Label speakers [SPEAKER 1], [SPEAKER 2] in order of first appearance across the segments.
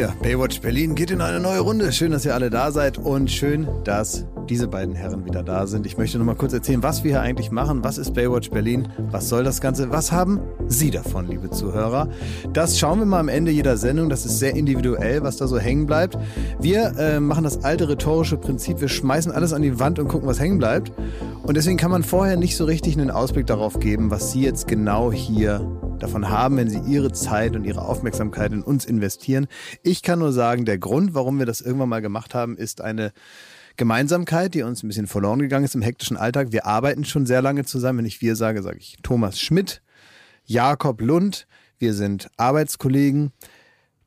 [SPEAKER 1] wieder. Baywatch Berlin geht in eine neue Runde. Schön, dass ihr alle da seid und schön, dass diese beiden Herren wieder da sind. Ich möchte noch mal kurz erzählen, was wir hier eigentlich machen. Was ist Baywatch Berlin? Was soll das Ganze? Was haben Sie davon, liebe Zuhörer? Das schauen wir mal am Ende jeder Sendung. Das ist sehr individuell, was da so hängen bleibt. Wir äh, machen das alte rhetorische Prinzip. Wir schmeißen alles an die Wand und gucken, was hängen bleibt. Und deswegen kann man vorher nicht so richtig einen Ausblick darauf geben, was Sie jetzt genau hier davon haben, wenn sie ihre Zeit und ihre Aufmerksamkeit in uns investieren. Ich kann nur sagen, der Grund, warum wir das irgendwann mal gemacht haben, ist eine Gemeinsamkeit, die uns ein bisschen verloren gegangen ist im hektischen Alltag. Wir arbeiten schon sehr lange zusammen. Wenn ich wir sage, sage ich Thomas Schmidt, Jakob Lund. Wir sind Arbeitskollegen.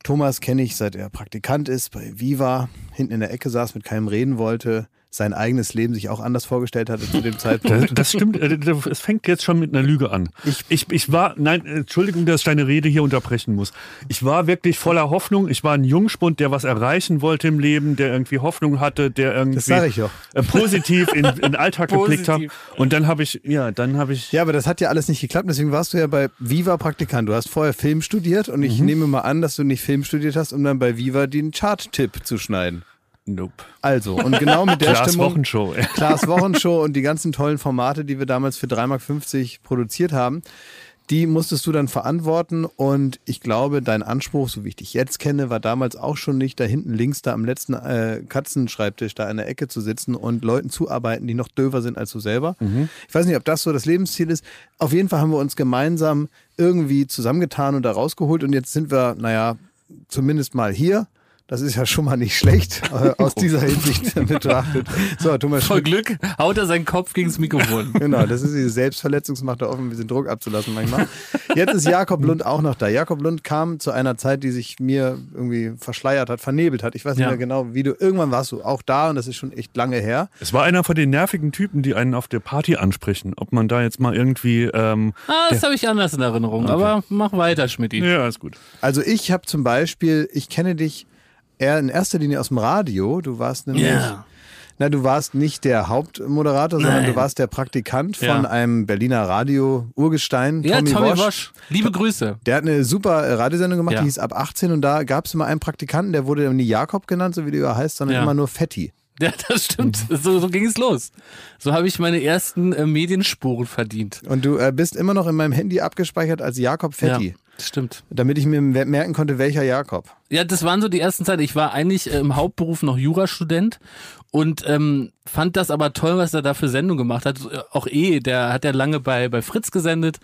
[SPEAKER 1] Thomas kenne ich, seit er Praktikant ist bei Viva, hinten in der Ecke saß, mit keinem reden wollte, sein eigenes Leben sich auch anders vorgestellt hatte zu dem Zeitpunkt.
[SPEAKER 2] Das, stimmt, äh, es fängt jetzt schon mit einer Lüge an. Ich, ich, ich war, nein, Entschuldigung, dass ich deine Rede hier unterbrechen muss. Ich war wirklich voller Hoffnung. Ich war ein Jungspund, der was erreichen wollte im Leben, der irgendwie Hoffnung hatte, der irgendwie
[SPEAKER 1] das sag ich auch.
[SPEAKER 2] Äh, positiv in, in den Alltag geblickt hat. Und dann habe ich, ja, dann habe ich.
[SPEAKER 1] Ja, aber das hat ja alles nicht geklappt. Deswegen warst du ja bei Viva Praktikant. Du hast vorher Film studiert und ich mhm. nehme mal an, dass du nicht Film studiert hast, um dann bei Viva den Chart-Tipp zu schneiden.
[SPEAKER 2] Nope.
[SPEAKER 1] Also, und genau mit der
[SPEAKER 2] Klaas
[SPEAKER 1] Stimmung.
[SPEAKER 2] Wochenshow.
[SPEAKER 1] Klaas Wochenshow und die ganzen tollen Formate, die wir damals für 3,50 Mark produziert haben, die musstest du dann verantworten. Und ich glaube, dein Anspruch, so wie ich dich jetzt kenne, war damals auch schon nicht da hinten links, da am letzten äh, Katzenschreibtisch, da in der Ecke zu sitzen und Leuten zuarbeiten, die noch döver sind als du selber. Mhm. Ich weiß nicht, ob das so das Lebensziel ist. Auf jeden Fall haben wir uns gemeinsam irgendwie zusammengetan und da rausgeholt. Und jetzt sind wir, naja, zumindest mal hier das ist ja schon mal nicht schlecht, äh, aus dieser Hinsicht betrachtet.
[SPEAKER 3] So, Thomas Voll Glück haut er seinen Kopf gegen das Mikrofon.
[SPEAKER 1] genau, das ist diese Selbstverletzungsmacht da offen, ein bisschen Druck abzulassen manchmal. Jetzt ist Jakob Lund auch noch da. Jakob Lund kam zu einer Zeit, die sich mir irgendwie verschleiert hat, vernebelt hat. Ich weiß nicht ja. mehr genau, wie du, irgendwann warst du auch da und das ist schon echt lange her.
[SPEAKER 2] Es war einer von den nervigen Typen, die einen auf der Party ansprechen. Ob man da jetzt mal irgendwie... Ähm,
[SPEAKER 3] ah, das habe ich anders in Erinnerung, okay. aber mach weiter, Schmidt.
[SPEAKER 2] Ja, ist gut.
[SPEAKER 1] Also ich habe zum Beispiel, ich kenne dich eher in erster Linie aus dem Radio. Du warst nämlich. Yeah. Na, du warst nicht der Hauptmoderator, sondern Nein. du warst der Praktikant von ja. einem Berliner Radio-Urgestein,
[SPEAKER 3] ja,
[SPEAKER 1] Tommy,
[SPEAKER 3] Tommy
[SPEAKER 1] Wosch.
[SPEAKER 3] Wosch. Liebe Grüße.
[SPEAKER 1] Der hat eine super äh, Radiosendung gemacht, ja. die hieß ab 18 und da gab es immer einen Praktikanten, der wurde nie Jakob genannt, so wie du heißt, sondern ja. immer nur Fetti.
[SPEAKER 3] Ja, das stimmt. So, so ging es los. So habe ich meine ersten äh, Medienspuren verdient.
[SPEAKER 1] Und du äh, bist immer noch in meinem Handy abgespeichert als Jakob Fetti.
[SPEAKER 3] Ja. Stimmt.
[SPEAKER 1] Damit ich mir merken konnte, welcher Jakob.
[SPEAKER 3] Ja, das waren so die ersten Zeiten. Ich war eigentlich äh, im Hauptberuf noch Jurastudent und ähm, fand das aber toll, was er da für Sendung gemacht hat. Auch eh, der hat ja lange bei, bei Fritz gesendet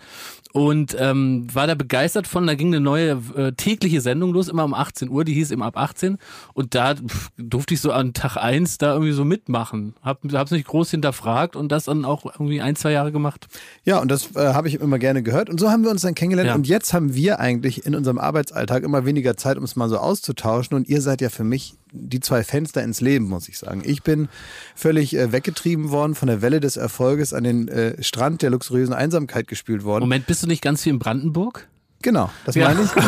[SPEAKER 3] und ähm, war da begeistert von. Da ging eine neue äh, tägliche Sendung los, immer um 18 Uhr, die hieß immer ab 18 und da pff, durfte ich so an Tag eins da irgendwie so mitmachen. Hab, hab's nicht groß hinterfragt und das dann auch irgendwie ein, zwei Jahre gemacht.
[SPEAKER 1] Ja, und das äh, habe ich immer gerne gehört und so haben wir uns dann kennengelernt ja. und jetzt haben wir eigentlich in unserem Arbeitsalltag immer weniger Zeit, um es mal so auszutauschen und ihr seid ja für mich die zwei Fenster ins Leben, muss ich sagen. Ich bin völlig äh, weggetrieben worden von der Welle des Erfolges an den äh, Strand der luxuriösen Einsamkeit gespült worden.
[SPEAKER 3] Moment, bist du nicht ganz wie in Brandenburg?
[SPEAKER 1] Genau, das ja. meine ich.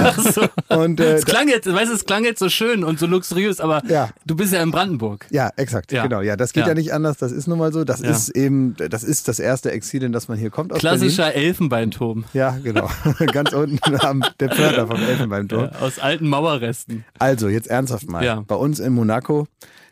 [SPEAKER 1] Ja.
[SPEAKER 3] Und, äh, es klang jetzt, weißt du, es klang jetzt so schön und so luxuriös, aber ja. du bist ja in Brandenburg.
[SPEAKER 1] Ja, exakt, ja. genau. Ja, das geht ja. nicht anders. Das ist nun mal so. Das ist eben, das ist das erste Exil, in das man hier kommt. Aus
[SPEAKER 3] Klassischer
[SPEAKER 1] Berlin.
[SPEAKER 3] Elfenbeinturm.
[SPEAKER 1] Ja, genau. Ganz unten am der Pförtner vom Elfenbeinturm.
[SPEAKER 3] aus alten Mauerresten.
[SPEAKER 1] Also jetzt ernsthaft mal. Ja. Bei uns in Monaco.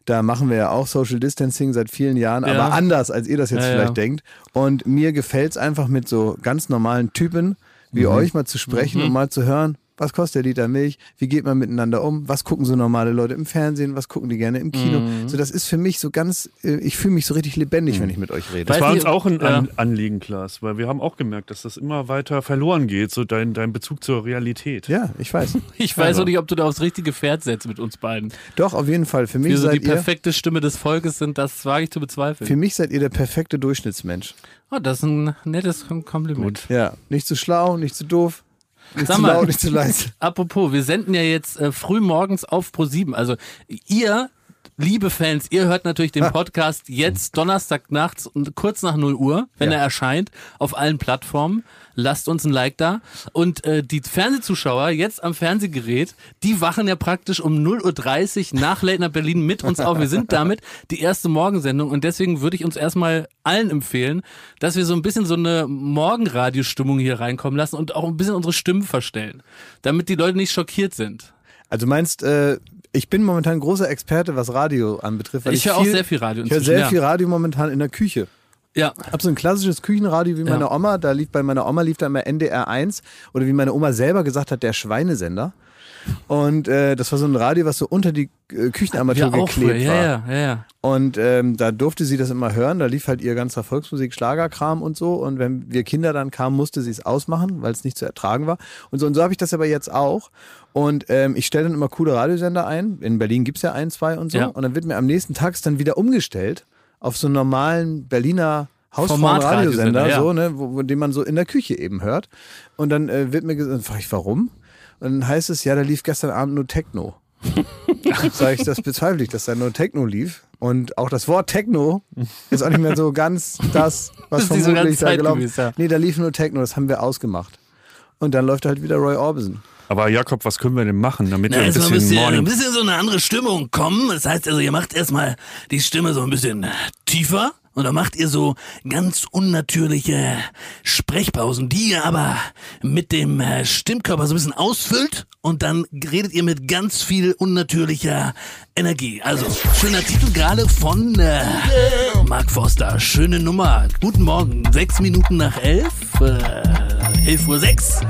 [SPEAKER 1] Da machen wir ja auch Social Distancing seit vielen Jahren, aber anders, als ihr das jetzt vielleicht denkt. Und mir gefällt es einfach mit so ganz normalen Typen, wie mhm. euch mal zu sprechen mhm. und mal zu hören, was kostet der Liter Milch? Wie geht man miteinander um? Was gucken so normale Leute im Fernsehen? Was gucken die gerne im Kino? Mhm. So, das ist für mich so ganz, äh, ich fühle mich so richtig lebendig, mhm. wenn ich mit euch rede.
[SPEAKER 2] Das war uns auch ein ja. Anliegen, Klaas, weil wir haben auch gemerkt, dass das immer weiter verloren geht, so dein, dein Bezug zur Realität.
[SPEAKER 1] Ja, ich weiß.
[SPEAKER 3] ich weiß also. auch nicht, ob du da aufs richtige Pferd setzt mit uns beiden.
[SPEAKER 1] Doch, auf jeden Fall. Für mich
[SPEAKER 3] wir so
[SPEAKER 1] seid
[SPEAKER 3] die perfekte Stimme des Volkes sind, das wage ich zu bezweifeln.
[SPEAKER 1] Für mich seid ihr der perfekte Durchschnittsmensch.
[SPEAKER 3] Oh, das ist ein nettes Kompliment.
[SPEAKER 1] Gut. Ja, nicht zu schlau, nicht zu doof. Nicht Sag zu laut, nicht zu leise.
[SPEAKER 3] Apropos, wir senden ja jetzt äh, früh morgens auf Pro 7. Also ihr liebe Fans, ihr hört natürlich den Podcast jetzt Donnerstag nachts kurz nach 0 Uhr, wenn ja. er erscheint, auf allen Plattformen. Lasst uns ein Like da. Und äh, die Fernsehzuschauer jetzt am Fernsehgerät, die wachen ja praktisch um 0.30 Uhr nach Late Night Berlin mit uns auf. Wir sind damit die erste Morgensendung und deswegen würde ich uns erstmal allen empfehlen, dass wir so ein bisschen so eine Morgenradiostimmung hier reinkommen lassen und auch ein bisschen unsere Stimmen verstellen, damit die Leute nicht schockiert sind.
[SPEAKER 1] Also meinst, äh, ich bin momentan großer Experte, was Radio anbetrifft.
[SPEAKER 4] Ich höre auch sehr viel Radio.
[SPEAKER 1] Ich höre sehr ja. viel Radio momentan in der Küche.
[SPEAKER 4] Ja.
[SPEAKER 1] Ich habe so ein klassisches Küchenradio wie meine ja. Oma. Da lief bei meiner Oma lief da immer NDR 1 oder wie meine Oma selber gesagt hat, der Schweinesender. Und äh, das war so ein Radio, was so unter die äh, Küchenarmatur ja, geklebt war.
[SPEAKER 4] Ja, ja, ja.
[SPEAKER 1] Und ähm, da durfte sie das immer hören. Da lief halt ihr ganzer Volksmusik, Schlagerkram und so. Und wenn wir Kinder dann kamen, musste sie es ausmachen, weil es nicht zu ertragen war. Und so, und so habe ich das aber jetzt auch. Und ähm, ich stelle dann immer coole Radiosender ein. In Berlin gibt's ja ein, zwei und so. Ja. Und dann wird mir am nächsten Tag dann wieder umgestellt auf so einen normalen Berliner Hausfrauen-Radiosender, ja. so, ne, wo, wo, den man so in der Küche eben hört. Und dann äh, wird mir gesagt, frage ich, warum? Und dann heißt es, ja, da lief gestern Abend nur Techno. Sag ich, das bezweifle ich, dass da nur Techno lief. Und auch das Wort Techno ist auch nicht mehr so ganz das, was das vermutlich so da gelaufen ist. Ja. Nee, da lief nur Techno, das haben wir ausgemacht. Und dann läuft halt wieder Roy Orbison.
[SPEAKER 2] Aber Jakob, was können wir denn machen, damit Na, wir ein bisschen,
[SPEAKER 3] bisschen,
[SPEAKER 2] Morning
[SPEAKER 3] ein bisschen so eine andere Stimmung kommen? Das heißt also, ihr macht erstmal die Stimme so ein bisschen tiefer und dann macht ihr so ganz unnatürliche Sprechpausen, die ihr aber mit dem äh, Stimmkörper so ein bisschen ausfüllt und dann redet ihr mit ganz viel unnatürlicher Energie. Also, schöner Titel gerade von äh, Mark Forster. Schöne Nummer. Guten Morgen. Sechs Minuten nach elf. Äh, elf Uhr sechs.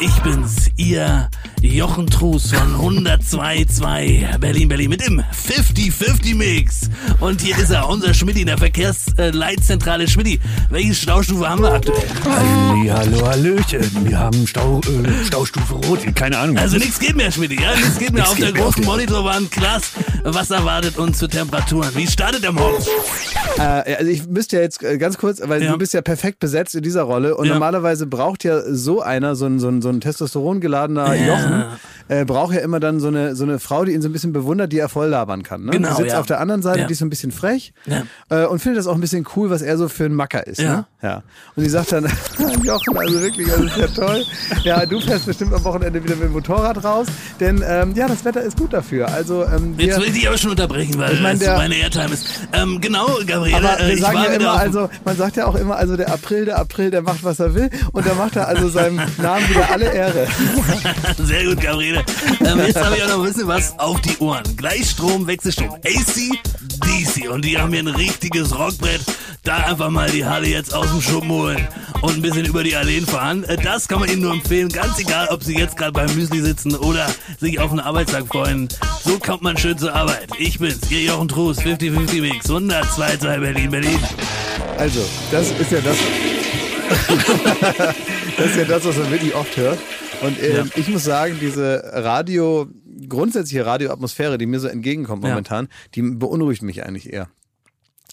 [SPEAKER 3] Ich bin's, ihr Jochen Truß von 102.2 Berlin, Berlin mit dem 50-50 Mix. Und hier ist er, unser Schmidti in der Verkehrsleitzentrale Schmidti. Welche Staustufe haben wir aktuell?
[SPEAKER 2] Halli, hallo, Hallöchen. Wir haben Stau, äh, Staustufe Rot. Keine Ahnung.
[SPEAKER 3] Also nichts geht mehr, Schmidti. Ja? Nichts geht mehr. Auf der großen Monitorwand. Krass. Was erwartet uns für Temperaturen? Wie startet der Morgen?
[SPEAKER 1] Äh, also ich müsste ja jetzt äh, ganz kurz, weil ja. du bist ja perfekt besetzt in dieser Rolle und ja. normalerweise braucht ja so einer, so ein, so ein, so ein testosterongeladener ja. Jochen, äh, braucht ja immer dann so eine, so eine Frau, die ihn so ein bisschen bewundert, die er voll labern kann. Ne?
[SPEAKER 3] Genau,
[SPEAKER 1] die sitzt auf der anderen Seite, die ist so ein bisschen frech äh, und findet das auch ein bisschen cool, was er so für ein Macker ist. Ne? Ja. Und sie sagt dann, Jochen, also wirklich, das ist ja toll. Ja, du fährst bestimmt am Wochenende wieder mit dem Motorrad raus, denn ähm, ja, das Wetter ist gut dafür. Also ähm,
[SPEAKER 3] Jetzt will ich dich aber schon unterbrechen, weil ich mein, der, meine Airtime ist. Ähm, genau, Gabriele.
[SPEAKER 1] Aber wir sagen ja immer, also man sagt ja auch immer, also der April, der April, der macht, was er will. Und da macht er also seinem Namen wieder alle Ehre.
[SPEAKER 3] Sehr gut, Gabriele. Ähm, jetzt habe ich auch noch ein bisschen was auf die Ohren. Gleichstrom, Wechselstrom. AC, DC. Und die haben hier ein richtiges Rockbrett. Da einfach mal die Halle jetzt aus dem Schuppen holen und ein bisschen über die Alleen fahren. Äh, das kann man Ihnen nur empfehlen. Ganz egal, ob Sie jetzt gerade beim Müsli sitzen oder sich auf einen Arbeitstag freuen. So kommt man schön zur Arbeit. Ich bin's, Ihr Jochen Truß, 50-50 Mix, 102 Berlin, Berlin.
[SPEAKER 1] Also, das ist ja das. das ist ja das, was man wirklich oft hört. Und äh, ja. ich muss sagen, diese Radio, grundsätzliche Radioatmosphäre, die mir so entgegenkommt momentan, ja. die beunruhigt mich eigentlich eher.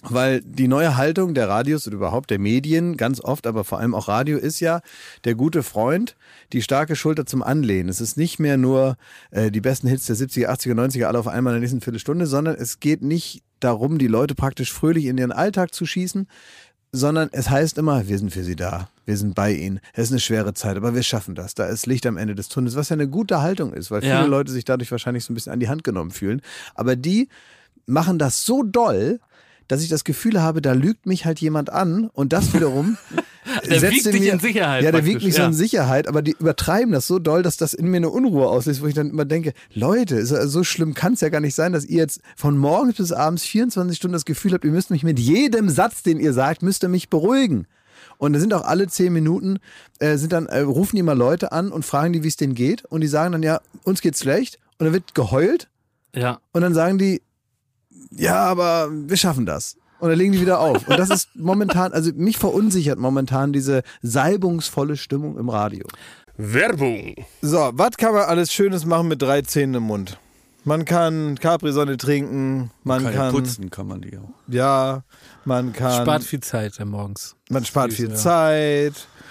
[SPEAKER 1] Weil die neue Haltung der Radios oder überhaupt der Medien, ganz oft, aber vor allem auch Radio, ist ja der gute Freund, die starke Schulter zum Anlehnen. Es ist nicht mehr nur äh, die besten Hits der 70er, 80er, 90er alle auf einmal in der nächsten Viertelstunde, sondern es geht nicht darum, die Leute praktisch fröhlich in ihren Alltag zu schießen, sondern es heißt immer, wir sind für sie da, wir sind bei ihnen. Es ist eine schwere Zeit, aber wir schaffen das. Da ist Licht am Ende des Tunnels, was ja eine gute Haltung ist, weil viele ja. Leute sich dadurch wahrscheinlich so ein bisschen an die Hand genommen fühlen. Aber die machen das so doll, dass ich das Gefühl habe, da lügt mich halt jemand an und das wiederum
[SPEAKER 4] der setzt wiegt mich in Sicherheit.
[SPEAKER 1] Ja, der wiegt mich ja. so in Sicherheit, aber die übertreiben das so doll, dass das in mir eine Unruhe auslöst, wo ich dann immer denke, Leute, so schlimm kann es ja gar nicht sein, dass ihr jetzt von morgens bis abends 24 Stunden das Gefühl habt, ihr müsst mich mit jedem Satz, den ihr sagt, müsst ihr mich beruhigen. Und da sind auch alle zehn Minuten, äh, sind dann, äh, rufen die mal Leute an und fragen die, wie es denen geht. Und die sagen dann, ja, uns geht's schlecht. Und dann wird geheult.
[SPEAKER 4] Ja.
[SPEAKER 1] Und dann sagen die, ja, aber wir schaffen das. Und dann legen die wieder auf. Und das ist momentan, also mich verunsichert momentan diese salbungsvolle Stimmung im Radio.
[SPEAKER 2] Werbung.
[SPEAKER 1] So, was kann man alles Schönes machen mit drei Zähnen im Mund? Man kann Capri-Sonne trinken, man kann, kann
[SPEAKER 2] putzen, kann man die auch.
[SPEAKER 1] Ja, man kann.
[SPEAKER 4] Spart viel Zeit morgens.
[SPEAKER 1] Man spart viel ja. Zeit.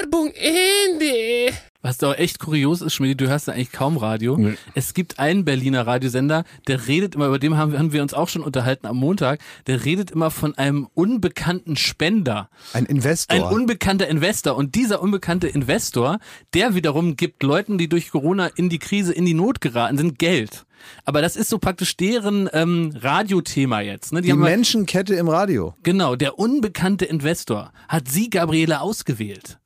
[SPEAKER 5] Werbung Ende.
[SPEAKER 3] Was da auch echt kurios ist, Schmidt, du hörst da eigentlich kaum Radio.
[SPEAKER 2] Nee.
[SPEAKER 3] Es gibt einen Berliner Radiosender, der redet immer, über den haben wir, haben wir uns auch schon unterhalten am Montag, der redet immer von einem unbekannten Spender.
[SPEAKER 1] Ein Investor.
[SPEAKER 3] Ein unbekannter Investor. Und dieser unbekannte Investor, der wiederum gibt Leuten, die durch Corona in die Krise, in die Not geraten sind, Geld. Aber das ist so praktisch deren ähm, Radiothema jetzt. Ne?
[SPEAKER 1] die
[SPEAKER 3] haben halt-
[SPEAKER 1] Menschenkette im Radio.
[SPEAKER 3] Genau, der unbekannte Investor hat sie, Gabriele, ausgewählt.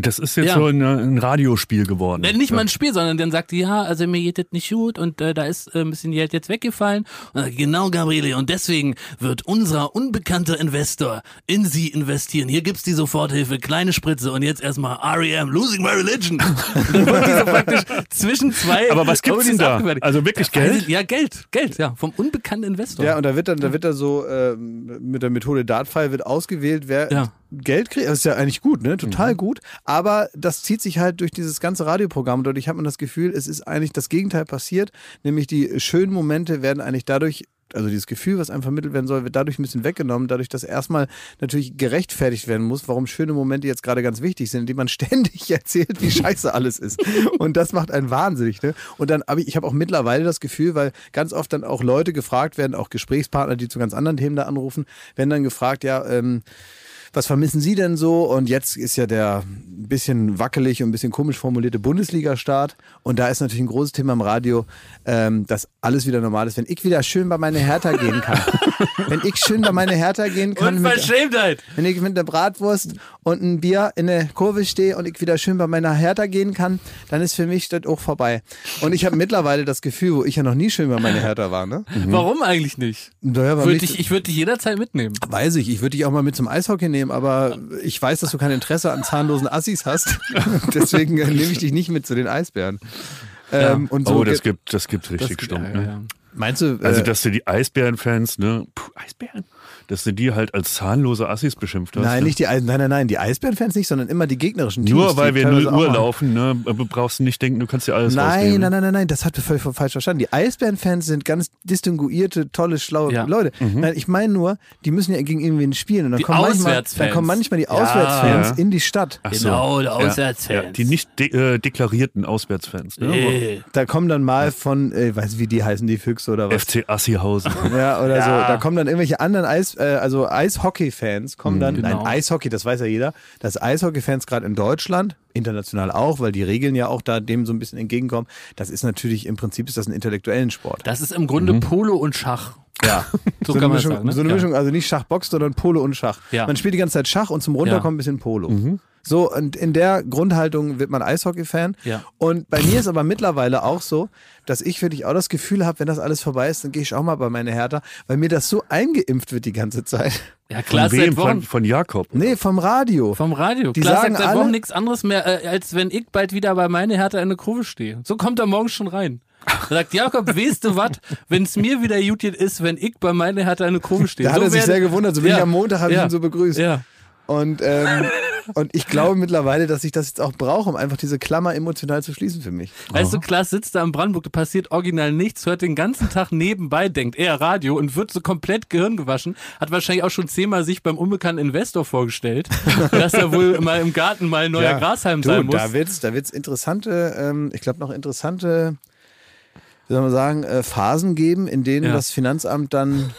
[SPEAKER 2] Das ist jetzt
[SPEAKER 3] Ja.
[SPEAKER 2] so ein, ein Radiospiel geworden.
[SPEAKER 3] Nicht mal ein Spiel, sondern dann sagt die, ja, also mir geht das nicht gut und äh, da ist äh, ein bisschen Geld jetzt weggefallen. Und dann, sagt, genau, Gabriele, und deswegen wird unser unbekannter Investor in sie investieren. Hier gibt's die Soforthilfe, kleine Spritze und jetzt erstmal REM, Losing My Religion. Und dann wird die so praktisch zwischen zwei.
[SPEAKER 2] Aber was gibt's denn da?
[SPEAKER 3] abgewertet.
[SPEAKER 2] Also wirklich
[SPEAKER 3] Weiß
[SPEAKER 2] Geld?
[SPEAKER 3] Ja, Geld, Geld, ja, vom unbekannten Investor.
[SPEAKER 1] Ja, und da wird dann, da wird dann so äh, mit der Methode Dartfile wird ausgewählt, wer
[SPEAKER 3] Ja.
[SPEAKER 1] Geld kriegt. Das ist ja eigentlich gut, ne? Total gut. Aber das zieht sich halt durch dieses ganze Radioprogramm. Und dadurch hat man das Gefühl, es ist eigentlich das Gegenteil passiert. Nämlich die schönen Momente werden eigentlich dadurch also dieses Gefühl, was einem vermittelt werden soll, wird dadurch ein bisschen weggenommen, dadurch, dass erstmal natürlich gerechtfertigt werden muss, warum schöne Momente jetzt gerade ganz wichtig sind, indem man ständig erzählt, wie scheiße alles ist. Und das macht einen wahnsinnig. Ne? Und dann habe ich, ich habe auch mittlerweile das Gefühl, weil ganz oft dann auch Leute gefragt werden, auch Gesprächspartner, die zu ganz anderen Themen da anrufen, werden dann gefragt, ja, ähm, was vermissen Sie denn so? Und jetzt ist ja der ein bisschen wackelig und ein bisschen komisch formulierte Bundesliga-Start. Und da ist natürlich ein großes Thema im Radio, ähm, dass alles wieder normal ist. Wenn ich wieder schön bei meiner Hertha gehen kann. wenn ich schön bei meiner Hertha gehen kann. Mit,
[SPEAKER 3] Unverschämtheit.
[SPEAKER 1] wenn ich mit einer Bratwurst und ein Bier in der Kurve stehe und ich wieder schön bei meiner Hertha gehen kann, dann ist für mich das auch vorbei. Und ich habe mittlerweile das Gefühl, wo ich ja noch nie schön bei meiner Hertha war, ne?
[SPEAKER 3] Warum eigentlich nicht?
[SPEAKER 1] Naja, weil
[SPEAKER 3] Würd
[SPEAKER 1] mich-
[SPEAKER 3] ich ich würde dich jederzeit mitnehmen.
[SPEAKER 1] Weiß ich, ich würde dich auch mal mit zum Eishockey nehmen, aber ich weiß, dass du kein Interesse an zahnlosen Assis hast. Deswegen äh, nehme ich dich nicht mit zu den Eisbären. Ähm, und so
[SPEAKER 2] oh, das gibt, das gibt richtig Stunk.
[SPEAKER 3] Ja,
[SPEAKER 2] Ne?
[SPEAKER 3] ja.
[SPEAKER 1] Meinst du,
[SPEAKER 2] Also,
[SPEAKER 1] äh,
[SPEAKER 2] dass du die Eisbärenfans, ne? Puh, Eisbären? Dass du die halt als zahnlose Assis beschimpft hast.
[SPEAKER 1] nein,
[SPEAKER 2] ne?
[SPEAKER 1] nicht die Eis nein, nein, nein, die Eisbärenfans nicht, sondern immer die gegnerischen Teams.
[SPEAKER 2] Nur weil
[SPEAKER 1] die
[SPEAKER 2] wir 0
[SPEAKER 1] teilweise auch
[SPEAKER 2] Uhr laufen, ne? brauchst du nicht denken, du kannst dir alles
[SPEAKER 1] Nein,
[SPEAKER 2] rausnehmen.
[SPEAKER 1] nein, nein, nein, nein, das hat völlig falsch verstanden. Die Eisbärenfans sind ganz distinguierte, tolle, schlaue
[SPEAKER 3] Ja.
[SPEAKER 1] Leute. Nein, ich meine nur, die müssen ja gegen irgendwen spielen. Und dann
[SPEAKER 3] Die
[SPEAKER 1] kommen manchmal,
[SPEAKER 3] Auswärtsfans.
[SPEAKER 1] dann kommen manchmal die Auswärtsfans
[SPEAKER 2] Ja.
[SPEAKER 1] in die Stadt.
[SPEAKER 2] Ach
[SPEAKER 3] Genau, die
[SPEAKER 2] Ja,
[SPEAKER 3] Auswärtsfans.
[SPEAKER 2] Ja, die nicht de äh, deklarierten Auswärtsfans. Ne?
[SPEAKER 3] Äh.
[SPEAKER 1] Da kommen dann mal von, äh, ich weiß nicht, wie die heißen, die Füchse oder was.
[SPEAKER 2] FC Assihausen.
[SPEAKER 1] Ja, oder
[SPEAKER 3] Ja.
[SPEAKER 1] so. Da kommen dann irgendwelche anderen Eis, äh, also Eishockey-Fans kommen dann,
[SPEAKER 3] Genau.
[SPEAKER 1] nein, Eishockey, das weiß ja jeder, dass Eishockey-Fans gerade in Deutschland, international auch, weil die Regeln ja auch da dem so ein bisschen entgegenkommen, das ist natürlich, im Prinzip ist das ein intellektuellen Sport.
[SPEAKER 3] Das ist im Grunde Polo und Schach.
[SPEAKER 1] Ja.
[SPEAKER 3] So,
[SPEAKER 1] eine
[SPEAKER 3] kann man
[SPEAKER 1] Mischung,
[SPEAKER 3] sagen. Ne?
[SPEAKER 1] so eine
[SPEAKER 3] Ja.
[SPEAKER 1] Mischung, also nicht Schachbox, sondern Polo und Schach.
[SPEAKER 3] Ja.
[SPEAKER 1] Man spielt die ganze Zeit Schach und zum Runterkommen
[SPEAKER 3] Ja.
[SPEAKER 1] ein bisschen Polo. So, und in der Grundhaltung wird man Eishockey-Fan.
[SPEAKER 3] Ja.
[SPEAKER 1] Und bei mir ist aber mittlerweile auch so, dass ich wirklich auch das Gefühl habe, wenn das alles vorbei ist, dann gehe ich auch mal bei meine Hertha, weil mir das so eingeimpft wird die ganze Zeit.
[SPEAKER 3] Ja, klar,
[SPEAKER 2] Von wem? Von, von Jakob.
[SPEAKER 1] Nee, vom Radio.
[SPEAKER 3] Vom Radio.
[SPEAKER 1] Die
[SPEAKER 3] Klar
[SPEAKER 1] sagen
[SPEAKER 3] seit
[SPEAKER 1] alle-
[SPEAKER 3] Wochen nichts anderes mehr, äh, als wenn ich bald wieder bei meine Härte in der Kurve stehe. So kommt er morgens schon rein. Er sagt, Jakob, weißt du was, wenn es mir wieder gut geht, ist, wenn ich bei meine Härte in der Kurve stehe.
[SPEAKER 1] Da hat
[SPEAKER 3] so
[SPEAKER 1] er sich sehr gewundert. So bin
[SPEAKER 3] Ja.
[SPEAKER 1] ich am Montag, habe
[SPEAKER 3] Ja.
[SPEAKER 1] ich ihn so begrüßt.
[SPEAKER 3] Ja.
[SPEAKER 1] Und, ähm, und ich glaube mittlerweile, dass ich das jetzt auch brauche, um einfach diese Klammer emotional zu schließen für mich.
[SPEAKER 3] Weißt du, Klaas sitzt da in Brandenburg, da passiert original nichts, hört den ganzen Tag nebenbei, denkt er Radio und wird so komplett Gehirn gewaschen. Hat wahrscheinlich auch schon zehnmal sich beim unbekannten Investor vorgestellt, dass er wohl mal im Garten mal ein neuer Grashalm
[SPEAKER 1] du,
[SPEAKER 3] sein muss.
[SPEAKER 1] Da wird's, da wird's interessante, ähm, ich glaube noch interessante, wie soll man sagen, äh, Phasen geben, in denen
[SPEAKER 3] Ja.
[SPEAKER 1] das Finanzamt dann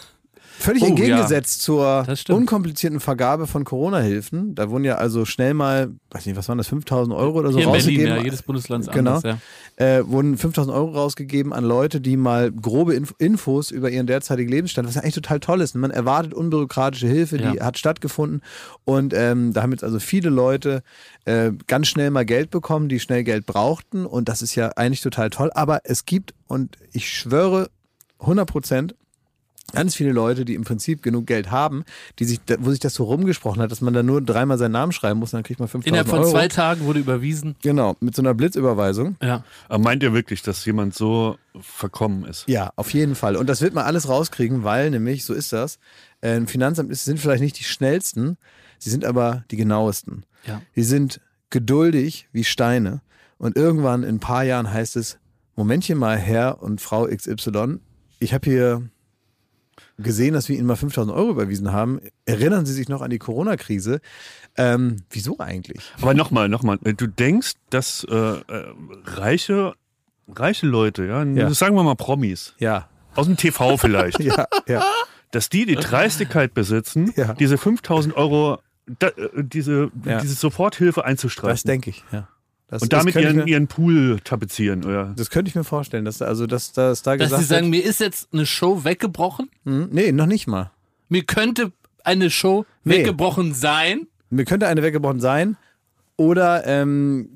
[SPEAKER 1] völlig
[SPEAKER 3] Oh,
[SPEAKER 1] entgegengesetzt zur
[SPEAKER 3] Das stimmt.
[SPEAKER 1] unkomplizierten Vergabe von Corona-Hilfen. Da wurden ja also schnell mal, weiß nicht, was waren das, 5000 Euro oder so
[SPEAKER 3] Hier in Berlin,
[SPEAKER 1] rausgegeben.
[SPEAKER 3] ja, jedes Bundesland
[SPEAKER 1] Genau.
[SPEAKER 3] anders, ja.
[SPEAKER 1] äh, wurden 5000 Euro rausgegeben an Leute, die mal grobe Inf Infos über ihren derzeitigen Lebensstand, was ja eigentlich total toll ist. Man erwartet unbürokratische Hilfe, die
[SPEAKER 3] Ja.
[SPEAKER 1] hat stattgefunden. Und ähm, da haben jetzt also viele Leute äh, ganz schnell mal Geld bekommen, die schnell Geld brauchten. Und das ist ja eigentlich total toll. Aber es gibt, und ich schwöre 100 Prozent, ganz viele Leute, die im Prinzip genug Geld haben, die sich, wo sich das so rumgesprochen hat, dass man da nur dreimal seinen Namen schreiben muss, dann kriegt man 5000
[SPEAKER 3] Innerhalb von
[SPEAKER 1] Euro.
[SPEAKER 3] zwei Tagen wurde überwiesen.
[SPEAKER 1] Genau, mit so einer Blitzüberweisung.
[SPEAKER 3] Ja.
[SPEAKER 2] Aber meint ihr wirklich, dass jemand so verkommen ist?
[SPEAKER 1] Ja, auf jeden Fall. Und das wird man alles rauskriegen, weil nämlich, so ist das, äh, ein Finanzamt ist, sind vielleicht nicht die schnellsten, sie sind aber die genauesten.
[SPEAKER 3] Ja.
[SPEAKER 1] Die sind geduldig wie Steine. Und irgendwann in ein paar Jahren heißt es, Momentchen mal, Herr und Frau XY, ich habe hier gesehen, dass wir Ihnen mal 5000 Euro überwiesen haben. Erinnern Sie sich noch an die Corona-Krise? Ähm, wieso eigentlich?
[SPEAKER 2] Aber nochmal, nochmal, du denkst, dass äh, äh, reiche, reiche Leute, ja,
[SPEAKER 1] Ja.
[SPEAKER 2] sagen wir mal Promis,
[SPEAKER 1] Ja,
[SPEAKER 2] aus dem TV vielleicht,
[SPEAKER 1] ja, ja.
[SPEAKER 2] dass die die Dreistigkeit besitzen,
[SPEAKER 1] Ja.
[SPEAKER 2] diese 5000 Euro, da, äh, diese,
[SPEAKER 1] Ja.
[SPEAKER 2] diese Soforthilfe
[SPEAKER 1] Das
[SPEAKER 2] einzustreichen
[SPEAKER 1] denke ich, ja. Das,
[SPEAKER 2] und damit ihren,
[SPEAKER 1] mir-
[SPEAKER 2] ihren Pool tapezieren, oder?
[SPEAKER 1] Das könnte ich mir vorstellen, dass da, also dass, dass da
[SPEAKER 3] Dass
[SPEAKER 1] gesagt
[SPEAKER 3] sie sagen,
[SPEAKER 1] wird,
[SPEAKER 3] mir ist jetzt eine Show weggebrochen.
[SPEAKER 1] hm, nee, noch nicht mal.
[SPEAKER 3] Mir könnte eine Show
[SPEAKER 1] Nee.
[SPEAKER 3] weggebrochen sein.
[SPEAKER 1] Mir könnte eine weggebrochen sein oder ähm,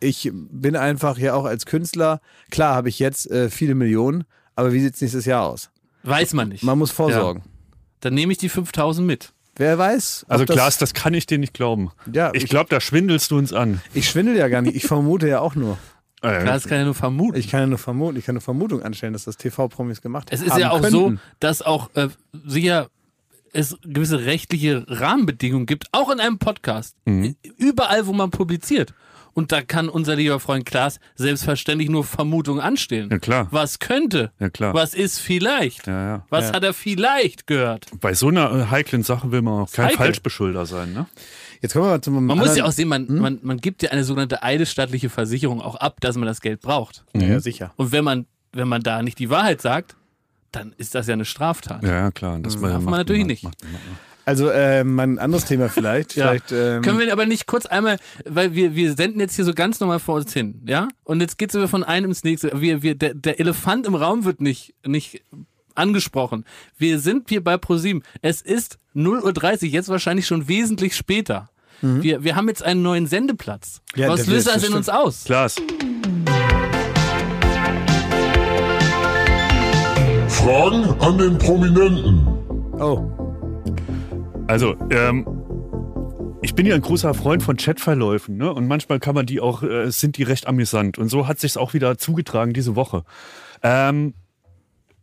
[SPEAKER 1] ich bin einfach ja auch als Künstler, klar habe ich jetzt äh, viele Millionen, aber wie sieht es nächstes Jahr aus?
[SPEAKER 3] Weiß man nicht.
[SPEAKER 1] Man muss vorsorgen.
[SPEAKER 3] Dann nehme ich die 5000 mit.
[SPEAKER 1] Wer weiß?
[SPEAKER 2] Also
[SPEAKER 1] das,
[SPEAKER 2] Klaas, das kann ich dir nicht glauben.
[SPEAKER 1] Ja,
[SPEAKER 2] ich
[SPEAKER 1] ich-
[SPEAKER 2] glaube, da schwindelst du uns an.
[SPEAKER 1] Ich schwindel ja gar nicht, ich vermute ja auch nur.
[SPEAKER 3] Klar, das kann ja nur vermuten.
[SPEAKER 1] Ich kann ja nur vermuten, ich kann eine Vermutung anstellen, dass das TV-Promis gemacht
[SPEAKER 3] Es ist
[SPEAKER 1] haben
[SPEAKER 3] ja auch
[SPEAKER 1] könnten.
[SPEAKER 3] so, dass auch äh, sicher es gewisse rechtliche Rahmenbedingungen gibt, auch in einem Podcast.
[SPEAKER 1] Mhm.
[SPEAKER 3] Überall, wo man publiziert. Und da kann unser lieber Freund Klaas selbstverständlich nur Vermutungen anstellen.
[SPEAKER 2] Ja, klar.
[SPEAKER 3] Was könnte?
[SPEAKER 2] Ja, klar.
[SPEAKER 3] Was ist vielleicht?
[SPEAKER 2] Ja, ja.
[SPEAKER 3] Was
[SPEAKER 1] Ja.
[SPEAKER 3] hat er vielleicht gehört?
[SPEAKER 2] Bei so einer äh, heiklen Sache will man auch kein
[SPEAKER 3] heikel.
[SPEAKER 2] Falschbeschulder sein, ne?
[SPEAKER 1] Jetzt kommen wir mal zum
[SPEAKER 3] Man muss ja auch sehen,
[SPEAKER 1] Hm?
[SPEAKER 3] man, man, man gibt ja eine sogenannte eidesstattliche Versicherung auch ab, dass man das Geld braucht.
[SPEAKER 1] Ja, ja, sicher.
[SPEAKER 3] Und wenn man, wenn man da nicht die Wahrheit sagt, dann ist das ja eine Straftat.
[SPEAKER 2] Ja, ja, klar. Das
[SPEAKER 3] darf man
[SPEAKER 2] macht-
[SPEAKER 3] natürlich
[SPEAKER 2] macht-
[SPEAKER 3] nicht.
[SPEAKER 2] macht- macht-
[SPEAKER 1] Also äh, mal ein anderes Thema vielleicht.
[SPEAKER 3] Ja.
[SPEAKER 1] vielleicht ähm,
[SPEAKER 3] Können wir aber nicht kurz einmal, weil wir, wir senden jetzt hier so ganz normal vor uns hin, ja? Und jetzt geht's über von einem ins nächste. Wir, wir, der, der Elefant im Raum wird nicht, nicht angesprochen. Wir sind hier bei ProSieben. Es ist 0.30 Uhr, jetzt wahrscheinlich schon wesentlich später. Wir, wir haben jetzt einen neuen Sendeplatz.
[SPEAKER 1] Mhm. Ja,
[SPEAKER 3] Was löst
[SPEAKER 1] das
[SPEAKER 3] das in
[SPEAKER 1] stimmt.
[SPEAKER 3] uns aus?
[SPEAKER 2] Klaas,
[SPEAKER 6] Fragen an den Prominenten.
[SPEAKER 1] Oh,
[SPEAKER 2] also, ähm, ich bin ja ein großer Freund von Chatverläufen, ne? Und manchmal kann man die auch, äh, sind die recht amüsant. Und so hat sich's auch wieder zugetragen diese Woche. Ähm,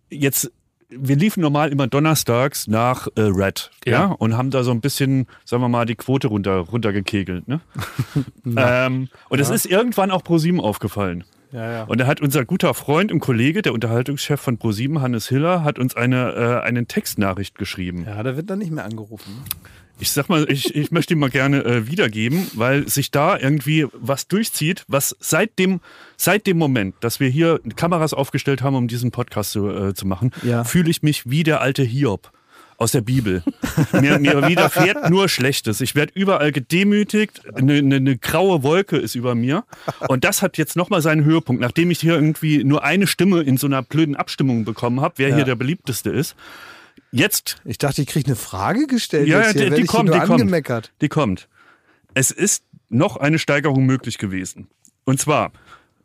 [SPEAKER 2] jetzt, wir liefen normal immer donnerstags nach äh, Red, ja.
[SPEAKER 3] Ja.
[SPEAKER 2] und haben da so ein bisschen, sagen wir mal, die Quote runter, runtergekegelt, ne? ähm, und es ist irgendwann auch ProSieben aufgefallen.
[SPEAKER 1] Ja, ja.
[SPEAKER 2] Und da hat unser guter Freund und Kollege, der Unterhaltungschef von ProSieben, Hannes Hiller, hat uns eine, äh, eine Textnachricht geschrieben.
[SPEAKER 1] Ja, da wird dann nicht mehr angerufen.
[SPEAKER 2] Ich sag mal, ich, ich möchte ihn mal gerne äh, wiedergeben, weil sich da irgendwie was durchzieht, was seit dem, seit dem Moment, dass wir hier Kameras aufgestellt haben, um diesen Podcast zu, äh, zu machen,
[SPEAKER 1] Ja.
[SPEAKER 2] fühle ich mich wie der alte Hiob aus der Bibel. mir, mir widerfährt nur Schlechtes. Ich werde überall gedemütigt. Eine, eine, eine graue Wolke ist über mir. Und das hat jetzt nochmal seinen Höhepunkt, nachdem ich hier irgendwie nur eine Stimme in so einer blöden Abstimmung bekommen habe, wer
[SPEAKER 1] Ja.
[SPEAKER 2] hier der beliebteste ist. Jetzt
[SPEAKER 1] Ich dachte, ich kriege eine Frage gestellt.
[SPEAKER 2] ja, die, die kommt, die kommt. Die kommt. Es ist noch eine Steigerung möglich gewesen. Und zwar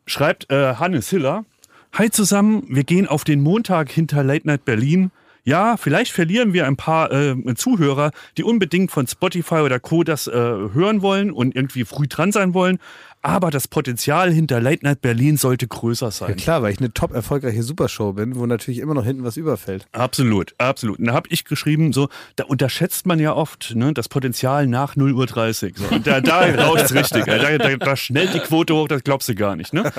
[SPEAKER 2] schreibt äh, Hannes Hiller, Hi zusammen, wir gehen auf den Montag hinter Late Night Berlin. Ja, vielleicht verlieren wir ein paar äh, Zuhörer, die unbedingt von Spotify oder Co. das äh, hören wollen und irgendwie früh dran sein wollen. Aber das Potenzial hinter Late Night Berlin sollte größer sein.
[SPEAKER 1] Ja klar, weil ich eine top erfolgreiche Supershow bin, wo natürlich immer noch hinten was überfällt.
[SPEAKER 2] Absolut, absolut. Und da habe ich geschrieben, so, da unterschätzt man ja oft ne, das Potenzial nach 0 Uhr 30. So. Und da, da rauscht's richtig. Da, da, da schnellt die Quote hoch, das glaubst du gar nicht. Ne?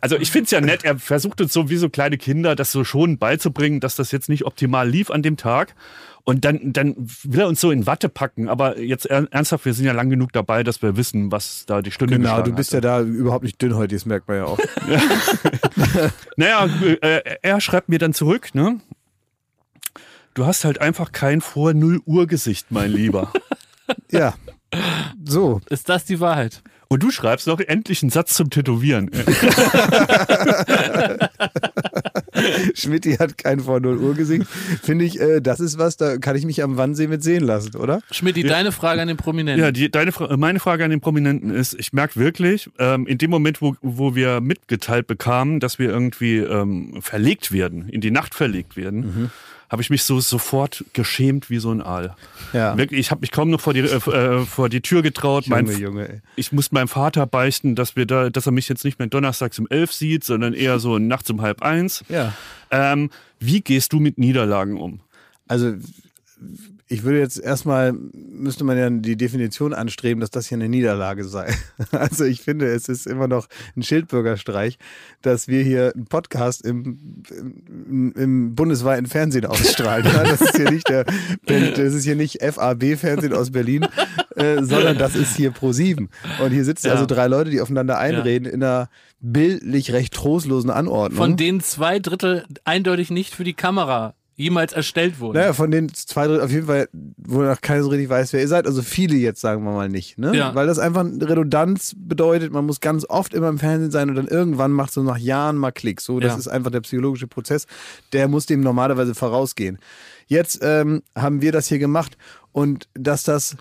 [SPEAKER 2] Also ich finde es ja nett, er versucht uns so wie so kleine Kinder, das so schon beizubringen, dass das jetzt nicht optimal lief an dem Tag. Und dann, dann will er uns so in Watte packen. Aber jetzt er- ernsthaft, wir sind ja lang genug dabei, dass wir wissen, was da die Stunde
[SPEAKER 1] Genau, du bist
[SPEAKER 2] hat.
[SPEAKER 1] ja da überhaupt nicht dünnhäutig, das merkt man ja auch.
[SPEAKER 2] Naja, äh, er schreibt mir dann zurück, ne? Du hast halt einfach kein vor 0 Uhr Gesicht, mein Lieber.
[SPEAKER 1] ja. So,
[SPEAKER 3] Ist das die Wahrheit?
[SPEAKER 2] Und du schreibst noch endlich einen Satz zum Tätowieren.
[SPEAKER 1] Schmidti hat kein vor 0 Uhr Gesicht. Finde ich, äh, das ist was, da kann ich mich am Wannsee mit sehen lassen, oder?
[SPEAKER 3] Schmidti, deine Frage an den Prominenten.
[SPEAKER 2] Ja, die, deine, Fra- meine Frage an den Prominenten ist, ich merke wirklich, ähm, in dem Moment, wo, wo wir mitgeteilt bekamen, dass wir irgendwie ähm, verlegt werden, in die Nacht verlegt werden, habe ich mich so sofort geschämt wie so ein Aal.
[SPEAKER 1] Ja.
[SPEAKER 2] Wirklich, ich habe mich kaum noch vor die, äh, äh, vor die Tür getraut.
[SPEAKER 1] Junge,
[SPEAKER 2] mein,
[SPEAKER 1] Junge, ey.
[SPEAKER 2] ich muss meinem Vater beichten, dass wir da, dass er mich jetzt nicht mehr donnerstags um elf sieht, sondern eher so nachts um halb eins.
[SPEAKER 1] Ja.
[SPEAKER 2] Ähm, wie gehst du mit Niederlagen um?
[SPEAKER 1] Also ich würde jetzt erstmal, müsste man ja die Definition anstreben, dass das hier eine Niederlage sei. Also ich finde, es ist immer noch ein Schildbürgerstreich, dass wir hier einen Podcast im, im, im bundesweiten Fernsehen ausstrahlen. Ja, Das ist hier nicht der, das ist hier nicht FAB-Fernsehen aus Berlin, äh, sondern das ist hier Pro7. Und hier sitzen
[SPEAKER 3] Ja.
[SPEAKER 1] also drei Leute, die aufeinander einreden in einer bildlich recht trostlosen Anordnung.
[SPEAKER 3] Von denen zwei Drittel eindeutig nicht für die Kamera jemals erstellt wurden.
[SPEAKER 1] Naja, von den zwei Drittel auf jeden Fall, wo noch keiner so richtig weiß, wer ihr seid. Also viele jetzt, sagen wir mal nicht. Ne?
[SPEAKER 3] Ja.
[SPEAKER 1] Weil das einfach Redundanz bedeutet, man muss ganz oft immer im Fernsehen sein und dann irgendwann macht so nach Jahren mal Klick. So, das
[SPEAKER 3] Ja.
[SPEAKER 1] ist einfach der psychologische Prozess, der muss dem normalerweise vorausgehen. Jetzt ähm, haben wir das hier gemacht und dass das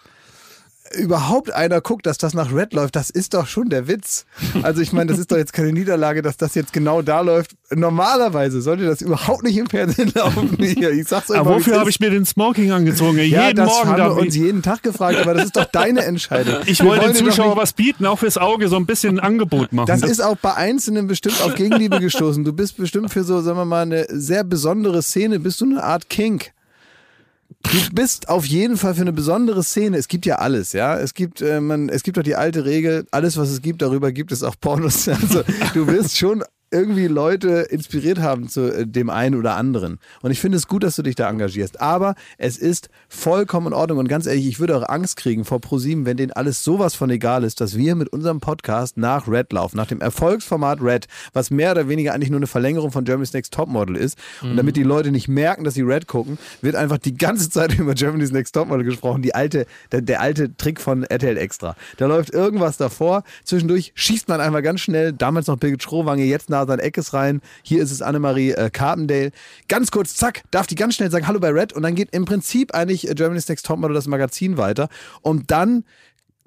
[SPEAKER 1] überhaupt einer guckt, dass das nach Red läuft, das ist doch schon der Witz. Also ich meine, das ist doch jetzt keine Niederlage, dass das jetzt genau da läuft. Normalerweise sollte das überhaupt nicht im Fernsehen laufen. Hier, ich sag's euch
[SPEAKER 2] Aber wofür habe ich mir den Smoking angezogen?
[SPEAKER 1] Ja,
[SPEAKER 2] Jeden
[SPEAKER 1] das
[SPEAKER 2] Morgen
[SPEAKER 1] haben wir uns jeden Tag gefragt, aber das ist doch deine Entscheidung.
[SPEAKER 2] ich
[SPEAKER 1] Wir
[SPEAKER 2] wollte den Zuschauer was bieten, auch fürs Auge, so ein bisschen ein Angebot machen.
[SPEAKER 1] Das ist auch bei Einzelnen bestimmt auf Gegenliebe gestoßen. Du bist bestimmt für so, sagen wir mal, eine sehr besondere Szene, bist du eine Art Kink. Du bist auf jeden Fall für eine besondere Szene. Es gibt ja alles, ja. Es gibt, äh, man, es gibt doch die alte Regel, alles, was es gibt, darüber gibt es auch Pornos. Also du wirst schon irgendwie Leute inspiriert haben zu äh, dem einen oder anderen. Und ich finde es gut, dass du dich da engagierst. Aber es ist vollkommen in Ordnung. Und ganz ehrlich, ich würde auch Angst kriegen vor ProSieben, wenn denen alles sowas von egal ist, dass wir mit unserem Podcast nach Red laufen, nach dem Erfolgsformat Red, was mehr oder weniger eigentlich nur eine Verlängerung von Germany's Next Topmodel ist. Und damit die Leute nicht merken, dass sie Red gucken, wird einfach die ganze Zeit über Germany's Next Topmodel gesprochen. Die alte, der, der alte Trick von RTL Extra. Da läuft irgendwas davor. Zwischendurch schießt man einmal ganz schnell, damals noch Birgit Schrowange, jetzt Nathan Eckes rein. Hier ist es Annemarie äh, Carpendale. Ganz kurz, zack, darf die ganz schnell sagen Hallo bei Red und dann geht im Prinzip eigentlich äh, Germany's Next Topmodel das Magazin weiter. Und dann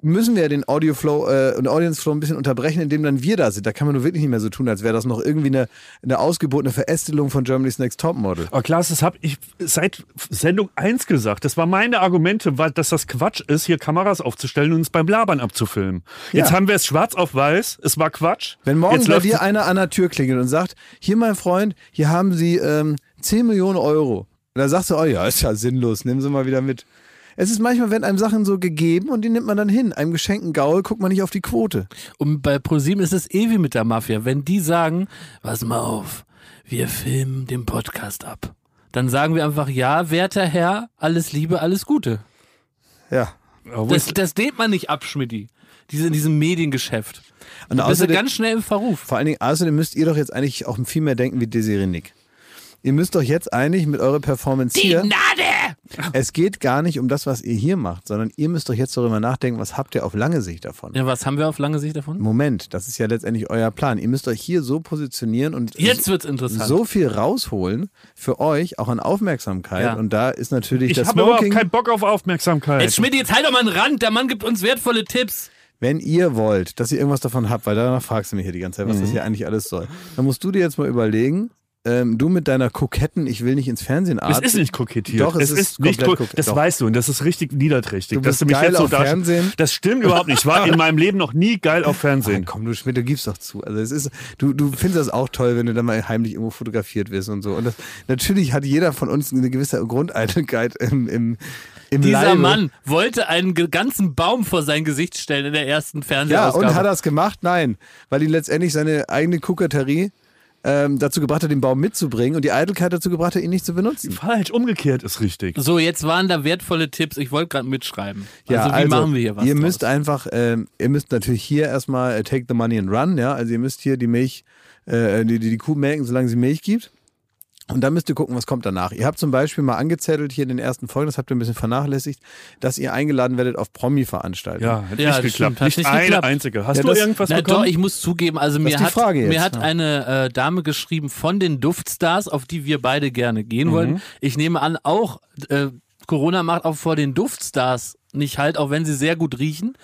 [SPEAKER 1] müssen wir den Audioflow äh, und Audience Flow ein bisschen unterbrechen, indem dann wir da sind. Da kann man nur wirklich nicht mehr so tun, als wäre das noch irgendwie eine, eine ausgebotene Verästelung von Germany's Next Topmodel.
[SPEAKER 2] Aber Klaas, das habe ich seit Sendung 1 gesagt. Das war meine Argumente, weil, dass das Quatsch ist, hier Kameras aufzustellen und uns beim Labern abzufilmen. Jetzt
[SPEAKER 1] Ja.
[SPEAKER 2] haben wir es schwarz auf weiß. Es war Quatsch.
[SPEAKER 1] Wenn morgen
[SPEAKER 2] Jetzt
[SPEAKER 1] bei dir einer an der Tür klingelt und sagt, hier mein Freund, hier haben Sie ähm, 10 Millionen Euro. Und da sagst du, oh ja, ist ja sinnlos, nimm sie mal wieder mit. Es ist manchmal, werden einem Sachen so gegeben und die nimmt man dann hin. Einem geschenkten Gaul guckt man nicht auf die Quote.
[SPEAKER 3] Und bei ProSieben ist es ewig mit der Mafia. Wenn die sagen, pass mal auf, wir filmen den Podcast ab. Dann sagen wir einfach, ja, werter Herr, alles Liebe, alles Gute.
[SPEAKER 1] Ja.
[SPEAKER 3] Das, das dehnt man nicht ab, Schmidti. Diese, in diesem Mediengeschäft.
[SPEAKER 1] Und
[SPEAKER 3] Da bist du
[SPEAKER 1] außerdem,
[SPEAKER 3] ganz schnell im Verruf.
[SPEAKER 1] vor allen Dingen, außerdem müsst ihr doch jetzt eigentlich auch viel mehr denken wie Desiree Nick. Ihr müsst doch jetzt eigentlich mit eurer Performance hier. Es geht gar nicht um das, was ihr hier macht, sondern ihr müsst doch jetzt darüber nachdenken, was habt ihr auf lange Sicht davon.
[SPEAKER 3] Ja, was haben wir auf lange Sicht davon?
[SPEAKER 1] Moment, das ist ja letztendlich euer Plan. Ihr müsst euch hier so positionieren und
[SPEAKER 3] Jetzt wird's interessant.
[SPEAKER 1] so viel rausholen für euch, auch an Aufmerksamkeit.
[SPEAKER 3] Ja.
[SPEAKER 1] Und da ist natürlich
[SPEAKER 2] ich
[SPEAKER 1] das
[SPEAKER 2] habe überhaupt
[SPEAKER 1] Smoking.
[SPEAKER 2] keinen Bock auf Aufmerksamkeit.
[SPEAKER 3] Jetzt Schmidt, jetzt halt doch mal einen Rand. Der Mann gibt uns wertvolle Tipps.
[SPEAKER 1] wenn ihr wollt, dass ihr irgendwas davon habt, weil danach fragst du mich hier die ganze Zeit, was
[SPEAKER 2] Mhm.
[SPEAKER 1] das hier eigentlich alles soll, dann musst du dir jetzt mal überlegen, ähm, du mit deiner koketten, ich will nicht ins Fernsehen
[SPEAKER 2] Es
[SPEAKER 1] Art.
[SPEAKER 2] ist nicht kokettiert.
[SPEAKER 1] Doch, es
[SPEAKER 2] es
[SPEAKER 1] ist
[SPEAKER 2] ist nicht
[SPEAKER 1] komplett
[SPEAKER 2] ko
[SPEAKER 1] kokett.
[SPEAKER 2] Das
[SPEAKER 1] Doch.
[SPEAKER 2] weißt du und das ist richtig niederträchtig.
[SPEAKER 1] Du
[SPEAKER 2] dass
[SPEAKER 1] bist
[SPEAKER 2] du mich
[SPEAKER 1] geil
[SPEAKER 2] jetzt so
[SPEAKER 1] auf Fernsehen.
[SPEAKER 2] Das stimmt überhaupt nicht. Ich war in meinem Leben noch nie geil auf Fernsehen.
[SPEAKER 1] komm, du Schmidt, du gibst doch zu. Also es ist, du, du findest das auch toll, wenn du dann mal heimlich irgendwo fotografiert wirst und so. Und das, natürlich hat jeder von uns eine gewisse Grundeitelkeit im, im, im
[SPEAKER 3] Dieser
[SPEAKER 1] Leibe.
[SPEAKER 3] Mann wollte einen ganzen Baum vor sein Gesicht stellen in der ersten
[SPEAKER 1] Ja,
[SPEAKER 3] Fernsehausgabe.
[SPEAKER 1] und hat er es gemacht? Nein, weil ihn letztendlich seine eigene Koketterie ähm, dazu gebracht hat, den Baum mitzubringen und die Eitelkeit dazu gebracht hat, ihn nicht zu benutzen.
[SPEAKER 2] Falsch, umgekehrt ist richtig.
[SPEAKER 3] so, jetzt waren da wertvolle Tipps. Ich wollte gerade mitschreiben.
[SPEAKER 1] Ja,
[SPEAKER 3] also wie machen wir hier was
[SPEAKER 1] Ihr
[SPEAKER 3] draus?
[SPEAKER 1] müsst einfach, ähm, ihr müsst natürlich hier erstmal äh, take the money and run, ja. Also ihr müsst hier die Milch, äh, die, die, die Kuh melken, solange sie Milch gibt. Und dann müsst ihr gucken, was kommt danach. Ihr habt zum Beispiel mal angezettelt hier in den ersten Folgen, das habt ihr ein bisschen vernachlässigt, dass ihr eingeladen werdet auf Promi-Veranstaltungen.
[SPEAKER 2] Ja, hat
[SPEAKER 3] Ja,
[SPEAKER 2] nicht geklappt.
[SPEAKER 3] stimmt, hat
[SPEAKER 2] nicht
[SPEAKER 3] nicht
[SPEAKER 2] eine
[SPEAKER 3] geklappt.
[SPEAKER 2] einzige. Hast
[SPEAKER 1] Ja,
[SPEAKER 2] du
[SPEAKER 1] das-
[SPEAKER 2] irgendwas
[SPEAKER 3] Na
[SPEAKER 2] bekommen?
[SPEAKER 3] doch, ich muss zugeben, also mir hat, mir hat
[SPEAKER 1] ja.
[SPEAKER 3] eine äh, Dame geschrieben von den Duftstars, auf die wir beide gerne gehen
[SPEAKER 1] Mhm.
[SPEAKER 3] wollen. Ich nehme an, auch äh, Corona macht auch vor den Duftstars nicht halt, auch wenn sie sehr gut riechen.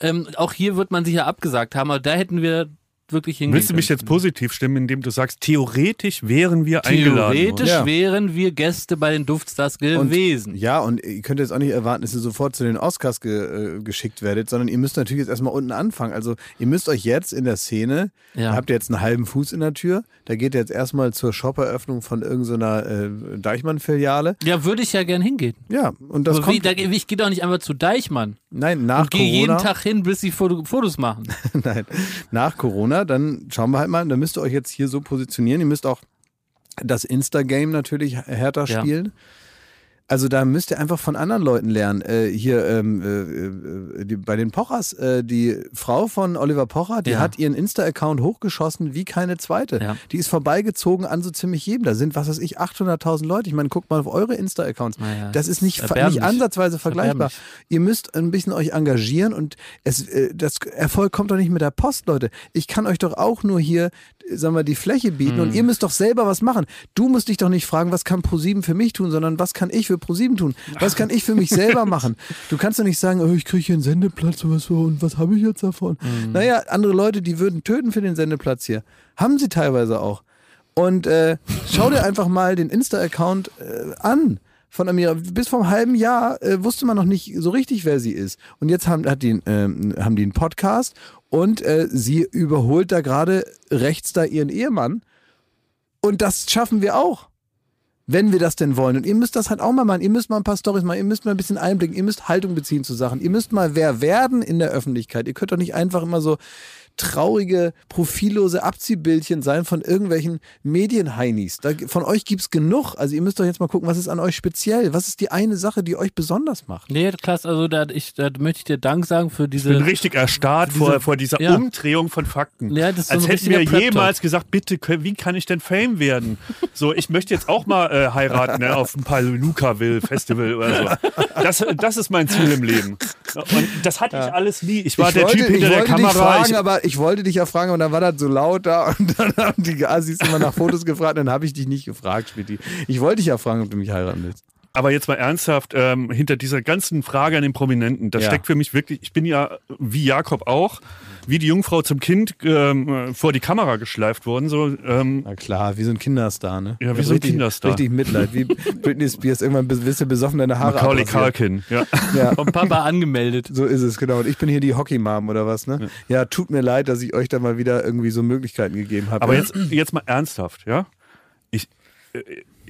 [SPEAKER 3] Ähm, auch hier wird man sich ja abgesagt haben, aber da hätten wir wirklich hingehen
[SPEAKER 2] Willst du mich jetzt positiv stimmen, indem du sagst, theoretisch wären wir eingeladen
[SPEAKER 3] Theoretisch
[SPEAKER 2] worden?
[SPEAKER 1] Ja.
[SPEAKER 3] wären wir Gäste bei den Duftstars
[SPEAKER 1] Und-
[SPEAKER 3] gewesen.
[SPEAKER 1] Ja, und ihr könnt jetzt auch nicht erwarten, dass ihr sofort zu den Oscars ge, äh, geschickt werdet, sondern ihr müsst natürlich jetzt erstmal unten anfangen. Also ihr müsst euch jetzt in der Szene,
[SPEAKER 3] Ja.
[SPEAKER 1] da habt ihr jetzt einen halben Fuß in der Tür, da geht ihr jetzt erstmal zur Shop-Eröffnung von irgendeiner äh, Deichmann-Filiale.
[SPEAKER 3] Ja, würde ich ja gern hingehen.
[SPEAKER 1] Ja, und das
[SPEAKER 3] Aber wie,
[SPEAKER 1] kommt,
[SPEAKER 3] da, ich gehe doch nicht einfach zu Deichmann.
[SPEAKER 1] nein, nach
[SPEAKER 3] Und gehe jeden
[SPEAKER 1] Corona,
[SPEAKER 3] Tag hin, bis sie Foto, Fotos machen.
[SPEAKER 1] nein, nach Corona, dann schauen wir halt mal, dann müsst ihr euch jetzt hier so positionieren, ihr müsst auch das Insta-Game natürlich härter
[SPEAKER 3] Ja.
[SPEAKER 1] spielen. Also da müsst ihr einfach von anderen Leuten lernen. Äh, hier ähm, äh, äh, die, bei den Pochers, äh, die Frau von Oliver Pocher, die
[SPEAKER 3] Ja.
[SPEAKER 1] hat ihren Insta-Account hochgeschossen wie keine zweite.
[SPEAKER 3] Ja.
[SPEAKER 1] Die ist vorbeigezogen an so ziemlich jedem. Da sind, was weiß ich, 800.000 Leute. Ich meine, guckt mal auf eure Insta-Accounts.
[SPEAKER 3] Naja,
[SPEAKER 1] das ist nicht, nicht ansatzweise vergleichbar. Ihr müsst ein bisschen euch engagieren und es, äh, das Erfolg kommt doch nicht mit der Post, Leute. Ich kann euch doch auch nur hier, sagen wir, die Fläche bieten
[SPEAKER 3] Hm.
[SPEAKER 1] und ihr müsst doch selber was machen. Du musst dich doch nicht fragen, was kann ProSieben für mich tun, sondern was kann ich für ProSieben tun? Was kann ich für mich selber machen? Du kannst doch nicht sagen, oh, ich kriege hier einen Sendeplatz oder so und was habe ich jetzt davon?
[SPEAKER 3] Hm.
[SPEAKER 1] Naja, andere Leute, die würden töten für den Sendeplatz hier. Haben sie teilweise auch. Und äh, schau dir einfach mal den Insta-Account äh, an von Amira. Bis vor einem halben Jahr äh, wusste man noch nicht so richtig, wer sie ist. Und jetzt haben, hat die, ähm, haben die einen Podcast und äh, sie überholt da gerade rechts da ihren Ehemann. Und das schaffen wir auch. Wenn wir das denn wollen. Und ihr müsst das halt auch mal machen. Ihr müsst mal ein paar Storys machen. Ihr müsst mal ein bisschen einblicken. Ihr müsst Haltung beziehen zu Sachen. Ihr müsst mal wer werden in der Öffentlichkeit. Ihr könnt doch nicht einfach immer so traurige, profillose Abziehbildchen sein von irgendwelchen Medienheinis. Da, von euch gibt's genug. Also ihr müsst doch jetzt mal gucken, was ist an euch speziell? Was ist die eine Sache, die euch besonders macht?
[SPEAKER 3] Nee, klasse, also da, ich, da möchte ich dir Dank sagen für diese.
[SPEAKER 2] Ich bin richtig erstarrt vor, vor dieser
[SPEAKER 3] ja.
[SPEAKER 2] Umdrehung von Fakten.
[SPEAKER 3] Ja, das ist so
[SPEAKER 2] Als hätten wir jemals gesagt, bitte, kö- wie kann ich denn Fame werden? So, ich möchte jetzt auch mal äh, heiraten ne, auf ein Palukaville Festival oder so. Das, das ist mein Ziel im Leben. Und das hatte ich alles nie. Ich war
[SPEAKER 1] ich
[SPEAKER 2] der
[SPEAKER 1] wollte,
[SPEAKER 2] Typ hinter
[SPEAKER 1] ich
[SPEAKER 2] der Kamera.
[SPEAKER 1] Fragen,
[SPEAKER 2] ich,
[SPEAKER 1] aber ich wollte dich ja fragen, und dann war das so laut da und dann haben die Asis immer nach Fotos gefragt, dann habe ich dich nicht gefragt, Schmitti. Ich wollte dich ja fragen, ob du mich heiraten willst.
[SPEAKER 2] Aber jetzt mal ernsthaft, ähm, hinter dieser ganzen Frage an den Prominenten, da
[SPEAKER 1] Ja.
[SPEAKER 2] steckt für mich wirklich, ich bin ja wie Jakob auch, wie die Jungfrau zum Kind ähm, vor die Kamera geschleift worden. So, ähm,
[SPEAKER 1] Na klar, wie so ein Kinderstar, ne?
[SPEAKER 2] Ja, wie
[SPEAKER 1] hab
[SPEAKER 2] so ein
[SPEAKER 1] richtig,
[SPEAKER 2] Kinderstar.
[SPEAKER 1] Richtig Mitleid, wie Britney Spears. Irgendwann bist du besoffen, deine Haare
[SPEAKER 2] Macaulay. Culkin. Ja.
[SPEAKER 1] Ja,
[SPEAKER 3] vom Papa angemeldet.
[SPEAKER 1] so ist es, genau. Und ich bin hier die Hockey-Mom oder was, ne? Ja. tut mir leid, dass ich euch da mal wieder irgendwie so Möglichkeiten gegeben habe.
[SPEAKER 2] Aber jetzt, jetzt mal ernsthaft, ja? Ich, äh,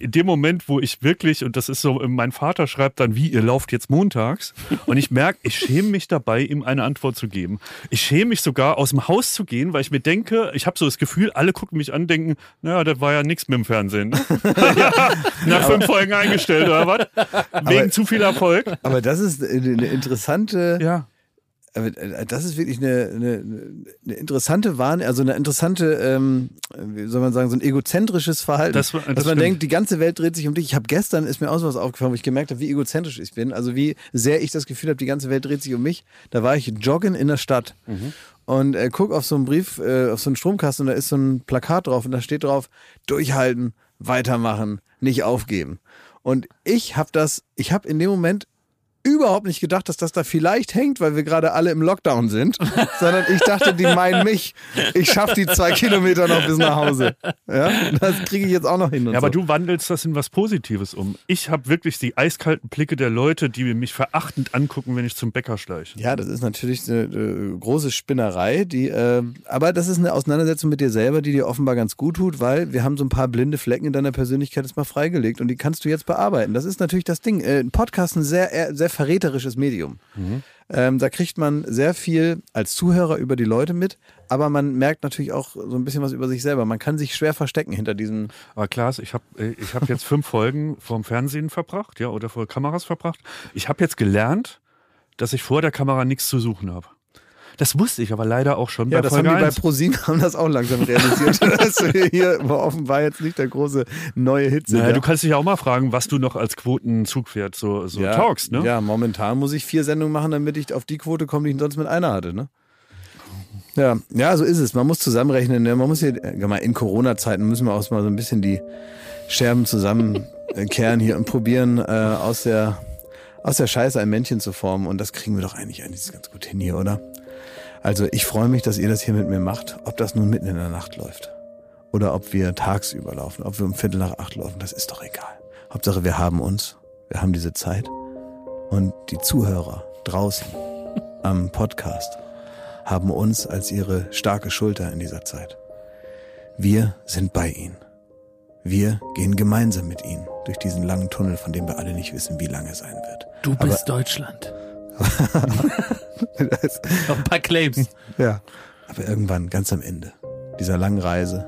[SPEAKER 2] in dem Moment, wo ich wirklich, und das ist so, mein Vater schreibt dann, wie, ihr lauft jetzt montags, und ich merke, ich schäme mich dabei, ihm eine Antwort zu geben. Ich schäme mich sogar, aus dem Haus zu gehen, weil ich mir denke, ich habe so das Gefühl, alle gucken mich an, denken, naja, das war ja nichts mit dem Fernsehen. Ja, nach fünf Folgen eingestellt, oder was? Wegen zu viel Erfolg.
[SPEAKER 1] Aber das ist eine eine interessante,
[SPEAKER 2] Ja.
[SPEAKER 1] Äh, das ist wirklich eine, eine, eine interessante Wahrnehmung, also eine interessante, ähm, wie soll man sagen, so ein egozentrisches Verhalten.
[SPEAKER 2] Das das
[SPEAKER 1] dass man
[SPEAKER 2] stimmt.
[SPEAKER 1] denkt, die ganze Welt dreht sich um dich. Ich habe gestern, ist mir auch so was aufgefallen, wo ich gemerkt habe, wie egozentrisch ich bin. Also wie sehr ich das Gefühl habe, die ganze Welt dreht sich um mich. Da war ich joggen in der Stadt und äh, guck auf so einen Brief, äh, auf so einen Stromkasten und da ist so ein Plakat drauf und da steht drauf, durchhalten, weitermachen, nicht aufgeben. Und ich habe das, ich habe in dem Moment überhaupt nicht gedacht, dass das da vielleicht hängt, weil wir gerade alle im Lockdown sind, sondern ich dachte, die meinen mich. Ich schaffe die zwei Kilometer noch bis nach Hause. Ja, das kriege ich jetzt auch noch hin. Und
[SPEAKER 2] Ja, aber
[SPEAKER 1] so.
[SPEAKER 2] du wandelst das in was Positives um. Ich habe wirklich die eiskalten Blicke der Leute, die mich verachtend angucken, wenn ich zum Bäcker schleiche.
[SPEAKER 1] Ja, das ist natürlich eine, äh, große Spinnerei, die, äh, aber das ist eine Auseinandersetzung mit dir selber, die dir offenbar ganz gut tut, weil wir haben so ein paar blinde Flecken in deiner Persönlichkeit jetzt mal freigelegt und die kannst du jetzt bearbeiten. Das ist natürlich das Ding. Äh, ein Podcast ist ein sehr, eher- sehr verräterisches Medium. Ähm, da kriegt man sehr viel als Zuhörer über die Leute mit, aber man merkt natürlich auch so ein bisschen was über sich selber. Man kann sich schwer verstecken hinter diesem.
[SPEAKER 2] Aber Klaas, ich habe ich hab jetzt fünf Folgen vorm Fernsehen verbracht, ja, oder vor Kameras verbracht. Ich habe jetzt gelernt, dass ich vor der Kamera nichts zu suchen habe. Das wusste ich aber leider auch schon
[SPEAKER 1] Ja,
[SPEAKER 2] bei
[SPEAKER 1] das haben
[SPEAKER 2] Folge
[SPEAKER 1] die bei
[SPEAKER 2] 1.
[SPEAKER 1] ProSieben haben das auch langsam realisiert. wir hier offenbar jetzt nicht der große neue Hit.
[SPEAKER 2] Naja,
[SPEAKER 1] ja.
[SPEAKER 2] du kannst dich ja auch mal fragen, was du noch als Quotenzugpferd so, so
[SPEAKER 1] ja,
[SPEAKER 2] talkst, ne?
[SPEAKER 1] Ja, momentan muss ich vier Sendungen machen, damit ich auf die Quote komme, die ich sonst mit einer hatte, ne? Ja, ja, so ist es. Man muss zusammenrechnen. Ne? Man muss hier, in Corona-Zeiten müssen wir auch mal so ein bisschen die Scherben zusammenkehren hier und probieren, äh, aus der aus der Scheiße ein Männchen zu formen. Und das kriegen wir doch eigentlich, eigentlich ganz gut hin hier, oder? Also ich freue mich, dass ihr das hier mit mir macht. Ob das nun mitten in der Nacht läuft oder ob wir tagsüber laufen, ob wir um Viertel nach acht laufen, das ist doch egal. Hauptsache wir haben uns, wir haben diese Zeit und die Zuhörer draußen am Podcast haben uns als ihre starke Schulter in dieser Zeit. Wir sind bei ihnen. Wir gehen gemeinsam mit ihnen durch diesen langen Tunnel, von dem wir alle nicht wissen, wie lange es sein wird.
[SPEAKER 3] Du bist Deutschland. Noch ein paar Claims.
[SPEAKER 1] Ja. Aber irgendwann, ganz am Ende dieser langen Reise,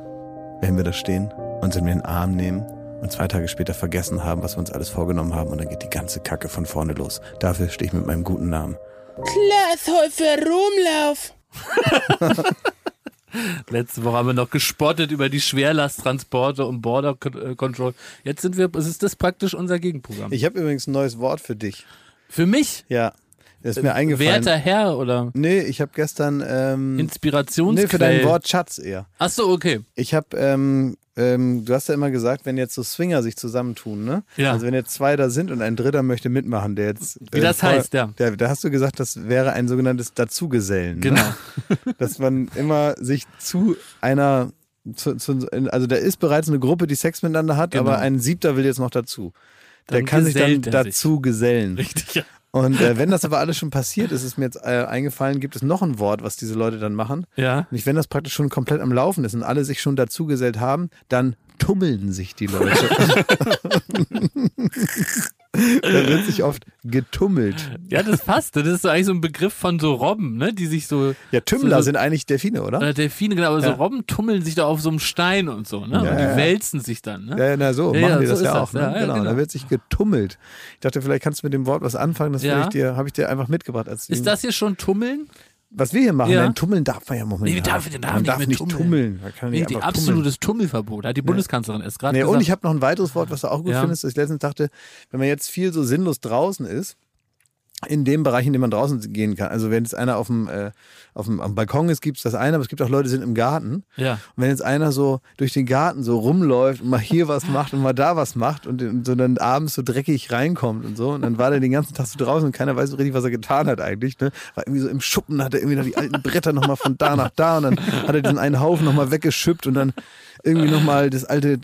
[SPEAKER 1] werden wir da stehen, uns in den Arm nehmen und zwei Tage später vergessen haben, was wir uns alles vorgenommen haben und dann geht die ganze Kacke von vorne los. Dafür stehe ich mit meinem guten Namen.
[SPEAKER 5] Klaas Häufer Rumlauf.
[SPEAKER 3] Letzte Woche haben wir noch gespottet über die Schwerlasttransporte und Border äh, Control. Jetzt sind wir, es ist das praktisch unser Gegenprogramm.
[SPEAKER 1] Ich habe übrigens ein neues Wort für dich.
[SPEAKER 3] Für mich,
[SPEAKER 1] Ja. Das ist mir eingefallen.
[SPEAKER 3] werter Herr oder
[SPEAKER 1] Nee, ich habe gestern ähm,
[SPEAKER 3] Inspirationsquelle.
[SPEAKER 1] Nee, für dein Wort Schatz eher.
[SPEAKER 3] Ach so, okay.
[SPEAKER 1] Ich habe, ähm, ähm, du hast ja immer gesagt, wenn jetzt so Swinger sich zusammentun, ne?
[SPEAKER 3] Ja.
[SPEAKER 1] Also wenn jetzt zwei da sind und ein dritter möchte mitmachen, der jetzt.
[SPEAKER 3] Wie das heißt, ja.
[SPEAKER 1] Der, da hast du gesagt, das wäre ein sogenanntes Dazugesellen.
[SPEAKER 3] Genau.
[SPEAKER 1] Ne? Dass man immer sich zu einer. Zu, zu, also da ist bereits eine Gruppe, die Sex miteinander hat,
[SPEAKER 3] Genau.
[SPEAKER 1] aber ein Siebter will jetzt noch dazu. Der
[SPEAKER 3] Dann
[SPEAKER 1] kann sich dann
[SPEAKER 3] er sich.
[SPEAKER 1] dazu gesellen.
[SPEAKER 3] Richtig, ja.
[SPEAKER 1] Und äh, wenn das aber alles schon passiert ist, ist mir jetzt äh, eingefallen, gibt es noch ein Wort, was diese Leute dann machen.
[SPEAKER 3] Ja.
[SPEAKER 1] Nicht, wenn das praktisch schon komplett am Laufen ist und alle sich schon dazugesellt haben, dann tummeln sich die Leute. da wird sich oft getummelt.
[SPEAKER 3] Ja, das passt. Das ist so eigentlich so ein Begriff von so Robben, ne? Die sich so.
[SPEAKER 1] Ja, Tümmler
[SPEAKER 3] so,
[SPEAKER 1] sind eigentlich Delfine, oder?
[SPEAKER 3] Oder Delfine, genau, aber so
[SPEAKER 1] Ja.
[SPEAKER 3] Robben tummeln sich da auf so einem Stein und so, ne?
[SPEAKER 1] Ja,
[SPEAKER 3] und die
[SPEAKER 1] ja.
[SPEAKER 3] wälzen sich dann, ne?
[SPEAKER 1] Ja, na so,
[SPEAKER 3] Ja,
[SPEAKER 1] machen die
[SPEAKER 3] so
[SPEAKER 1] das ja
[SPEAKER 3] das.
[SPEAKER 1] auch. Ne?
[SPEAKER 3] Ja, ja,
[SPEAKER 1] genau.
[SPEAKER 3] genau.
[SPEAKER 1] da wird sich getummelt. Ich dachte, vielleicht kannst du mit dem Wort was anfangen, das, ich dir, habe ich dir einfach mitgebracht. Als
[SPEAKER 3] Ist das hier schon Tummeln?
[SPEAKER 1] Was wir hier machen,
[SPEAKER 3] Ja.
[SPEAKER 1] nein, tummeln darf man ja momentan.
[SPEAKER 3] Nee, darf- darf
[SPEAKER 1] man
[SPEAKER 3] nicht
[SPEAKER 1] darf nicht
[SPEAKER 3] tummeln.
[SPEAKER 1] tummeln. Man kann nicht
[SPEAKER 3] absolutes Tummelverbot. Hat die Bundeskanzlerin erst gerade
[SPEAKER 1] Nee,
[SPEAKER 3] gesagt.
[SPEAKER 1] und ich habe noch ein weiteres Wort, was du auch gut
[SPEAKER 3] Ja.
[SPEAKER 1] findest, dass ich letztens dachte, wenn man jetzt viel so sinnlos draußen ist, in dem Bereich, in dem man draußen gehen kann. Also wenn jetzt einer auf dem, äh, auf dem am Balkon ist, gibt es das eine, aber es gibt auch Leute, die sind im Garten.
[SPEAKER 3] ja.
[SPEAKER 1] Und wenn jetzt einer so durch den Garten so rumläuft und mal hier was macht und mal da was macht und, und so dann abends so dreckig reinkommt und so, und dann war der den ganzen Tag so draußen und keiner weiß so richtig, was er getan hat eigentlich. Ne? War irgendwie so im Schuppen, hat er irgendwie noch die alten Bretter nochmal von da nach da und dann hat er diesen einen Haufen nochmal weggeschüppt und dann irgendwie nochmal das alte,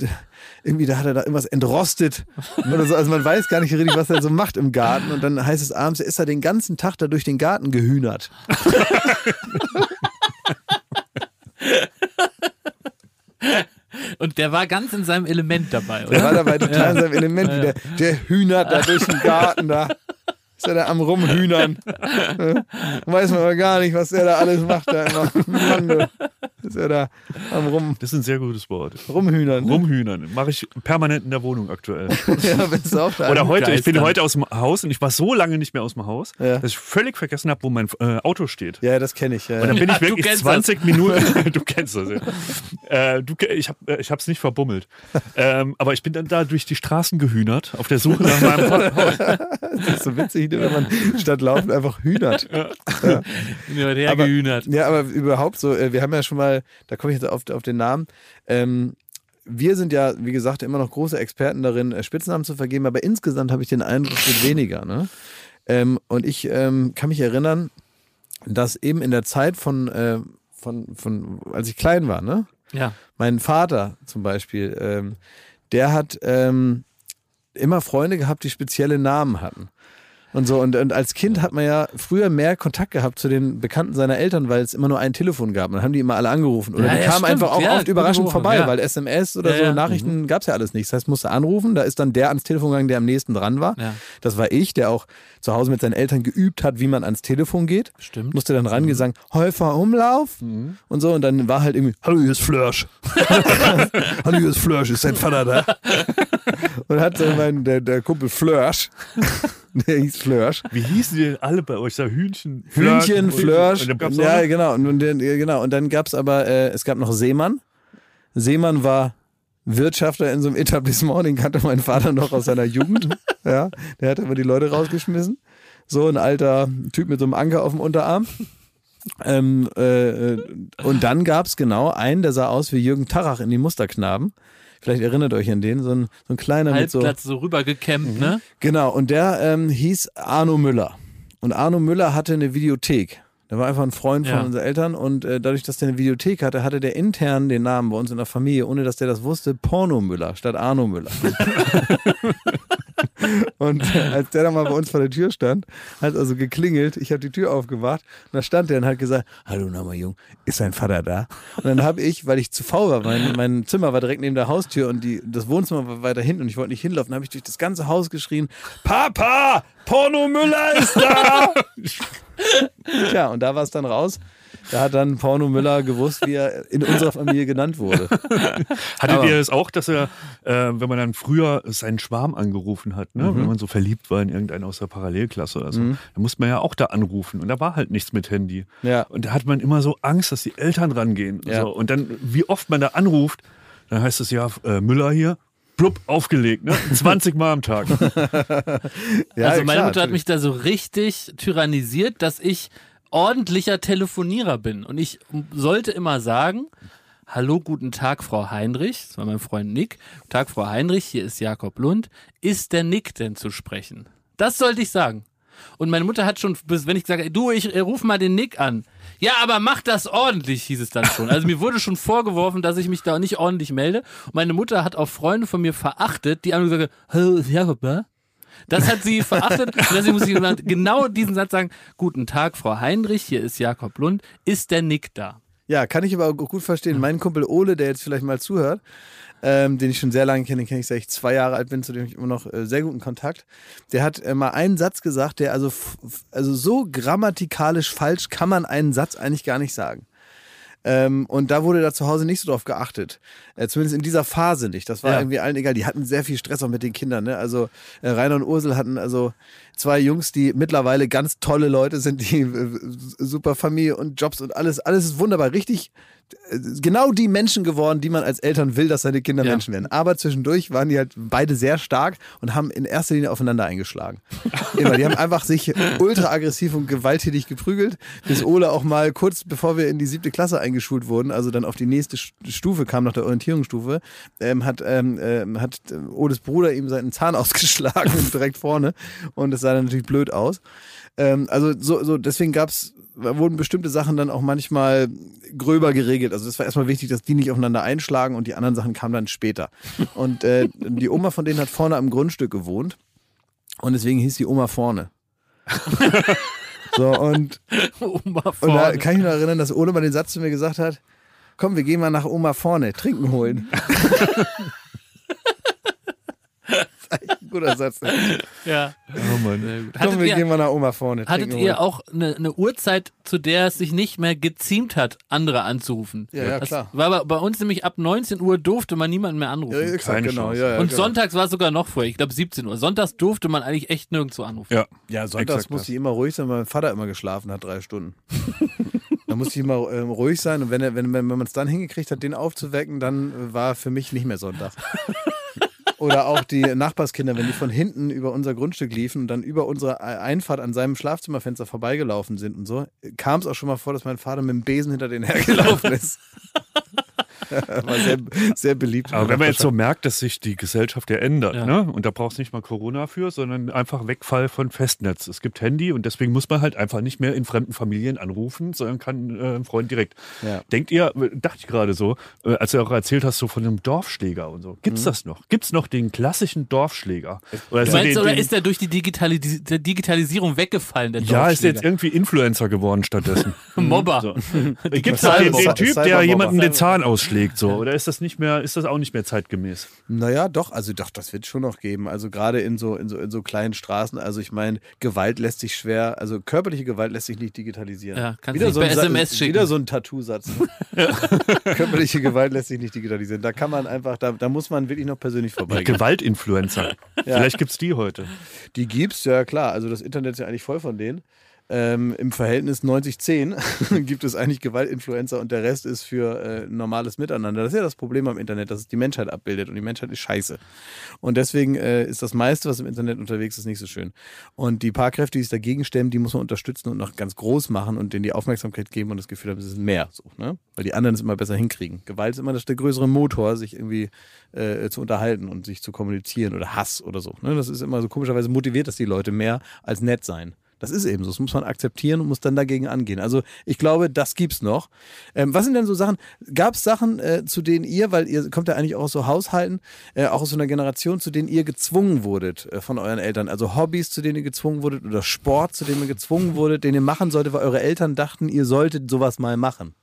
[SPEAKER 1] irgendwie da hat er da irgendwas entrostet oder so. Also man weiß gar nicht richtig, was er so macht im Garten und dann heißt es abends, er ist er den ganzen Tag da durch den Garten gehühnert.
[SPEAKER 3] Und der war ganz in seinem Element dabei,
[SPEAKER 1] Der
[SPEAKER 3] oder?
[SPEAKER 1] war dabei total in seinem Element wieder. Der hühnert da durch den Garten da. Ist er da am Rumhühnern. Weiß man aber gar nicht, was der da alles macht. Da immer. Mann, du. Ist er da am Rum,
[SPEAKER 2] Das ist ein sehr gutes Wort.
[SPEAKER 1] Rumhühnern. Ne?
[SPEAKER 2] Rumhühnern. Mache ich permanent in der Wohnung aktuell.
[SPEAKER 1] Ja, bist du auch da.
[SPEAKER 2] Oder heute, ich bin
[SPEAKER 3] Geistern.
[SPEAKER 2] heute aus dem Haus und ich war so lange nicht mehr aus dem Haus,
[SPEAKER 1] Ja.
[SPEAKER 2] dass ich völlig vergessen habe, wo mein äh, Auto steht.
[SPEAKER 1] Ja, das kenne ich. Ja,
[SPEAKER 2] Und dann bin
[SPEAKER 3] Ja,
[SPEAKER 2] ich wirklich
[SPEAKER 3] kennst
[SPEAKER 2] 20 Minuten. du kennst das, ja. Äh, du, ich habe ich hab's nicht verbummelt. Ähm, aber ich bin dann da durch die Straßen gehühnert, auf der Suche nach meinem Haus.
[SPEAKER 1] Das ist so witzig, ne, wenn man statt laufen einfach hühnert.
[SPEAKER 3] Bin über der
[SPEAKER 1] Aber-
[SPEAKER 3] gehühnert.
[SPEAKER 1] Ja, aber überhaupt so, äh, wir haben ja schon mal, da komme ich jetzt auf, auf den Namen, ähm, wir sind ja, wie gesagt, immer noch große Experten darin, äh, Spitznamen zu vergeben, aber insgesamt habe ich den Eindruck, es wird weniger. Ne? Ähm, und ich ähm, kann mich erinnern, dass eben in der Zeit von, äh, von, von, als ich klein war, ne?
[SPEAKER 3] Ja.
[SPEAKER 1] Mein Vater zum Beispiel, ähm, der hat ähm, immer Freunde gehabt, die spezielle Namen hatten. Und so, und, und als Kind hat man ja früher mehr Kontakt gehabt zu den Bekannten seiner Eltern, weil es immer nur ein Telefon gab. Und dann haben die immer alle angerufen. Oder
[SPEAKER 3] Ja,
[SPEAKER 1] die
[SPEAKER 3] ja,
[SPEAKER 1] kamen
[SPEAKER 3] stimmt.
[SPEAKER 1] einfach auch
[SPEAKER 3] Ja,
[SPEAKER 1] oft überraschend
[SPEAKER 3] gute
[SPEAKER 1] vorbei, weil SMS oder so. Nachrichten gab's ja alles nicht. Das heißt, musste anrufen, da ist dann der ans Telefon gegangen, der am nächsten dran war. Das war ich, der auch zu Hause mit seinen Eltern geübt hat, wie man ans Telefon geht.
[SPEAKER 3] Stimmt.
[SPEAKER 1] Musste dann rangehen, sagen, Häufer Umlauf und so. Und dann war halt irgendwie, hallo, hier ist Flörsch. hallo, hier ist Flörsch, ist dein Vater da? und hat so mein, der, der Kumpel Flörsch, der hieß Flörsch.
[SPEAKER 2] Wie hießen die denn alle bei euch? Da Hühnchen,
[SPEAKER 1] Hühnchen, Flörsch.
[SPEAKER 2] Und dann gab's
[SPEAKER 1] Ja, genau. Und, und, genau. und dann gab's aber, äh, es gab noch Seemann. Seemann war Wirtschafter in so einem Etablissement, den kannte mein Vater noch aus seiner Jugend. ja, der hat immer die Leute rausgeschmissen. So ein alter Typ mit so einem Anker auf dem Unterarm. Ähm, äh, äh, und dann gab's genau einen, der sah aus wie Jürgen Tarach in die Musterknaben. Vielleicht erinnert euch an den, so ein, so ein kleiner mit so.
[SPEAKER 3] Halbplatz so rübergekämmt, ne?
[SPEAKER 1] Genau, und der ähm, hieß Arno Müller. Und Arno Müller hatte eine Videothek. Der war einfach ein Freund von
[SPEAKER 3] Ja.
[SPEAKER 1] unseren Eltern und äh, dadurch, dass der eine Videothek hatte, hatte der intern den Namen bei uns in der Familie, ohne dass der das wusste, Porno Müller statt Arno Müller. und äh, als der dann mal bei uns vor der Tür stand, hat also geklingelt, ich habe die Tür aufgemacht und da stand der und hat gesagt, hallo nochmal Jung, ist dein Vater da? Und dann habe ich, weil ich zu faul war, mein, mein Zimmer war direkt neben der Haustür und die, das Wohnzimmer war weiter hinten und ich wollte nicht hinlaufen, habe ich durch das ganze Haus geschrien, Papa, Porno Müller ist da! Tja, und da war es dann raus. Da hat dann Porno Müller gewusst, wie er in unserer Familie genannt wurde.
[SPEAKER 2] Hattet
[SPEAKER 1] Aber-
[SPEAKER 2] ihr das auch, dass er, äh, wenn man dann früher seinen Schwarm angerufen hat, ne? wenn man so verliebt war in irgendeinen aus der Parallelklasse oder so, dann musste man ja auch da anrufen und da war halt nichts mit Handy.
[SPEAKER 1] Ja.
[SPEAKER 2] Und da hat man immer so Angst, dass die Eltern rangehen.
[SPEAKER 1] Ja.
[SPEAKER 2] So. Und dann, wie oft man da anruft, dann heißt es ja, äh, Müller hier, blub, aufgelegt, ne? 20 Mal am Tag.
[SPEAKER 1] Ja,
[SPEAKER 3] also meine
[SPEAKER 1] klar,
[SPEAKER 3] Mutter hat mich da so richtig tyrannisiert, dass ich ordentlicher Telefonierer bin. Und ich sollte immer sagen, Hallo, guten Tag, Frau Heinrich. Das war mein Freund Nick. Guten Tag, Frau Heinrich. Hier ist Jakob Lund. Ist der Nick denn zu sprechen? Das sollte ich sagen. Und meine Mutter hat schon, wenn ich sage, du, ich äh, ruf mal den Nick an. Ja, aber mach das ordentlich, hieß es dann schon. Also mir wurde schon vorgeworfen, dass ich mich da nicht ordentlich melde. Meine Mutter hat auch Freunde von mir verachtet, die haben gesagt, hallo, Jakob da? Das hat sie verachtet und deswegen muss ich genau diesen Satz sagen. Guten Tag, Frau Heinrich, hier ist Jakob Lund. Ist der Nick da?
[SPEAKER 1] Ja, kann ich aber auch gut verstehen. Mein Kumpel Ole, der jetzt vielleicht mal zuhört, ähm, den ich schon sehr lange kenne, den kenne ich seit ich zwei Jahre alt bin, zu dem ich immer noch äh, sehr guten Kontakt. Der hat äh, mal einen Satz gesagt, der also, also so grammatikalisch falsch kann man einen Satz eigentlich gar nicht sagen. Ähm, und da wurde da zu Hause nicht so drauf geachtet. Äh, zumindest in dieser Phase nicht. Das war
[SPEAKER 3] Ja.
[SPEAKER 1] irgendwie allen egal. Die hatten sehr viel Stress auch mit den Kindern. Ne? Also äh, Rainer und Ursel hatten also zwei Jungs, die mittlerweile ganz tolle Leute sind, die äh, super Familie und Jobs und alles. Alles ist wunderbar. Richtig genau die Menschen geworden, die man als Eltern will, dass seine Kinder
[SPEAKER 3] Ja.
[SPEAKER 1] Menschen werden. Aber zwischendurch waren die halt beide sehr stark und haben in erster Linie aufeinander eingeschlagen. Immer. Die haben einfach sich ultra aggressiv und gewalttätig geprügelt, bis Ole auch mal kurz bevor wir in die siebte Klasse eingeschult wurden, also dann auf die nächste Stufe kam, nach der Orientierungsstufe, ähm, hat, ähm, ähm, hat äh, Oles Bruder ihm seinen Zahn ausgeschlagen direkt vorne und es sah dann natürlich blöd aus. Ähm, also so, so deswegen gab's wurden bestimmte Sachen dann auch manchmal gröber geregelt. Also es war erstmal wichtig, dass die nicht aufeinander einschlagen und die anderen Sachen kamen dann später. Und äh, die Oma von denen hat vorne am Grundstück gewohnt und deswegen hieß die Oma vorne. so und,
[SPEAKER 3] Oma
[SPEAKER 1] und da
[SPEAKER 3] vorne.
[SPEAKER 1] kann ich mich noch erinnern, dass Ole mal den Satz zu mir gesagt hat, komm, wir gehen mal nach Oma vorne, trinken holen. guter Satz.
[SPEAKER 3] Ja.
[SPEAKER 2] Oh Mann.
[SPEAKER 3] Sehr gut.
[SPEAKER 1] Komm,
[SPEAKER 3] Hattet
[SPEAKER 1] wir
[SPEAKER 3] ihr,
[SPEAKER 1] gehen mal nach Oma vorne,
[SPEAKER 3] hattet ihr auch eine, eine Uhrzeit, zu der es sich nicht mehr geziemt hat, andere anzurufen?
[SPEAKER 1] Ja, ja,
[SPEAKER 3] das
[SPEAKER 1] klar.
[SPEAKER 3] War bei, uns nämlich ab 19 Uhr durfte man niemanden mehr anrufen.
[SPEAKER 1] Ja, exakt,
[SPEAKER 2] Keine
[SPEAKER 1] genau. Ja, ja,
[SPEAKER 3] Und
[SPEAKER 1] genau.
[SPEAKER 3] sonntags war es sogar noch vorher, ich glaube 17 Uhr. Sonntags durfte man eigentlich echt nirgendwo anrufen.
[SPEAKER 2] Ja.
[SPEAKER 1] Ja, sonntags
[SPEAKER 2] Exakt
[SPEAKER 1] musste ich immer ruhig sein, weil mein Vater immer geschlafen hat, drei Stunden. da musste ich immer ähm, ruhig sein und wenn, er, wenn, wenn man es dann hingekriegt hat, den aufzuwecken, dann äh, war für mich nicht mehr Sonntag. Oder auch die Nachbarskinder, wenn die von hinten über unser Grundstück liefen und dann über unsere Einfahrt an seinem Schlafzimmerfenster vorbeigelaufen sind und so, kam es auch schon mal vor, dass mein Vater mit dem Besen hinter denen hergelaufen ist. War sehr, sehr beliebt.
[SPEAKER 2] Aber wenn man jetzt so merkt, dass sich die Gesellschaft ja ändert,
[SPEAKER 3] Ja.
[SPEAKER 2] ne? und da brauchst du nicht mal Corona für, sondern einfach Wegfall von Festnetz. Es gibt Handy und deswegen muss man halt einfach nicht mehr in fremden Familien anrufen, sondern kann äh, einen Freund direkt.
[SPEAKER 1] Ja.
[SPEAKER 2] Denkt ihr, dachte ich gerade so, äh, als du auch erzählt hast, so von einem Dorfschläger und so. Gibt's das noch? Gibt's noch den klassischen Dorfschläger? Oder
[SPEAKER 3] Du
[SPEAKER 2] so
[SPEAKER 3] meinst,
[SPEAKER 2] den,
[SPEAKER 3] oder
[SPEAKER 2] den,
[SPEAKER 3] ist der durch die Digitalis der Digitalisierung weggefallen, der
[SPEAKER 2] ja, ist jetzt
[SPEAKER 3] Dorfschläger?
[SPEAKER 2] irgendwie Influencer geworden stattdessen.
[SPEAKER 3] Mobber.
[SPEAKER 2] So. Gibt's noch den, den Typ, der jemanden den Zahn ausschlägt, so? Oder ist das nicht mehr, ist das auch nicht mehr zeitgemäß?
[SPEAKER 1] Naja, doch, also doch, das wird schon noch geben. Also gerade in so, in so, in so kleinen Straßen, also ich meine, Gewalt lässt sich schwer, also körperliche Gewalt lässt sich nicht digitalisieren.
[SPEAKER 3] Ja, kannst
[SPEAKER 1] wieder
[SPEAKER 3] nicht
[SPEAKER 1] so
[SPEAKER 3] per
[SPEAKER 1] ein
[SPEAKER 3] SMS schicken.
[SPEAKER 1] Wieder so ein Tattoo-Satz. körperliche Gewalt lässt sich nicht digitalisieren. Da kann man einfach, da, da muss man wirklich noch persönlich vorbeigehen.
[SPEAKER 2] Gewaltinfluencer. Vielleicht gibt's die heute.
[SPEAKER 1] Die gibt's, ja klar. Also das Internet ist ja eigentlich voll von denen. Ähm, Im Verhältnis 90-10 gibt es eigentlich Gewaltinfluencer und der Rest ist für äh, normales Miteinander. Das ist ja das Problem am Internet, dass es die Menschheit abbildet und die Menschheit ist scheiße. Und deswegen äh, ist das meiste, was im Internet unterwegs ist, nicht so schön. Und die paar Kräfte, die sich dagegen stemmen, die muss man unterstützen und noch ganz groß machen und denen die Aufmerksamkeit geben und das Gefühl haben, es ist mehr. So, ne? Weil die anderen es immer besser hinkriegen. Gewalt ist immer das, der größere Motor, sich irgendwie äh, zu unterhalten und sich zu kommunizieren oder Hass oder so. Ne? Das ist immer so komischerweise motiviert das die Leute mehr als nett sein. Das ist eben so. Das muss man akzeptieren und muss dann dagegen angehen. Also ich glaube, das gibt's noch. Ähm, was sind denn so Sachen? Gab es Sachen, äh, zu denen ihr, weil ihr kommt ja eigentlich auch aus so Haushalten, äh, auch aus so einer Generation, zu denen ihr gezwungen wurdet äh, von euren Eltern? Also Hobbys, zu denen ihr gezwungen wurdet oder Sport, zu dem ihr gezwungen wurdet, den ihr machen solltet, weil eure Eltern dachten, ihr solltet sowas mal machen.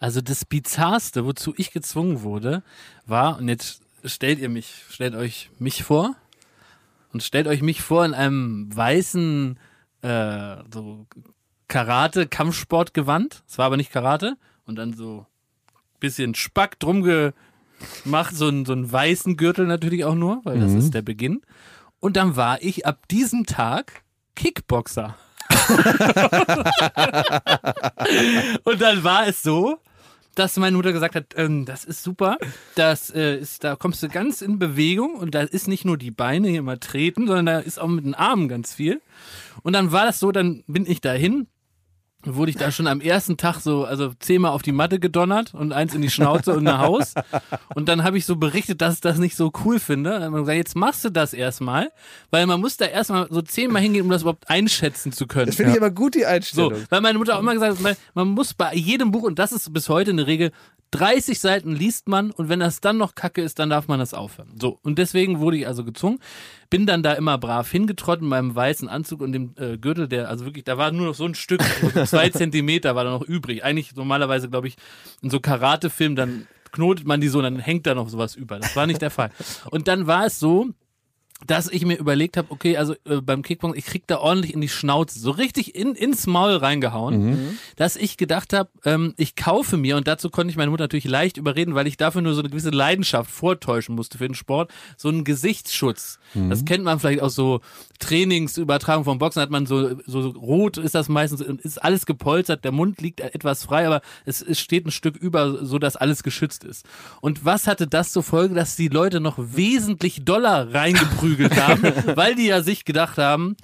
[SPEAKER 3] Also das Bizarrste, wozu ich gezwungen wurde, war, und jetzt stellt ihr mich, stellt euch mich vor und stellt euch mich vor in einem weißen äh, so Karate-Kampfsportgewand. Es war aber nicht Karate. Und dann so bisschen Spack drum gemacht, so einen, so einen weißen Gürtel natürlich auch nur, weil das ist der Beginn. Und dann war ich ab diesem Tag Kickboxer. Und dann war es so, dass meine Mutter gesagt hat, ähm, das ist super, das äh, ist, da kommst du ganz in Bewegung und da ist nicht nur die Beine hier mal treten, sondern da ist auch mit den Armen ganz viel. Und dann war das so, dann bin ich dahin, wurde ich da schon am ersten Tag so, also zehnmal auf die Matte gedonnert und eins in die Schnauze und nach Haus. Und dann habe ich so berichtet, dass ich das nicht so cool finde. Dann haben wir gesagt, jetzt machst du das erstmal, weil man muss da erstmal so zehnmal hingehen, um das überhaupt einschätzen zu können.
[SPEAKER 1] Das finde ich aber gut, die
[SPEAKER 3] So,
[SPEAKER 1] Einstellung.
[SPEAKER 3] weil meine Mutter auch immer gesagt hat, man- man muss bei jedem Buch, und das ist bis heute eine Regel, 30 Seiten liest man und wenn das dann noch kacke ist, dann darf man das aufhören. So, und deswegen wurde ich also gezwungen, bin dann da immer brav hingetrottet in meinem weißen Anzug und dem äh, Gürtel, der, also wirklich, da war nur noch so ein Stück, so zwei Zentimeter war da noch übrig. Eigentlich normalerweise, glaube ich, in so Karatefilmen, dann knotet man die so dann hängt da noch sowas über. Das war nicht der Fall. Und dann war es so, dass ich mir überlegt habe, okay, also äh, beim Kickboxen, ich krieg da ordentlich in die Schnauze, so richtig in, ins Maul reingehauen, dass ich gedacht habe, ähm, ich kaufe mir, und dazu konnte ich meine Mutter natürlich leicht überreden, weil ich dafür nur so eine gewisse Leidenschaft vortäuschen musste für den Sport, so einen Gesichtsschutz. Das kennt man vielleicht aus so Trainingsübertragung vom Boxen, hat man so, so rot ist das meistens, ist alles gepolstert, der Mund liegt etwas frei, aber es, es steht ein Stück über, so dass alles geschützt ist. Und was hatte das zur Folge, dass die Leute noch wesentlich doller reingeprügelt haben, weil die ja sich gedacht haben,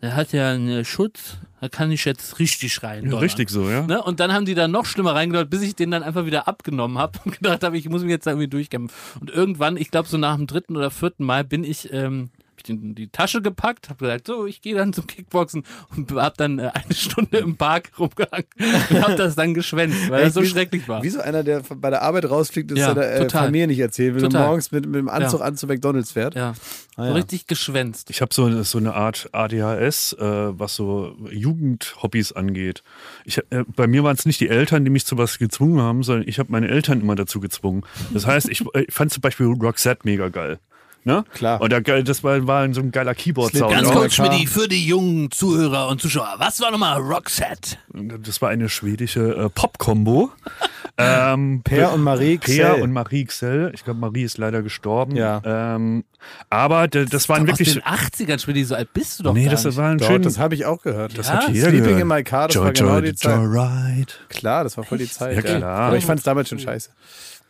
[SPEAKER 3] er hat ja einen Schutz, da kann ich jetzt richtig rein.
[SPEAKER 2] Ja, richtig so, ja.
[SPEAKER 3] Ne? Und dann haben die da noch schlimmer reingedeutet, bis ich den dann einfach wieder abgenommen habe und gedacht habe, ich muss mich jetzt da irgendwie durchkämpfen. Und irgendwann, ich glaube so nach dem dritten oder vierten Mal, bin ich ähm, ich in die Tasche gepackt, habe gesagt, so, ich gehe dann zum Kickboxen und habe dann äh, eine Stunde im Park rumgehangen und habe das dann geschwänzt, weil das so schrecklich war.
[SPEAKER 1] Wie so einer, der bei der Arbeit rausfliegt, das
[SPEAKER 3] Ja,
[SPEAKER 1] seiner äh,
[SPEAKER 3] total.
[SPEAKER 1] Familie nicht erzählen will und
[SPEAKER 3] Total.
[SPEAKER 1] morgens mit, mit dem Anzug
[SPEAKER 3] Ja.
[SPEAKER 1] an zu McDonalds fährt.
[SPEAKER 3] Ja,
[SPEAKER 1] Ah,
[SPEAKER 3] so
[SPEAKER 1] ja.
[SPEAKER 3] richtig geschwänzt.
[SPEAKER 2] Ich habe so, eine- so eine Art ADHS, äh, was so Jugendhobbys angeht. Ich, äh, bei mir waren es nicht die Eltern, die mich zu was gezwungen haben, sondern ich habe meine Eltern immer dazu gezwungen. Das heißt, ich, äh, ich fand zum Beispiel Roxette mega geil. Ne?
[SPEAKER 1] Klar.
[SPEAKER 2] Und da, das war, war so ein geiler Keyboard-Sound.
[SPEAKER 7] Ganz
[SPEAKER 1] Ja,
[SPEAKER 7] kurz,
[SPEAKER 1] klar.
[SPEAKER 7] Schmidt, für die jungen Zuhörer und Zuschauer. Was war nochmal Roxette?
[SPEAKER 2] Das war eine schwedische äh, Pop-Kombo. ähm,
[SPEAKER 1] Per und Marie
[SPEAKER 2] Peer
[SPEAKER 1] Xell.
[SPEAKER 2] und Marie Xell. Ich glaube, Marie ist leider gestorben.
[SPEAKER 1] Ja.
[SPEAKER 2] Ähm, aber d- das waren
[SPEAKER 3] Aus
[SPEAKER 2] wirklich.
[SPEAKER 3] den 80ern, Schmidt, so alt bist du doch
[SPEAKER 2] Nee,
[SPEAKER 3] gar
[SPEAKER 2] das
[SPEAKER 3] nicht.
[SPEAKER 2] war ein
[SPEAKER 1] Dort,
[SPEAKER 2] schön.
[SPEAKER 1] das habe ich auch gehört.
[SPEAKER 2] das
[SPEAKER 3] Ja?
[SPEAKER 2] hat jeder
[SPEAKER 1] Sleeping
[SPEAKER 2] gehört.
[SPEAKER 1] in my car, das war genau die Zeit.
[SPEAKER 2] Joyride.
[SPEAKER 1] Klar, das war voll die Zeit.
[SPEAKER 2] Ja, klar.
[SPEAKER 1] Aber ich fand es damals schon scheiße.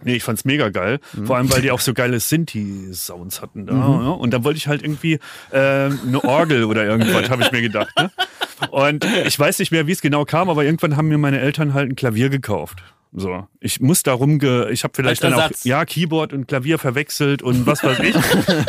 [SPEAKER 2] Nee, ich fand's mega geil. Vor allem, weil die auch so geile Sinti-Sounds hatten. Da, ne? Und da wollte ich halt irgendwie äh, eine Orgel oder irgendwas, habe ich mir gedacht. Ne? Und ich weiß nicht mehr, wie es genau kam, aber irgendwann haben mir meine Eltern halt ein Klavier gekauft. So, ich muss darum, ge ich habe vielleicht dann auch ja Keyboard und Klavier verwechselt und was weiß ich.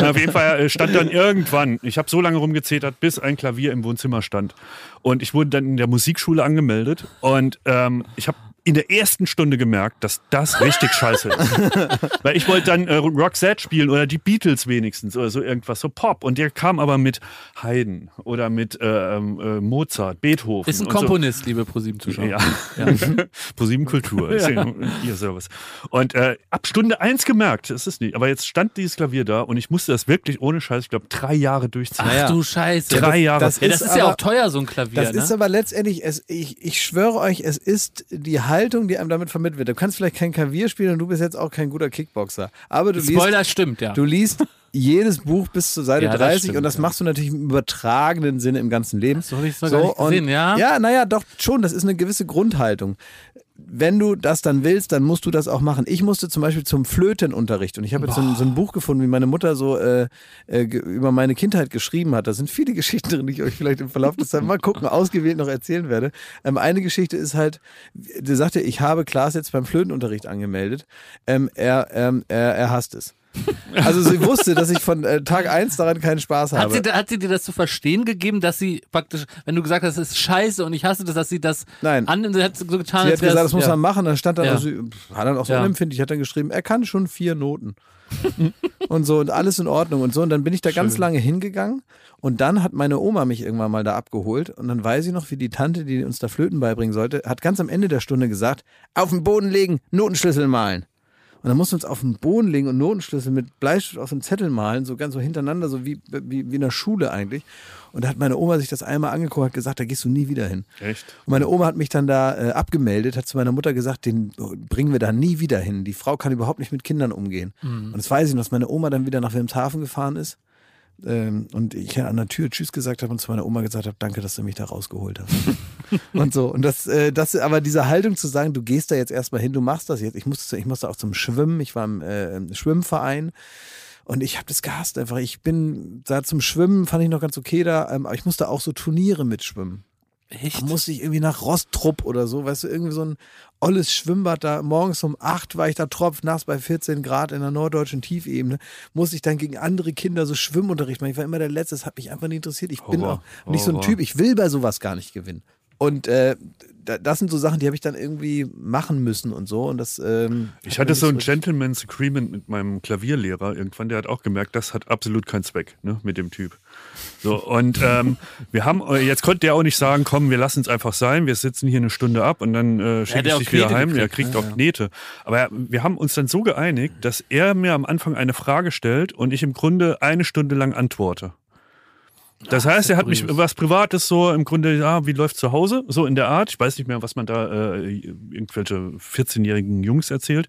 [SPEAKER 2] Auf jeden Fall äh, stand dann irgendwann, ich habe so lange rumgezetert, bis ein Klavier im Wohnzimmer stand. Und ich wurde dann in der Musikschule angemeldet und ähm, ich habe in der ersten Stunde gemerkt, dass das richtig scheiße ist. Weil ich wollte dann äh, Roxette spielen oder die Beatles wenigstens oder so irgendwas, so Pop. Und der kam aber mit Haydn oder mit äh, ähm, äh, Mozart, Beethoven.
[SPEAKER 3] Ist ein
[SPEAKER 2] und so.
[SPEAKER 3] Komponist, liebe ProSieben-Zuschauer.
[SPEAKER 2] Ja. ProSieben Kultur ist ja. ihr Service. Und äh, ab Stunde eins gemerkt, ist es nicht. Aber jetzt stand dieses Klavier da und ich musste das wirklich ohne Scheiß, ich glaube, drei Jahre durchziehen.
[SPEAKER 3] Ach
[SPEAKER 1] Ja.
[SPEAKER 3] du Scheiße.
[SPEAKER 2] Drei Jahre.
[SPEAKER 1] das
[SPEAKER 3] ja, das
[SPEAKER 1] ist
[SPEAKER 3] ist, ja
[SPEAKER 1] aber-
[SPEAKER 3] auch teuer, so ein Klavier.
[SPEAKER 1] Das
[SPEAKER 3] ne?
[SPEAKER 1] ist aber letztendlich, es, ich, ich schwöre euch, es ist die Haltung, die einem damit vermittelt wird. Du kannst vielleicht kein Klavier spielen und du bist jetzt auch kein guter Kickboxer. Aber du liest,
[SPEAKER 3] Spoiler stimmt, ja.
[SPEAKER 1] du liest jedes Buch bis zur Seite
[SPEAKER 3] Ja, das
[SPEAKER 1] 30
[SPEAKER 3] stimmt,
[SPEAKER 1] und das machst du natürlich im übertragenen Sinne im ganzen Leben.
[SPEAKER 3] So habe ich es noch gar nicht
[SPEAKER 1] und-
[SPEAKER 3] gesehen, ja.
[SPEAKER 1] Ja, naja, doch schon, das ist eine gewisse Grundhaltung. Wenn du das dann willst, dann musst du das auch machen. Ich musste zum Beispiel zum Flötenunterricht und ich habe jetzt so ein, so ein Buch gefunden, wie meine Mutter so äh, äh, über meine Kindheit geschrieben hat. Da sind viele Geschichten drin, die ich euch vielleicht im Verlauf des Zeit mal gucken, ausgewählt noch erzählen werde. Ähm, eine Geschichte ist halt, die sagte, ich habe Klaas jetzt beim Flötenunterricht angemeldet. Ähm, er, ähm, er, er hasst es. Also sie wusste, dass ich von äh, Tag eins daran keinen Spaß
[SPEAKER 3] Hat
[SPEAKER 1] habe.
[SPEAKER 3] sie, hat sie dir das zu verstehen gegeben, dass sie praktisch, wenn du gesagt hast, es ist scheiße und ich hasse das, dass sie das
[SPEAKER 1] Nein.
[SPEAKER 3] an, sie hat so getan,
[SPEAKER 1] Sie hat gesagt, das muss
[SPEAKER 3] ja.
[SPEAKER 1] man machen. Dann stand dann,
[SPEAKER 3] Ja.
[SPEAKER 1] also, hat dann auch so
[SPEAKER 3] Ja.
[SPEAKER 1] unempfindlich, hat dann geschrieben, er kann schon vier Noten. und so und alles in Ordnung und so. Und dann bin ich da ganz lange hingegangen und dann hat meine Oma mich irgendwann mal da abgeholt und dann weiß ich noch, wie die Tante, die uns da Flöten beibringen sollte, hat ganz am Ende der Stunde gesagt, auf den Boden legen, Notenschlüssel malen. Und dann mussten wir uns auf den Boden legen und Notenschlüssel mit Bleistift auf dem Zettel malen, so ganz so hintereinander, so wie, wie, wie in der Schule eigentlich. Und da hat meine Oma sich das einmal angeguckt, hat gesagt, da gehst du nie wieder hin.
[SPEAKER 2] Echt?
[SPEAKER 1] Und meine Oma hat mich dann da äh, abgemeldet, hat zu meiner Mutter gesagt, den bringen wir da nie wieder hin. Die Frau kann überhaupt nicht mit Kindern umgehen. Und das weiß ich noch, dass meine Oma dann wieder nach Wilhelmshaven gefahren ist. Ähm, und ich an der Tür Tschüss gesagt habe und zu meiner Oma gesagt habe, danke, dass du mich da rausgeholt hast. und so. Und das, äh, das, aber diese Haltung zu sagen, du gehst da jetzt erstmal hin, du machst das jetzt. Ich musste, ich musste auch zum Schwimmen, ich war im äh, Schwimmverein. Und ich habe das gehasst einfach. Ich bin da zum Schwimmen, fand ich noch ganz okay da, ähm, aber ich musste auch so Turniere mitschwimmen.
[SPEAKER 3] Echt?
[SPEAKER 1] Da musste ich irgendwie nach Rostrup oder so, weißt du, irgendwie so ein olles Schwimmbad da. Morgens um 8 war ich da tropfnass bei 14 Grad in der norddeutschen Tiefebene. Musste ich dann gegen andere Kinder so Schwimmunterricht machen. Ich war immer der Letzte, das hat mich einfach nicht interessiert. Ich bin
[SPEAKER 2] Horror,
[SPEAKER 1] auch nicht so ein
[SPEAKER 2] Horror.
[SPEAKER 1] Typ, ich will bei sowas gar nicht gewinnen. Und äh, da- das sind so Sachen, die habe ich dann irgendwie machen müssen und so. Und das, ähm,
[SPEAKER 2] Ich
[SPEAKER 1] hat
[SPEAKER 2] hatte so ein Gentleman's Agreement mit meinem Klavierlehrer irgendwann, der hat auch gemerkt, das hat absolut keinen Zweck, ne, mit dem Typ. So, und ähm, wir haben, äh, jetzt konnte der auch nicht sagen, komm, wir lassen es einfach sein, wir sitzen hier eine Stunde ab und dann äh, schicke ich dich wieder
[SPEAKER 3] Knete
[SPEAKER 2] heim,
[SPEAKER 3] gekriegt,
[SPEAKER 2] kriegt
[SPEAKER 3] ne?
[SPEAKER 2] auch Knete. Aber er, wir haben uns dann so geeinigt, dass er mir am Anfang eine Frage stellt und ich im Grunde eine Stunde lang antworte. Das heißt, er hat mich was Privates so im Grunde, ja, wie läuft zu Hause? So in der Art. Ich weiß nicht mehr, was man da äh, irgendwelche 14-jährigen Jungs erzählt.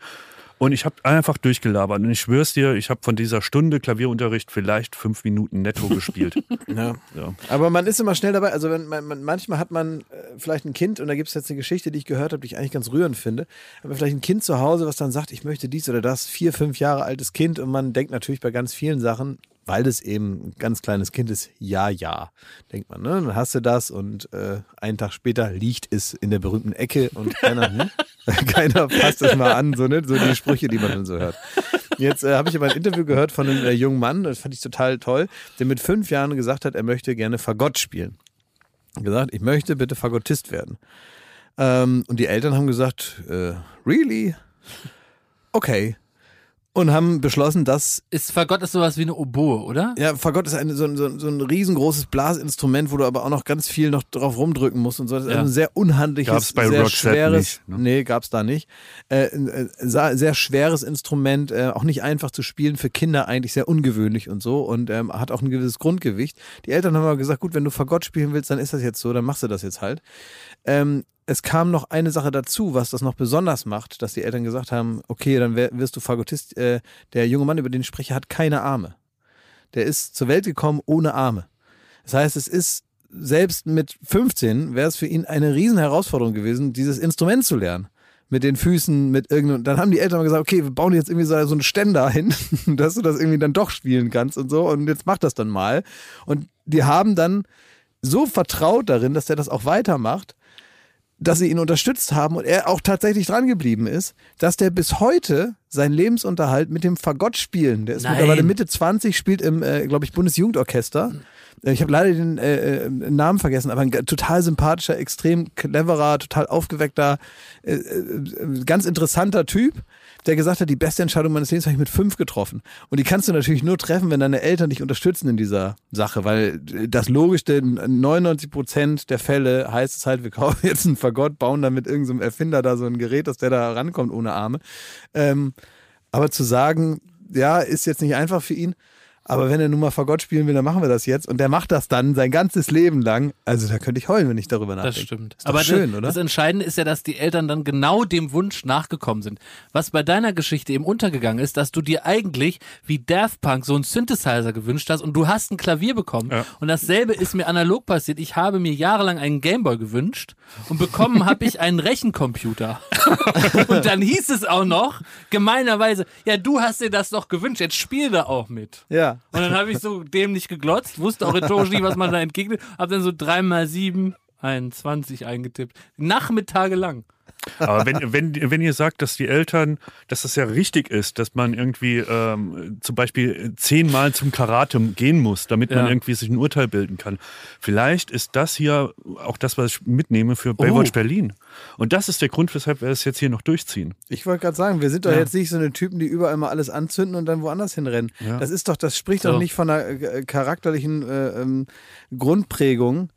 [SPEAKER 2] Und ich habe einfach durchgelabert. Und ich schwör's dir, ich habe von dieser Stunde Klavierunterricht vielleicht fünf Minuten netto gespielt.
[SPEAKER 1] Ja.
[SPEAKER 2] Ja.
[SPEAKER 1] Aber man ist immer schnell dabei. Also wenn man, man, manchmal hat man äh, vielleicht ein Kind und da gibt es jetzt eine Geschichte, die ich gehört habe, die ich eigentlich ganz rührend finde. Aber vielleicht ein Kind zu Hause, was dann sagt, ich möchte dies oder das, vier, fünf Jahre altes Kind und man denkt natürlich bei ganz vielen Sachen, weil das eben ein ganz kleines Kind ist, ja, ja, denkt man. Ne? Dann hast du das und äh, einen Tag später liegt es in der berühmten Ecke und keiner, hm? keiner fasst es mal an, so, ne? so die Sprüche, die man dann so hört. Jetzt äh, habe ich aber ein Interview gehört von einem äh, jungen Mann, das fand ich total toll, der mit fünf Jahren gesagt hat, er möchte gerne Fagott spielen. Gesagt, ich möchte bitte Fagottist werden. Ähm, und die Eltern haben gesagt, äh, really? Okay. Und haben beschlossen, dass
[SPEAKER 3] Ist Fagott ist sowas wie eine Oboe, oder?
[SPEAKER 1] ja, Fagott ist eine, so, ein- so, ein- so ein riesengroßes Blasinstrument, wo du aber auch noch ganz viel noch drauf rumdrücken musst und so. Das ist
[SPEAKER 3] Ja.
[SPEAKER 1] ein sehr unhandliches,
[SPEAKER 2] Gab's bei
[SPEAKER 1] sehr
[SPEAKER 2] Roxette
[SPEAKER 1] schweres.
[SPEAKER 2] nicht, ne?
[SPEAKER 1] Nee, gab's da nicht. Äh, ein, äh, sehr schweres Instrument, äh, auch nicht einfach zu spielen, für Kinder eigentlich sehr ungewöhnlich und so und ähm, hat auch ein gewisses Grundgewicht. Die Eltern haben aber gesagt, gut, wenn du Fagott spielen willst, dann ist das jetzt so, dann machst du das jetzt halt. Ähm, es kam noch eine Sache dazu, was das noch besonders macht, dass die Eltern gesagt haben, okay, dann wirst du Fagottist. Äh, der junge Mann, über den ich spreche, hat keine Arme. Der ist zur Welt gekommen ohne Arme. Das heißt, es ist selbst mit 15 wäre es für ihn eine riesen Herausforderung gewesen, dieses Instrument zu lernen. Mit den Füßen, mit irgendeinem. Dann haben die Eltern mal gesagt, okay, wir bauen jetzt irgendwie so, so einen Ständer hin, dass du das irgendwie dann doch spielen kannst und so. Und jetzt mach das dann mal. Und die haben dann so vertraut darin, dass der das auch weitermacht, dass sie ihn unterstützt haben und er auch tatsächlich dran geblieben ist, dass der bis heute seinen Lebensunterhalt mit dem Fagott spielen, der ist
[SPEAKER 3] Nein.
[SPEAKER 1] mittlerweile Mitte 20, spielt im, äh, glaube ich, Bundesjugendorchester. Äh, Ich habe leider den äh, äh, Namen vergessen, aber ein total sympathischer, extrem cleverer, total aufgeweckter, äh, äh, ganz interessanter Typ, der gesagt hat, die beste Entscheidung meines Lebens habe ich mit fünf getroffen. Und die kannst du natürlich nur treffen, wenn deine Eltern dich unterstützen in dieser Sache, weil das Logischste, in 99 Prozent der Fälle heißt es halt, wir kaufen jetzt einen Fagott, bauen dann mit irgendeinem Erfinder da so ein Gerät, dass der da rankommt ohne Arme. Ähm, aber zu sagen, ja, ist jetzt nicht einfach für ihn, aber wenn er nun mal Fagott spielen will, dann machen wir das jetzt. Und der macht das dann sein ganzes Leben lang. Also da könnte ich heulen, wenn ich darüber nachdenke.
[SPEAKER 3] Das stimmt.
[SPEAKER 1] Ist
[SPEAKER 3] Aber
[SPEAKER 1] schön,
[SPEAKER 3] das,
[SPEAKER 1] oder?
[SPEAKER 3] das Entscheidende ist ja, dass die Eltern dann genau dem Wunsch nachgekommen sind. Was bei deiner Geschichte eben untergegangen ist, dass du dir eigentlich wie Daft Punk so einen Synthesizer gewünscht hast und du hast ein Klavier bekommen.
[SPEAKER 2] Ja.
[SPEAKER 3] Und dasselbe ist mir analog passiert. Ich habe mir jahrelang einen Gameboy gewünscht und bekommen habe ich einen Rechencomputer. und dann hieß es auch noch, gemeinerweise, ja, du hast dir das doch gewünscht, jetzt spiel da auch mit.
[SPEAKER 1] Ja.
[SPEAKER 3] Und dann habe ich so dämlich geglotzt, wusste auch rhetorisch nicht, was man da entgegnet, hab dann so dreimal sieben, 21 eingetippt. Nachmittage lang.
[SPEAKER 2] Aber wenn, wenn, wenn ihr sagt, dass die Eltern, dass das ja richtig ist, dass man irgendwie ähm, zum Beispiel zehnmal zum Karate gehen muss, damit man
[SPEAKER 3] Ja.
[SPEAKER 2] irgendwie sich ein Urteil bilden kann. Vielleicht ist das hier auch das, was ich mitnehme für Baywatch
[SPEAKER 3] Oh.
[SPEAKER 2] Berlin. Und das ist der Grund, weshalb wir es jetzt hier noch durchziehen.
[SPEAKER 1] Ich wollte gerade sagen, wir sind doch
[SPEAKER 3] Ja.
[SPEAKER 1] jetzt nicht so eine Typen, die überall mal alles anzünden und dann woanders hinrennen.
[SPEAKER 2] Ja.
[SPEAKER 1] Das ist doch, das spricht
[SPEAKER 3] So.
[SPEAKER 1] doch nicht von einer äh, charakterlichen äh, ähm, Grundprägung,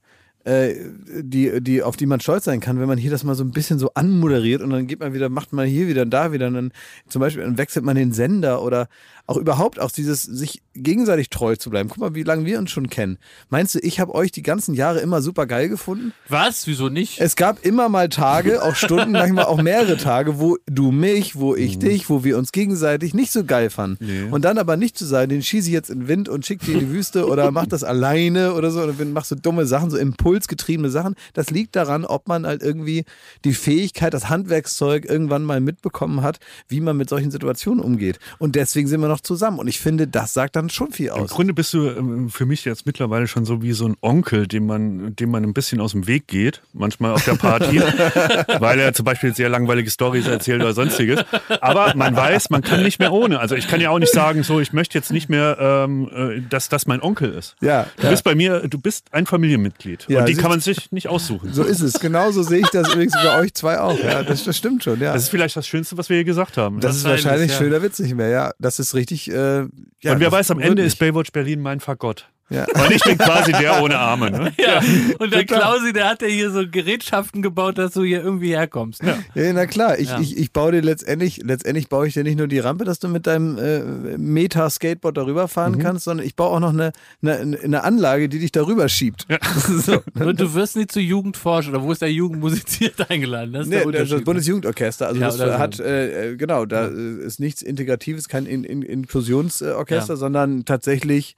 [SPEAKER 1] äh, die, die, auf die man stolz sein kann, wenn man hier das mal so ein bisschen so anmoderiert und dann geht man wieder, macht man hier wieder und da wieder und dann zum Beispiel dann wechselt man den Sender oder auch überhaupt auch dieses sich gegenseitig treu zu bleiben. Guck mal, wie lange wir uns schon kennen. Meinst du, ich habe euch die ganzen Jahre immer super geil gefunden?
[SPEAKER 3] Was? Wieso nicht?
[SPEAKER 1] Es gab immer mal Tage, auch Stunden, manchmal auch mehrere Tage, wo du mich, wo ich dich, wo wir uns gegenseitig nicht so geil fanden.
[SPEAKER 2] Nee.
[SPEAKER 1] Und dann aber nicht zu sein, den schieße ich jetzt in den Wind und schick die in die Wüste oder mach das alleine oder so und mach so dumme Sachen, so impulsgetriebene Sachen. Das liegt daran, ob man halt irgendwie die Fähigkeit, das Handwerkszeug irgendwann mal mitbekommen hat, wie man mit solchen Situationen umgeht. Und deswegen sind wir noch zusammen. Und ich finde, das sagt dann schon viel
[SPEAKER 2] Im
[SPEAKER 1] aus.
[SPEAKER 2] Grunde bist du ähm, für mich jetzt mittlerweile schon so wie so ein Onkel, dem man, dem man ein bisschen aus dem Weg geht, manchmal auf der Party, weil er zum Beispiel sehr langweilige Stories erzählt oder sonstiges. Aber man weiß, man kann nicht mehr ohne. Also ich kann ja auch nicht sagen, so ich möchte jetzt nicht mehr, ähm, äh, dass das mein Onkel ist.
[SPEAKER 1] Ja,
[SPEAKER 2] Du
[SPEAKER 1] ja.
[SPEAKER 2] bist bei mir, du bist ein Familienmitglied.
[SPEAKER 1] Ja,
[SPEAKER 2] und die kann man sich nicht aussuchen.
[SPEAKER 1] So ist es. Genauso sehe ich das übrigens bei euch zwei auch. Ja, das, das stimmt schon. Ja.
[SPEAKER 2] Das ist vielleicht das Schönste, was wir hier gesagt haben.
[SPEAKER 1] Das ist
[SPEAKER 3] Wahrscheinlich,
[SPEAKER 1] wahrscheinlich
[SPEAKER 3] ja.
[SPEAKER 1] schöner Witz nicht mehr, ja. Das ist richtig. Äh, ja,
[SPEAKER 2] und wer weiß, am Ende ist Baywatch Berlin mein Fagott.
[SPEAKER 1] Ja.
[SPEAKER 2] Und ich bin quasi der ohne Arme. Ne?
[SPEAKER 3] Ja, und der
[SPEAKER 1] Total.
[SPEAKER 3] Klausi, der hat ja hier so Gerätschaften gebaut, dass du hier irgendwie herkommst.
[SPEAKER 1] Ja, na klar, ich,
[SPEAKER 3] Ja.
[SPEAKER 1] ich, ich baue dir letztendlich, letztendlich baue ich dir nicht nur die Rampe, dass du mit deinem äh, Meta-Skateboard darüber fahren
[SPEAKER 2] Mhm.
[SPEAKER 1] kannst, sondern ich baue auch noch eine, eine, eine Anlage, die dich darüber schiebt. so.
[SPEAKER 3] Und du wirst nicht zu Jugendforsch oder wo ist der Jugend musiziert eingeladen? Das ist
[SPEAKER 1] Nee,
[SPEAKER 3] der
[SPEAKER 1] das, das Bundesjugendorchester, also
[SPEAKER 3] Ja,
[SPEAKER 1] das hat, äh, äh, genau, da ist nichts Integratives, kein in, in, Inklusionsorchester,
[SPEAKER 3] Ja.
[SPEAKER 1] sondern tatsächlich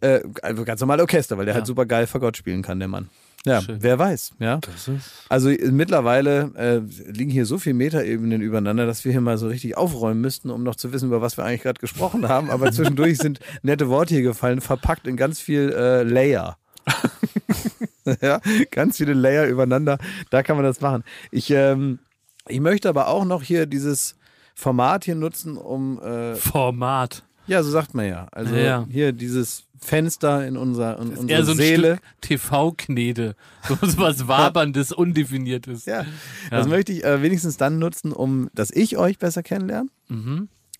[SPEAKER 1] äh, also ganz normal Orchester, weil der
[SPEAKER 3] Ja.
[SPEAKER 1] halt super geil Fagott spielen kann, der Mann. Ja,
[SPEAKER 3] Schön.
[SPEAKER 1] wer weiß, ja. Also äh, mittlerweile äh, liegen hier so viele Metaebenen übereinander, dass wir hier mal so richtig aufräumen müssten, um noch zu wissen, über was wir eigentlich gerade gesprochen haben. Aber zwischendurch sind nette Worte hier gefallen, verpackt in ganz viel äh, Layer. ja, ganz viele Layer übereinander. Da kann man das machen. Ich, ähm, ich möchte aber auch noch hier dieses Format hier nutzen, um äh,
[SPEAKER 3] Format.
[SPEAKER 1] ja, so sagt man ja. Also
[SPEAKER 3] Ja.
[SPEAKER 1] hier dieses Fenster in unser in unsere
[SPEAKER 3] Eher so ein
[SPEAKER 1] Seele.
[SPEAKER 3] TV-Knete. So was Waberndes, Undefiniertes.
[SPEAKER 1] Ja, das möchte ich äh, wenigstens dann nutzen, um, dass ich euch besser kennenlerne.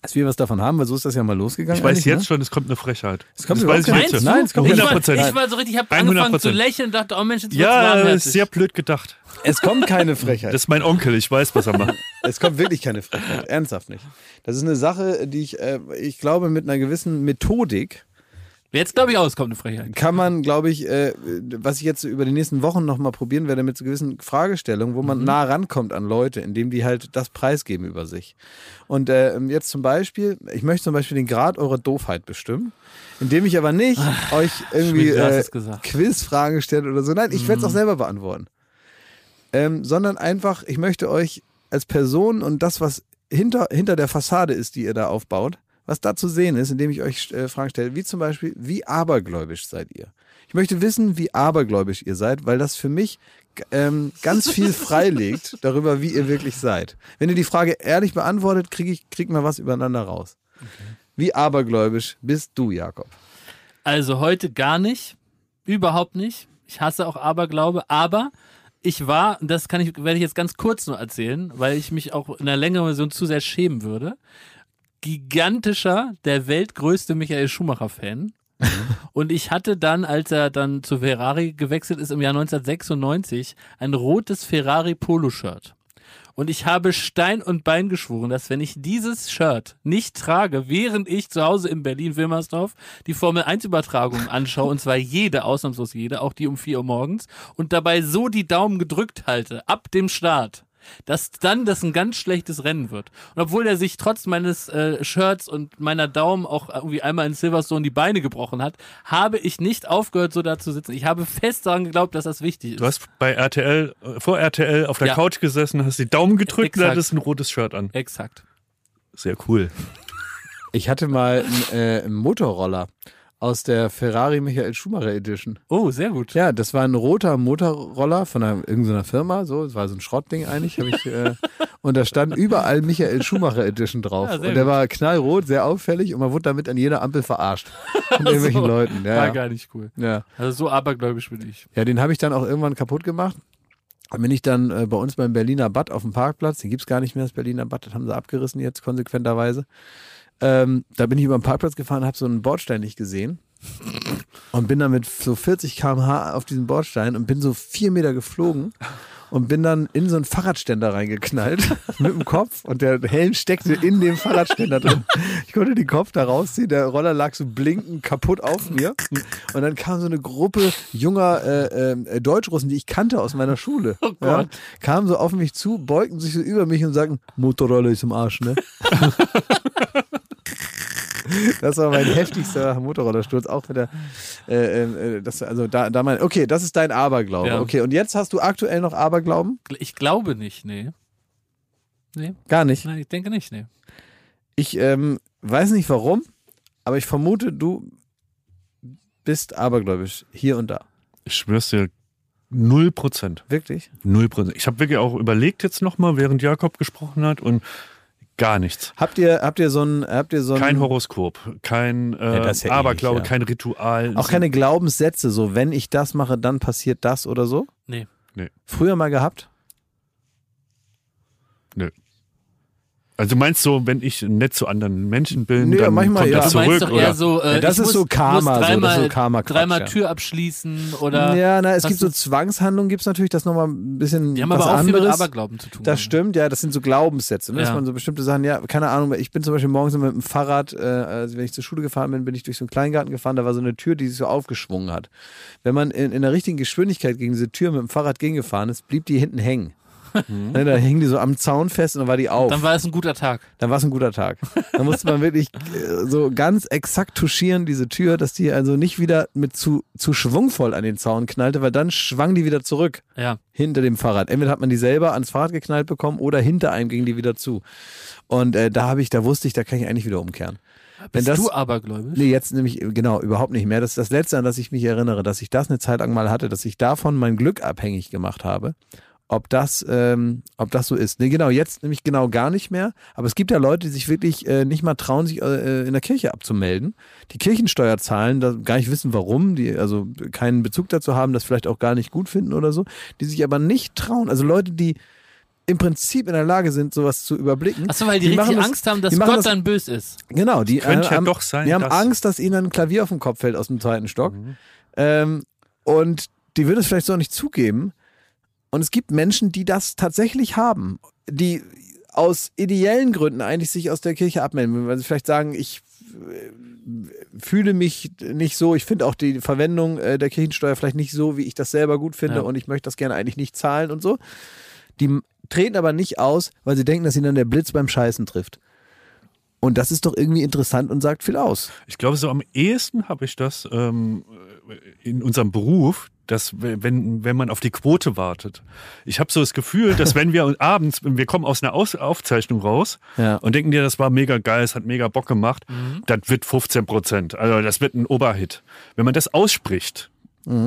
[SPEAKER 1] Dass wir was davon haben, weil so ist das ja mal losgegangen.
[SPEAKER 2] Ich weiß
[SPEAKER 1] eigentlich,
[SPEAKER 2] jetzt
[SPEAKER 1] ne?
[SPEAKER 2] schon, es kommt eine Frechheit.
[SPEAKER 1] Es kommt
[SPEAKER 2] das weiß ich jetzt schon.
[SPEAKER 1] Nein, es kommt
[SPEAKER 3] ich, war,
[SPEAKER 2] 100 Prozent.
[SPEAKER 3] ich war so richtig, ich habe
[SPEAKER 2] 100
[SPEAKER 3] angefangen zu lächeln und dachte, oh Mensch, jetzt wird's
[SPEAKER 2] Ja, ist sehr blöd gedacht.
[SPEAKER 1] Es kommt keine Frechheit.
[SPEAKER 2] Das ist mein Onkel, ich weiß, was er macht.
[SPEAKER 1] es kommt wirklich keine Frechheit. Ernsthaft nicht. Das ist eine Sache, die ich, äh, ich glaube, mit einer gewissen Methodik
[SPEAKER 3] Jetzt glaube ich auch, es kommt eine Frechheit.
[SPEAKER 1] kann man, glaube ich, äh, was ich jetzt über die nächsten Wochen nochmal probieren werde, mit so gewissen Fragestellungen, wo man nah rankommt an Leute, indem die halt das preisgeben über sich. Und äh, jetzt zum Beispiel, ich möchte zum Beispiel den Grad eurer Doofheit bestimmen, indem ich aber nicht euch irgendwie äh. Quizfragen stelle oder so. Nein, ich werde es auch selber beantworten. Ähm, sondern einfach, ich möchte euch als Person und das, was hinter, hinter der Fassade ist, die ihr da aufbaut, was da zu sehen ist, indem ich euch äh, Fragen stelle, wie zum Beispiel, wie abergläubisch seid ihr? Ich möchte wissen, wie abergläubisch ihr seid, weil das für mich ähm, ganz viel freilegt darüber, wie ihr wirklich seid. Wenn ihr die Frage ehrlich beantwortet, kriege ich krieg mal was übereinander raus. Wie abergläubisch bist du, Jakob?
[SPEAKER 3] Also heute gar nicht. Überhaupt nicht. Ich hasse auch Aberglaube, aber ich war, das kann ich, werde ich jetzt ganz kurz nur erzählen, weil ich mich auch in der längeren Version zu sehr schämen würde. Gigantischer, der weltgrößte Michael Schumacher-Fan. Und ich hatte dann, als er dann zu Ferrari gewechselt ist im Jahr 1996, ein rotes Ferrari Polo-Shirt. Und ich habe Stein und Bein geschworen, dass wenn ich dieses Shirt nicht trage, während ich zu Hause in Berlin-Wilmersdorf die Formel 1 Übertragung anschaue, und zwar jede, ausnahmslos jede, auch die um 4 Uhr morgens, und dabei so die Daumen gedrückt halte, ab dem Start, dass dann das ein ganz schlechtes Rennen wird. Und obwohl er sich trotz meines äh, Shirts und meiner Daumen auch irgendwie einmal in Silverstone die Beine gebrochen hat, habe ich nicht aufgehört, so da zu sitzen. Ich habe fest daran geglaubt, dass das wichtig ist.
[SPEAKER 2] Du hast bei RTL, äh, vor RTL auf der
[SPEAKER 3] Ja.
[SPEAKER 2] Couch gesessen, hast die Daumen gedrückt und
[SPEAKER 3] Exakt.
[SPEAKER 2] hattest ein rotes Shirt an.
[SPEAKER 3] Exakt.
[SPEAKER 2] Sehr cool.
[SPEAKER 1] Ich hatte mal einen, äh, einen Motorroller aus der Ferrari Michael Schumacher Edition.
[SPEAKER 3] Oh, sehr gut.
[SPEAKER 1] Ja, das war ein roter Motorroller von einer, irgendeiner Firma, so, es war so ein Schrottding eigentlich, ich, äh, und da stand überall Michael Schumacher Edition drauf.
[SPEAKER 3] Ja,
[SPEAKER 1] und der
[SPEAKER 3] gut.
[SPEAKER 1] war knallrot, sehr auffällig und man wurde damit an jeder Ampel verarscht. Von irgendwelchen
[SPEAKER 3] So.
[SPEAKER 1] Leuten.
[SPEAKER 3] War
[SPEAKER 1] Ja, ja.
[SPEAKER 3] gar nicht cool.
[SPEAKER 1] ja.
[SPEAKER 3] Also so abergläubisch bin ich.
[SPEAKER 1] ja, den habe ich dann auch irgendwann kaputt gemacht. Dann bin ich dann äh, bei uns beim Berliner Bad auf dem Parkplatz, den gibt's gar nicht mehr, das Berliner Bad, das haben sie abgerissen jetzt konsequenterweise. Ähm, da bin ich über den Parkplatz gefahren, habe so einen Bordstein nicht gesehen und bin dann mit so 40 km/h auf diesen Bordstein und bin so vier Meter geflogen und bin dann in so einen Fahrradständer reingeknallt mit dem Kopf und der Helm steckte in dem Fahrradständer drin. Ich konnte den Kopf da rausziehen, der Roller lag so blinkend kaputt auf mir und dann kam so eine Gruppe junger äh, äh, Deutschrussen, die ich kannte aus meiner Schule.
[SPEAKER 3] Oh
[SPEAKER 1] ja, kamen so auf mich zu, beugten sich so über mich und sagten, Motorroller ist im Arsch, ne? Das war mein heftigster Motorrollersturz, auch mit der, äh, äh, das, also da, da mein, okay, das ist dein Aberglaube.
[SPEAKER 3] Ja.
[SPEAKER 1] Okay, und jetzt hast du aktuell noch Aberglauben?
[SPEAKER 3] Gl- Ich glaube nicht, nee. Nee,
[SPEAKER 1] Gar nicht.
[SPEAKER 3] nein, ich denke nicht, nee.
[SPEAKER 1] Ich ähm, weiß nicht warum, aber ich vermute, du bist abergläubisch hier und da.
[SPEAKER 2] Ich schwör's dir, null Prozent.
[SPEAKER 1] Wirklich?
[SPEAKER 2] Null Prozent. Ich habe wirklich auch überlegt jetzt nochmal, während Jakob gesprochen hat und gar nichts.
[SPEAKER 1] Habt ihr, habt ihr so ein, habt ihr so ein,
[SPEAKER 2] Kein Horoskop, kein äh,
[SPEAKER 1] Ja,
[SPEAKER 2] Aberglaube,
[SPEAKER 1] ja.
[SPEAKER 2] kein Ritual.
[SPEAKER 1] auch keine Glaubenssätze, so wenn ich das mache, dann passiert das oder so?
[SPEAKER 3] Nee.
[SPEAKER 1] Früher mal gehabt?
[SPEAKER 2] Also meinst du, wenn ich nett zu anderen Menschen bin,
[SPEAKER 1] Nee,
[SPEAKER 2] dann
[SPEAKER 1] manchmal
[SPEAKER 2] kommt
[SPEAKER 1] ja.
[SPEAKER 2] das
[SPEAKER 3] Du meinst
[SPEAKER 2] zurück?
[SPEAKER 3] doch eher
[SPEAKER 2] oder?
[SPEAKER 3] so, äh,
[SPEAKER 1] Ja, das
[SPEAKER 3] ich
[SPEAKER 1] ist
[SPEAKER 3] muss,
[SPEAKER 1] so Karma,
[SPEAKER 3] muss
[SPEAKER 1] so, das ist
[SPEAKER 3] dreimal,
[SPEAKER 1] so Karma-Quatsch,
[SPEAKER 3] dreimal
[SPEAKER 1] ja.
[SPEAKER 3] Tür abschließen oder.
[SPEAKER 1] ja, na, es gibt so Zwangshandlungen, gibt es natürlich, das nochmal ein bisschen
[SPEAKER 3] Die haben
[SPEAKER 1] was
[SPEAKER 3] aber auch viel
[SPEAKER 1] anderes.
[SPEAKER 3] mit Aberglauben zu tun.
[SPEAKER 1] Das stimmt, ja, das sind so Glaubenssätze, ne? dass
[SPEAKER 3] Ja.
[SPEAKER 1] man so bestimmte Sachen, ja, keine Ahnung, ich bin zum Beispiel morgens mit dem Fahrrad, äh, also wenn ich zur Schule gefahren bin, bin ich durch so einen Kleingarten gefahren, da war so eine Tür, die sich so aufgeschwungen hat. Wenn man in, in der richtigen Geschwindigkeit gegen diese Tür mit dem Fahrrad gegengefahren ist, blieb die hinten hängen. Ne, da hing die so am Zaun fest und dann war die auf.
[SPEAKER 3] Mhm. Dann war es ein guter Tag.
[SPEAKER 1] Dann war es ein guter Tag. Da musste man wirklich äh, so ganz exakt touchieren, diese Tür, dass die also nicht wieder mit zu, zu schwungvoll an den Zaun knallte, weil dann schwang die wieder zurück
[SPEAKER 3] Ja.
[SPEAKER 1] hinter dem Fahrrad. Entweder hat man die selber ans Fahrrad geknallt bekommen oder hinter einem ging die wieder zu. Und äh, da habe ich, da wusste ich, da kann ich eigentlich wieder umkehren. Wenn
[SPEAKER 3] Bist
[SPEAKER 1] das,
[SPEAKER 3] du abergläubisch?
[SPEAKER 1] Nee, jetzt nämlich äh, genau, überhaupt nicht mehr. Das ist das Letzte, an das ich mich erinnere, dass ich das eine Zeit lang mal hatte, dass ich davon mein Glück abhängig gemacht habe. Ob das, ähm, ob das so ist. Nee, genau, jetzt nämlich genau gar nicht mehr. Aber es gibt ja Leute, die sich wirklich äh, nicht mal trauen, sich äh, in der Kirche abzumelden. Die Kirchensteuer zahlen, da gar nicht wissen, warum, die also keinen Bezug dazu haben, das vielleicht auch gar nicht gut finden oder so, die sich aber nicht trauen. Also Leute, die im Prinzip in der Lage sind, sowas zu überblicken.
[SPEAKER 3] Achso, weil die,
[SPEAKER 1] machen
[SPEAKER 3] richtig
[SPEAKER 1] das-
[SPEAKER 3] Angst haben, dass
[SPEAKER 1] die machen
[SPEAKER 3] Gott
[SPEAKER 1] das-
[SPEAKER 3] dann böse ist.
[SPEAKER 1] Genau, die
[SPEAKER 2] Könnte
[SPEAKER 1] äh,
[SPEAKER 2] ja
[SPEAKER 1] haben,
[SPEAKER 2] doch sein,
[SPEAKER 1] Die haben
[SPEAKER 2] dass-
[SPEAKER 1] Angst, dass ihnen ein Klavier auf den Kopf fällt aus dem zweiten Stock. Ähm, und die würden es vielleicht so nicht zugeben. Und es gibt Menschen, die das tatsächlich haben, die aus ideellen Gründen eigentlich sich aus der Kirche abmelden, weil sie vielleicht sagen, ich äh, fühle mich nicht so, ich finde auch die Verwendung äh, der Kirchensteuer vielleicht nicht so, wie ich das selber gut finde
[SPEAKER 3] Ja.
[SPEAKER 1] und ich möchte das gerne eigentlich nicht zahlen und so. Die treten aber nicht aus, weil sie denken, dass ihnen dann der Blitz beim Scheißen trifft. Und das ist doch irgendwie interessant und sagt viel aus.
[SPEAKER 2] Ich glaube, so am ehesten habe ich das ähm, in unserem Beruf, dass wenn, wenn man auf die Quote wartet. Ich habe so das Gefühl, dass wenn wir abends, wir kommen aus einer aus Aufzeichnung raus
[SPEAKER 1] Ja.
[SPEAKER 2] und denken dir, das war mega geil, es hat mega Bock gemacht, das wird 15 Prozent. Also das wird ein Oberhit. Wenn man das ausspricht,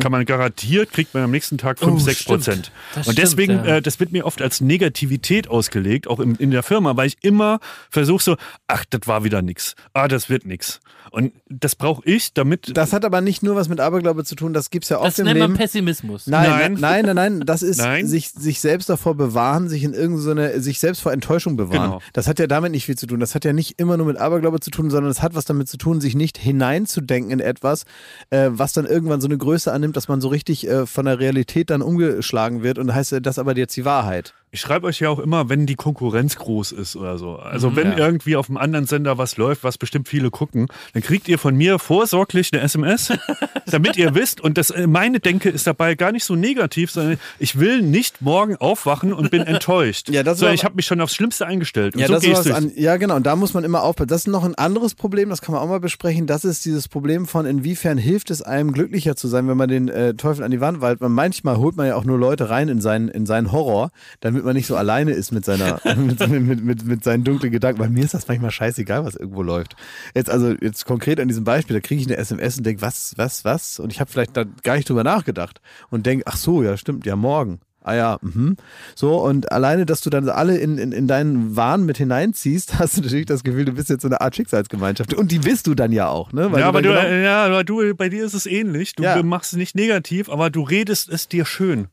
[SPEAKER 2] kann man garantiert, kriegt man am nächsten Tag 5,
[SPEAKER 3] Oh,
[SPEAKER 2] 6
[SPEAKER 3] stimmt.
[SPEAKER 2] Prozent.
[SPEAKER 3] Das
[SPEAKER 2] Und
[SPEAKER 3] stimmt,
[SPEAKER 2] deswegen,
[SPEAKER 3] ja.
[SPEAKER 2] äh, das wird mir oft als Negativität ausgelegt, auch in, in der Firma, weil ich immer versuche so, ach, das war wieder nix. Ah, das wird nix. Und das brauche ich, damit.
[SPEAKER 1] Das hat aber nicht nur was mit Aberglaube zu tun, das gibt es ja oft
[SPEAKER 3] Das
[SPEAKER 1] im
[SPEAKER 3] nennt
[SPEAKER 1] Leben.
[SPEAKER 3] man Pessimismus.
[SPEAKER 1] Nein,
[SPEAKER 2] Nein.
[SPEAKER 1] nein, nein, nein, das ist
[SPEAKER 2] Nein.
[SPEAKER 1] Sich, sich selbst davor bewahren, sich in irgendeine, sich selbst vor Enttäuschung bewahren.
[SPEAKER 2] Genau.
[SPEAKER 1] Das hat ja damit nicht viel zu tun. Das hat ja nicht immer nur mit Aberglaube zu tun, sondern es hat was damit zu tun, sich nicht hineinzudenken in etwas, äh, was dann irgendwann so eine Größe annimmt, dass man so richtig äh, von der Realität dann umgeschlagen wird und dann heißt äh, das aber jetzt die Wahrheit.
[SPEAKER 2] Ich schreibe euch ja auch immer, wenn die Konkurrenz groß ist oder so. Also
[SPEAKER 1] Mhm,
[SPEAKER 2] wenn irgendwie auf einem anderen Sender was läuft, was bestimmt viele gucken, dann kriegt ihr von mir vorsorglich eine SMS, damit ihr wisst. Und das, äh, meine Denke ist dabei gar nicht so negativ, sondern ich will nicht morgen aufwachen und bin enttäuscht.
[SPEAKER 1] Ja, das aber-
[SPEAKER 2] ich habe mich schon aufs Schlimmste eingestellt. Und
[SPEAKER 1] Ja,
[SPEAKER 2] so
[SPEAKER 1] das ist an, ja, genau. Und da muss man immer aufpassen. Das ist noch ein anderes Problem, das kann man auch mal besprechen. Das ist dieses Problem von, inwiefern hilft es einem, glücklicher zu sein, wenn man den äh, Teufel an die Wand waltet. Man, manchmal holt man ja auch nur Leute rein in seinen, in seinen Horror, damit man nicht so alleine ist mit, seiner, mit, mit, mit, mit seinen dunklen Gedanken. Bei mir ist das manchmal scheißegal, was irgendwo läuft. Jetzt also, jetzt konkret an diesem Beispiel, da kriege ich eine SMS und denke, was, was, was? Und ich habe vielleicht da gar nicht drüber nachgedacht und denke, ach so, ja, stimmt, ja, morgen. Ah ja, mhm. So, und alleine, dass du dann alle in, in, in deinen Wahn mit hineinziehst, hast du natürlich das Gefühl, du bist jetzt so eine Art Schicksalsgemeinschaft. Und die bist du dann ja auch, ne? Weil
[SPEAKER 2] ja, aber du,
[SPEAKER 1] genau-
[SPEAKER 2] ja, aber du, bei dir ist es ähnlich. Du
[SPEAKER 1] Ja.
[SPEAKER 2] machst es nicht negativ, aber du redest es dir schön.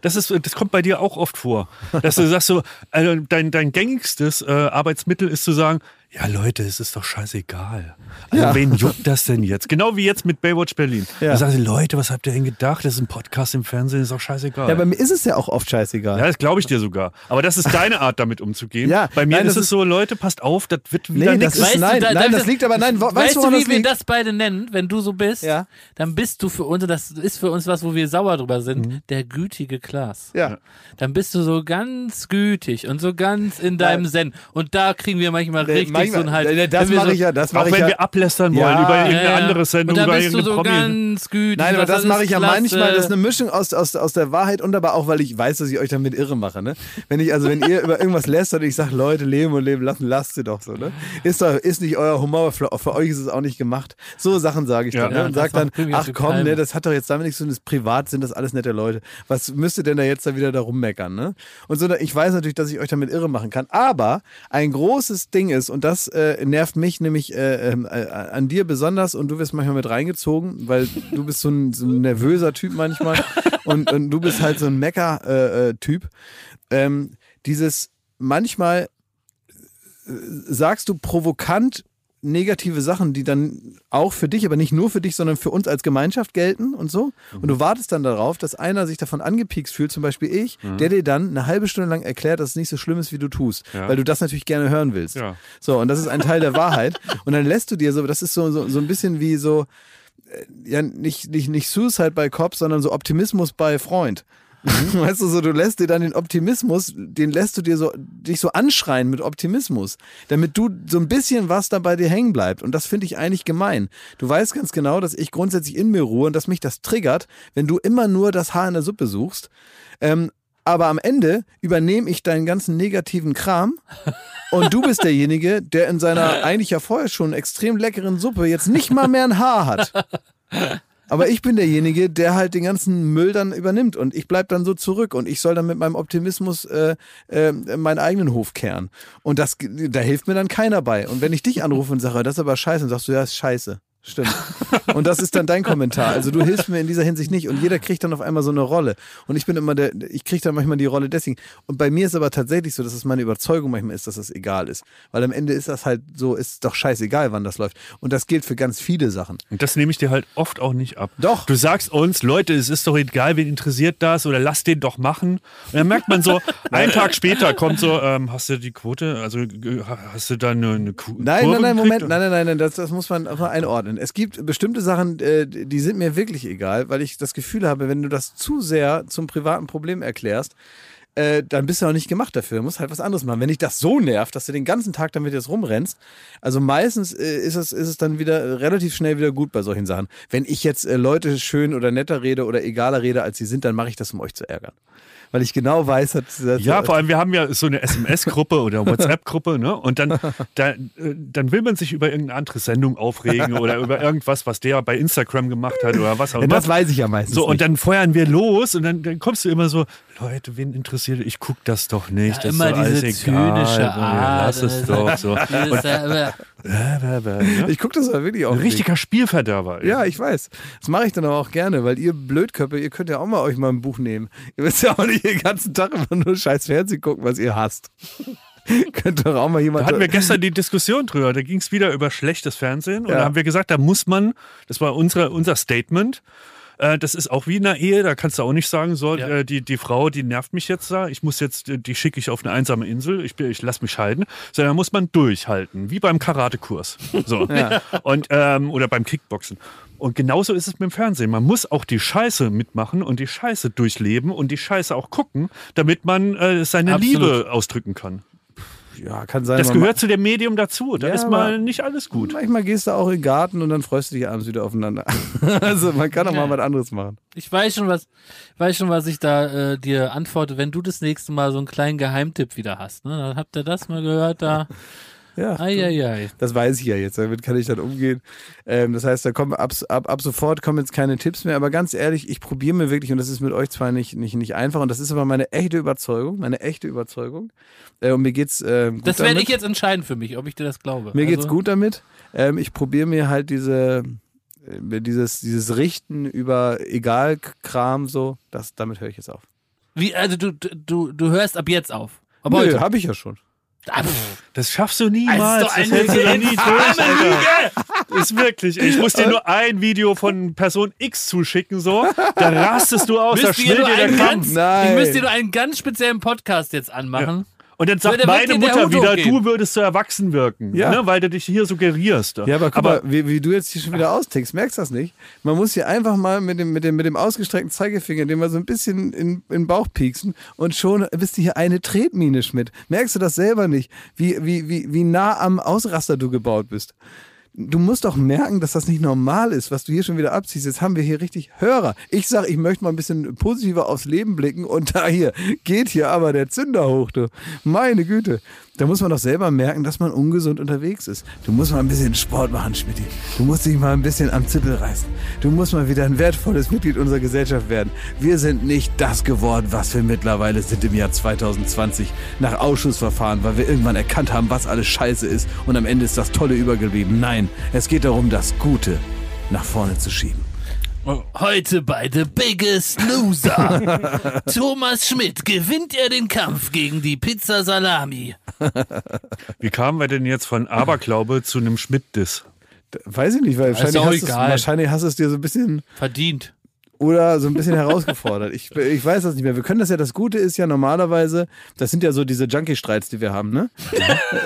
[SPEAKER 2] Das, ist, das kommt bei dir auch oft vor. Dass du sagst so, also dein, dein gängigstes äh, Arbeitsmittel ist zu sagen, ja Leute, es ist doch scheißegal. Also
[SPEAKER 1] Ja.
[SPEAKER 2] wen juckt das denn jetzt? Genau wie jetzt mit Baywatch Berlin.
[SPEAKER 1] Ja.
[SPEAKER 2] Da sagst du, Leute, was habt ihr denn gedacht? Das ist ein Podcast im Fernsehen, ist doch scheißegal.
[SPEAKER 1] ja, bei mir ist es ja auch oft scheißegal.
[SPEAKER 2] Ja, das glaube ich dir sogar. Aber das ist deine Art, damit umzugehen.
[SPEAKER 1] Ja,
[SPEAKER 2] Bei mir
[SPEAKER 1] nein,
[SPEAKER 2] ist es so, Leute, passt auf, das wird wieder
[SPEAKER 1] Nee, das
[SPEAKER 2] nichts.
[SPEAKER 1] ist- nein, nein, das liegt aber- nein, weißt
[SPEAKER 3] weißt
[SPEAKER 1] du,
[SPEAKER 3] wie
[SPEAKER 1] das
[SPEAKER 3] wir das beide nennen, wenn du so bist?
[SPEAKER 1] Ja.
[SPEAKER 3] Dann bist du für uns, und das ist für uns was, wo wir sauer drüber sind, der gütige Klaas.
[SPEAKER 1] Mhm. Ja.
[SPEAKER 3] Dann bist du so ganz gütig und so ganz in deinem. Zen. Und da kriegen wir manchmal
[SPEAKER 1] Nee,
[SPEAKER 3] richtig ein halt.
[SPEAKER 1] nee, das
[SPEAKER 3] wenn wir
[SPEAKER 1] mache
[SPEAKER 3] so,
[SPEAKER 1] ich ja, das
[SPEAKER 2] Auch
[SPEAKER 1] mache ich
[SPEAKER 2] wenn
[SPEAKER 1] ja.
[SPEAKER 2] wir ablästern wollen
[SPEAKER 1] Ja,
[SPEAKER 2] über irgendeine
[SPEAKER 3] Ja, ja.
[SPEAKER 2] andere Sendung,
[SPEAKER 3] Und
[SPEAKER 2] über
[SPEAKER 3] bist du so
[SPEAKER 2] Promi.
[SPEAKER 3] ganz gütig.
[SPEAKER 1] Nein, aber das mache ich ja
[SPEAKER 3] klasse.
[SPEAKER 1] manchmal. Das ist eine Mischung aus, aus, aus der Wahrheit und aber auch, weil ich weiß, dass ich euch damit irre mache. Ne? Wenn ich, also wenn ihr über irgendwas lästert und ich sage, Leute, leben und leben lassen, lasst sie doch so. Ne? Ist doch, ist nicht euer Humor, für, für euch ist es auch nicht gemacht. So Sachen sage ich
[SPEAKER 2] Ja.
[SPEAKER 1] dann. Ne? Und
[SPEAKER 3] das
[SPEAKER 1] sag dann, ach komm, ne, das hat doch jetzt damit nichts zu tun, das ist privat, sind das alles nette Leute. Was müsst ihr denn da jetzt da wieder da rummeckern? Ne? Und so, ich weiß natürlich, dass ich euch damit irre machen kann. Aber ein großes Ding ist, und das äh, nervt mich nämlich äh, ähm, äh, an dir besonders, und du wirst manchmal mit reingezogen, weil du bist so ein, so ein nervöser Typ manchmal und, und du bist halt so ein Mecker-Typ. ähm, dieses manchmal äh, sagst du provokant negative Sachen, die dann auch für dich, aber nicht nur für dich, sondern für uns als Gemeinschaft gelten und so. Und du wartest dann darauf, dass einer sich davon angepiekst fühlt, zum Beispiel ich, der dir dann eine halbe Stunde lang erklärt, dass es nicht so schlimm ist, wie du tust,
[SPEAKER 2] Ja.
[SPEAKER 1] weil du das natürlich gerne hören willst.
[SPEAKER 2] Ja.
[SPEAKER 1] So, und das ist ein Teil der Wahrheit. Und dann lässt du dir so, das ist so, so, so ein bisschen wie so, äh, ja, nicht, nicht, nicht Suicide bei Cops, sondern so Optimismus bei Freund. Weißt du, so, du lässt dir dann den Optimismus, den lässt du dir so, dich so anschreien mit Optimismus, damit du so ein bisschen was da bei dir hängen bleibt. Und das finde ich eigentlich gemein. Du weißt ganz genau, dass ich grundsätzlich in mir ruhe und dass mich das triggert, wenn du immer nur das Haar in der Suppe suchst. Ähm, aber am Ende übernehme ich deinen ganzen negativen Kram und du bist derjenige, der in seiner eigentlich ja vorher schon extrem leckeren Suppe jetzt nicht mal mehr ein Haar hat. Aber ich bin derjenige, der halt den ganzen Müll dann übernimmt und ich bleib dann so zurück und ich soll dann mit meinem Optimismus äh, äh, meinen eigenen Hof kehren. Und das, da hilft mir dann keiner bei. Und wenn ich dich anrufe und sage, das ist aber scheiße, und sagst du, ja, ist scheiße. Stimmt. Und das ist dann dein Kommentar. Also du hilfst mir in dieser Hinsicht nicht und jeder kriegt dann auf einmal so eine Rolle. Und ich bin immer der, ich kriege dann manchmal die Rolle deswegen. Und bei mir ist aber tatsächlich so, dass es meine Überzeugung manchmal ist, dass das egal ist. Weil am Ende ist das halt so, ist doch scheißegal, wann das läuft. Und das gilt für ganz viele Sachen.
[SPEAKER 2] Und das nehme ich dir halt oft auch nicht ab.
[SPEAKER 1] Doch.
[SPEAKER 2] Du sagst uns, Leute, es ist doch egal, wen interessiert das oder lass den doch machen. Und dann merkt man so, einen Tag später kommt so, ähm, hast du die Quote, also hast du da eine, eine Ku
[SPEAKER 1] Nein, nein, nein? Moment, nein, nein, nein, nein, das, das muss man einfach einordnen. Es gibt bestimmte Sachen, äh, die sind mir wirklich egal, weil ich das Gefühl habe, wenn du das zu sehr zum privaten Problem erklärst, äh, dann bist du auch nicht gemacht dafür. Du musst halt was anderes machen. Wenn dich das so nervt, dass du den ganzen Tag damit jetzt rumrennst, also meistens äh, ist, es, ist es dann wieder relativ schnell wieder gut bei solchen Sachen. Wenn ich jetzt äh, Leute schön oder netter rede oder egaler rede, als sie sind, dann mache ich das, um euch zu ärgern. Weil ich genau weiß, dass, dass
[SPEAKER 2] Ja, vor allem, wir haben ja so eine SMS-Gruppe oder WhatsApp-Gruppe, ne? Und dann, da, äh, dann will man sich über irgendeine andere Sendung aufregen oder über irgendwas, was der bei Instagram gemacht hat oder was auch
[SPEAKER 1] ja,
[SPEAKER 2] immer.
[SPEAKER 1] das weiß ich ja meistens.
[SPEAKER 2] So, und
[SPEAKER 1] nicht.
[SPEAKER 2] dann feuern wir los und dann, dann kommst du immer so, Leute, wen interessiert, ich guck das doch nicht.
[SPEAKER 3] Ja,
[SPEAKER 2] das
[SPEAKER 3] immer
[SPEAKER 2] ist
[SPEAKER 3] diese
[SPEAKER 2] egal.
[SPEAKER 3] zynische Art.
[SPEAKER 2] Lass es doch so.
[SPEAKER 3] Äh,
[SPEAKER 1] ich gucke das aber wirklich auch
[SPEAKER 2] Ein
[SPEAKER 1] nicht.
[SPEAKER 2] richtiger Spielverderber. ey.
[SPEAKER 1] Ja, ich weiß. Das mache ich dann aber auch gerne, weil ihr Blödköpfe, ihr könnt ja auch mal euch mal ein Buch nehmen. Ihr müsst ja auch nicht den ganzen Tag immer nur scheiß Fernsehen gucken, was ihr hasst. könnt doch auch mal
[SPEAKER 2] Da
[SPEAKER 1] jemand.
[SPEAKER 2] hatten wir gestern die Diskussion drüber. Da ging es wieder über schlechtes Fernsehen. Und
[SPEAKER 1] Ja.
[SPEAKER 2] da haben wir gesagt, da muss man, das war unsere, unser Statement, äh, das ist auch wie in einer Ehe, da kannst du auch nicht sagen, so,
[SPEAKER 3] Ja.
[SPEAKER 2] äh, die, die Frau, die nervt mich jetzt da, ich muss jetzt, die schicke ich auf eine einsame Insel, ich, bin- ich lass mich scheiden. Sondern da muss man durchhalten, wie beim Karatekurs. So. Und, ähm, oder beim Kickboxen. Und genauso ist es mit dem Fernsehen. Man muss auch die Scheiße mitmachen und die Scheiße durchleben und die Scheiße auch gucken, damit man äh, seine
[SPEAKER 3] Absolut.
[SPEAKER 2] Liebe ausdrücken kann.
[SPEAKER 1] Ja, kann sein.
[SPEAKER 2] Das gehört zu dem Medium dazu. Da
[SPEAKER 1] Ja,
[SPEAKER 2] ist mal nicht alles gut.
[SPEAKER 1] Manchmal gehst du auch in den Garten und dann freust du dich abends wieder aufeinander. also man kann auch mal was anderes machen.
[SPEAKER 3] ich weiß schon, was, weiß schon, was ich da äh, dir antworte, wenn du das nächste Mal so einen kleinen Geheimtipp wieder hast. Ne? Dann habt ihr das mal gehört da.
[SPEAKER 1] Ja.
[SPEAKER 3] Eieiei.
[SPEAKER 1] Das weiß ich ja jetzt, damit kann ich dann umgehen. Ähm, das heißt, da kommen ab, ab, ab sofort kommen jetzt keine Tipps mehr, aber ganz ehrlich, ich probiere mir wirklich, und das ist mit euch zwar nicht, nicht, nicht einfach, und das ist aber meine echte Überzeugung, meine echte Überzeugung. Äh, und mir geht's äh, gut
[SPEAKER 3] Das werde ich jetzt entscheiden für mich, ob ich dir das glaube.
[SPEAKER 1] Mir geht's
[SPEAKER 3] Also,
[SPEAKER 1] gut damit. Ähm, ich probiere mir halt diese, äh, dieses, dieses Richten über Egal-Kram so, das, damit höre ich jetzt auf.
[SPEAKER 3] Wie, also du, du, du hörst ab jetzt auf. Ab
[SPEAKER 1] Nö,
[SPEAKER 3] heute.
[SPEAKER 1] habe ich ja schon.
[SPEAKER 3] Ah.
[SPEAKER 2] Das schaffst du niemals.
[SPEAKER 3] Das ist doch
[SPEAKER 2] Das
[SPEAKER 3] eine
[SPEAKER 2] hältst du doch nie durch. Ist wirklich. Ich muss dir nur ein Video von Person X zuschicken, so. Da rastest du aus, da
[SPEAKER 3] Müsst ihr
[SPEAKER 2] schwillt dir der
[SPEAKER 3] einen
[SPEAKER 2] Kampf.
[SPEAKER 3] ganz,
[SPEAKER 1] Nein.
[SPEAKER 3] ich müsste dir nur einen ganz speziellen Podcast jetzt anmachen.
[SPEAKER 2] Und dann sagt
[SPEAKER 3] wird
[SPEAKER 2] meine Mutter wieder, du würdest so erwachsen wirken,
[SPEAKER 1] Ja.
[SPEAKER 2] ne, weil du dich hier suggerierst.
[SPEAKER 1] Ja, aber guck mal, wie, wie du jetzt hier schon wieder austickst, merkst du das nicht? Man muss hier einfach mal mit dem, mit dem, mit dem ausgestreckten Zeigefinger, den mal so ein bisschen in, in den Bauch pieksen und schon bist du hier eine Tretmine, Schmidt. Merkst du das selber nicht? Wie, wie, wie, wie nah am Ausraster du gebaut bist. Du musst doch merken, dass das nicht normal ist, was du hier schon wieder abziehst. Jetzt haben wir hier richtig Hörer. Ich sag, ich möchte mal ein bisschen positiver aufs Leben blicken und da hier geht hier aber der Zünder hoch, du. Meine Güte. Da muss man doch selber merken, dass man ungesund unterwegs ist. Du musst mal ein bisschen Sport machen, Schmidt. Du musst dich mal ein bisschen am Zippel reißen. Du musst mal wieder ein wertvolles Mitglied unserer Gesellschaft werden. Wir sind nicht das geworden, was wir mittlerweile sind im Jahr 2020 nach Ausschussverfahren, weil wir irgendwann erkannt haben, was alles scheiße ist und am Ende ist das Tolle übergeblieben. Nein, es geht darum, das Gute nach vorne zu schieben.
[SPEAKER 7] Heute bei The Biggest Loser. Thomas Schmidt gewinnt er den Kampf gegen die Pizza Salami.
[SPEAKER 2] Wie kamen wir denn jetzt von Aberglaube zu einem Schmidt-Diss?
[SPEAKER 1] Weiß ich nicht, weil
[SPEAKER 3] ist
[SPEAKER 1] wahrscheinlich hast,
[SPEAKER 3] egal.
[SPEAKER 1] wahrscheinlich hast du es dir so ein bisschen
[SPEAKER 3] Verdient.
[SPEAKER 1] Oder so ein bisschen herausgefordert. Ich, ich weiß das nicht mehr. Wir können das ja, das Gute ist ja normalerweise, das sind ja so diese Junkie-Streits, die wir haben, ne?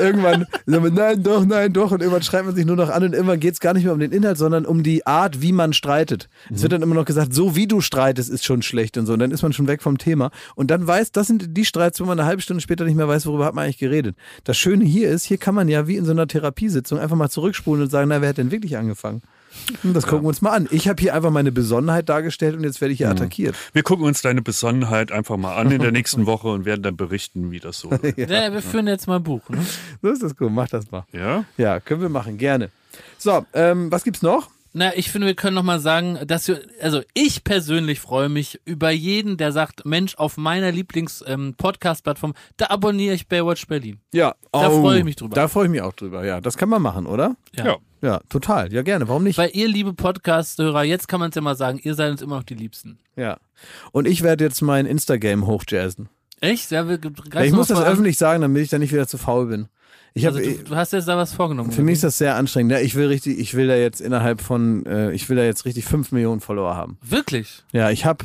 [SPEAKER 1] irgendwann sagen wir, nein, doch, nein, doch. Und irgendwann schreibt man sich nur noch an und irgendwann geht es gar nicht mehr um den Inhalt, sondern um die Art, wie man streitet. Es wird dann immer noch gesagt, so wie du streitest, ist schon schlecht und so. Und dann ist man schon weg vom Thema. Und dann weiß, das sind die Streits, wo man eine halbe Stunde später nicht mehr weiß, worüber hat man eigentlich geredet. Das Schöne hier ist, hier kann man ja wie in so einer Therapiesitzung einfach mal zurückspulen und sagen, na, wer hat denn wirklich angefangen? Das gucken wir uns mal an. Ich habe hier einfach meine Besonnenheit dargestellt und jetzt werde ich hier attackiert.
[SPEAKER 2] Wir gucken uns deine Besonnenheit einfach mal an in der nächsten Woche und werden dann berichten, wie das so wird.
[SPEAKER 3] Ja. wir führen jetzt mal ein Buch. Ne?
[SPEAKER 1] So ist das gut, mach das mal.
[SPEAKER 2] Ja?
[SPEAKER 1] Ja, können wir machen, gerne. So, ähm, was gibt's noch?
[SPEAKER 3] Na, ich finde, wir können noch mal sagen, dass wir, also ich persönlich freue mich über jeden, der sagt, Mensch, auf meiner Lieblings-Podcast-Plattform, da abonniere ich Baywatch Berlin.
[SPEAKER 1] Ja,
[SPEAKER 3] Da freue ich mich drüber.
[SPEAKER 1] Da freue ich mich auch drüber, ja. Das kann man machen, oder?
[SPEAKER 2] Ja.
[SPEAKER 1] Ja, total. Ja, gerne. Warum nicht?
[SPEAKER 3] Weil ihr, liebe Podcast-Hörer, jetzt kann man es ja mal sagen, ihr seid uns immer noch die Liebsten.
[SPEAKER 1] ja. Und ich werde jetzt mein Instagram hochjazzen.
[SPEAKER 3] Echt? Ja, wir,
[SPEAKER 1] Ja, ich muss das öffentlich sagen, damit ich da nicht wieder zu faul bin. Ich
[SPEAKER 3] Also, du, du hast jetzt da was vorgenommen.
[SPEAKER 1] für mich ist das sehr anstrengend. Ja, ich will richtig, ich will da jetzt innerhalb von, äh, ich will da jetzt richtig 5 Millionen Follower haben.
[SPEAKER 3] Wirklich?
[SPEAKER 1] Ja, ich habe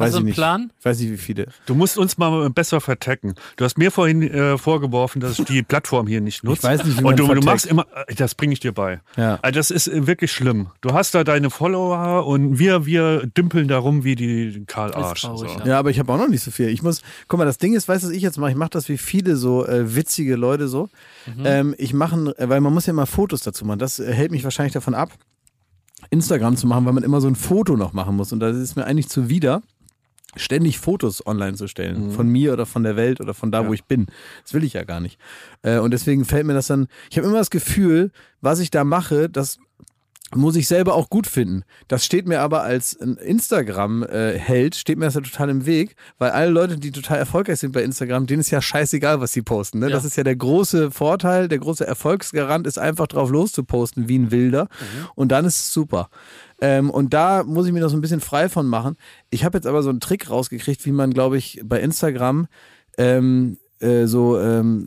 [SPEAKER 1] weiß
[SPEAKER 3] du
[SPEAKER 1] ich
[SPEAKER 3] einen
[SPEAKER 1] nicht.
[SPEAKER 3] Plan?
[SPEAKER 1] Ich weiß nicht, wie viele.
[SPEAKER 2] Du musst uns mal besser vertecken. Du hast mir vorhin äh, vorgeworfen, dass ich die Plattform hier nicht nutze.
[SPEAKER 1] weiß nicht, wie man
[SPEAKER 2] Und du, du machst immer, äh, das bringe ich dir bei.
[SPEAKER 1] Ja.
[SPEAKER 2] Also das ist äh, wirklich schlimm. Du hast da deine Follower und wir, wir dümpeln da rum wie die Karl Arsch.
[SPEAKER 3] traurig,
[SPEAKER 2] so.
[SPEAKER 3] ja.
[SPEAKER 1] Ja, aber ich habe auch noch nicht so viel. Ich muss, guck mal, das Ding ist, weißt du, was ich jetzt mache? Ich mache das wie viele so äh, witzige Leute so. Ähm, ich mache, weil man muss ja immer Fotos dazu machen. Das äh, hält mich wahrscheinlich davon ab, Instagram zu machen, weil man immer so ein Foto noch machen muss. Und das ist mir eigentlich zuwider, ständig Fotos online zu stellen. Von mir oder von der Welt oder von da, wo ich bin. Das will ich ja gar nicht. Äh, und deswegen fällt mir das dann, ich habe immer das Gefühl, was ich da mache, das muss ich selber auch gut finden. Das steht mir aber als Instagram-Held, steht mir das ja total im Weg, weil alle Leute, die total erfolgreich sind bei Instagram, denen ist ja scheißegal, was sie posten. Ne?
[SPEAKER 3] Ja.
[SPEAKER 1] Das ist ja der große Vorteil, der große Erfolgsgarant ist einfach drauf loszuposten wie ein Wilder und dann ist es super. Ähm, und da muss ich mir noch so ein bisschen frei von machen. Ich habe jetzt aber so einen Trick rausgekriegt, wie man, glaube ich, bei Instagram ähm, äh, so ähm,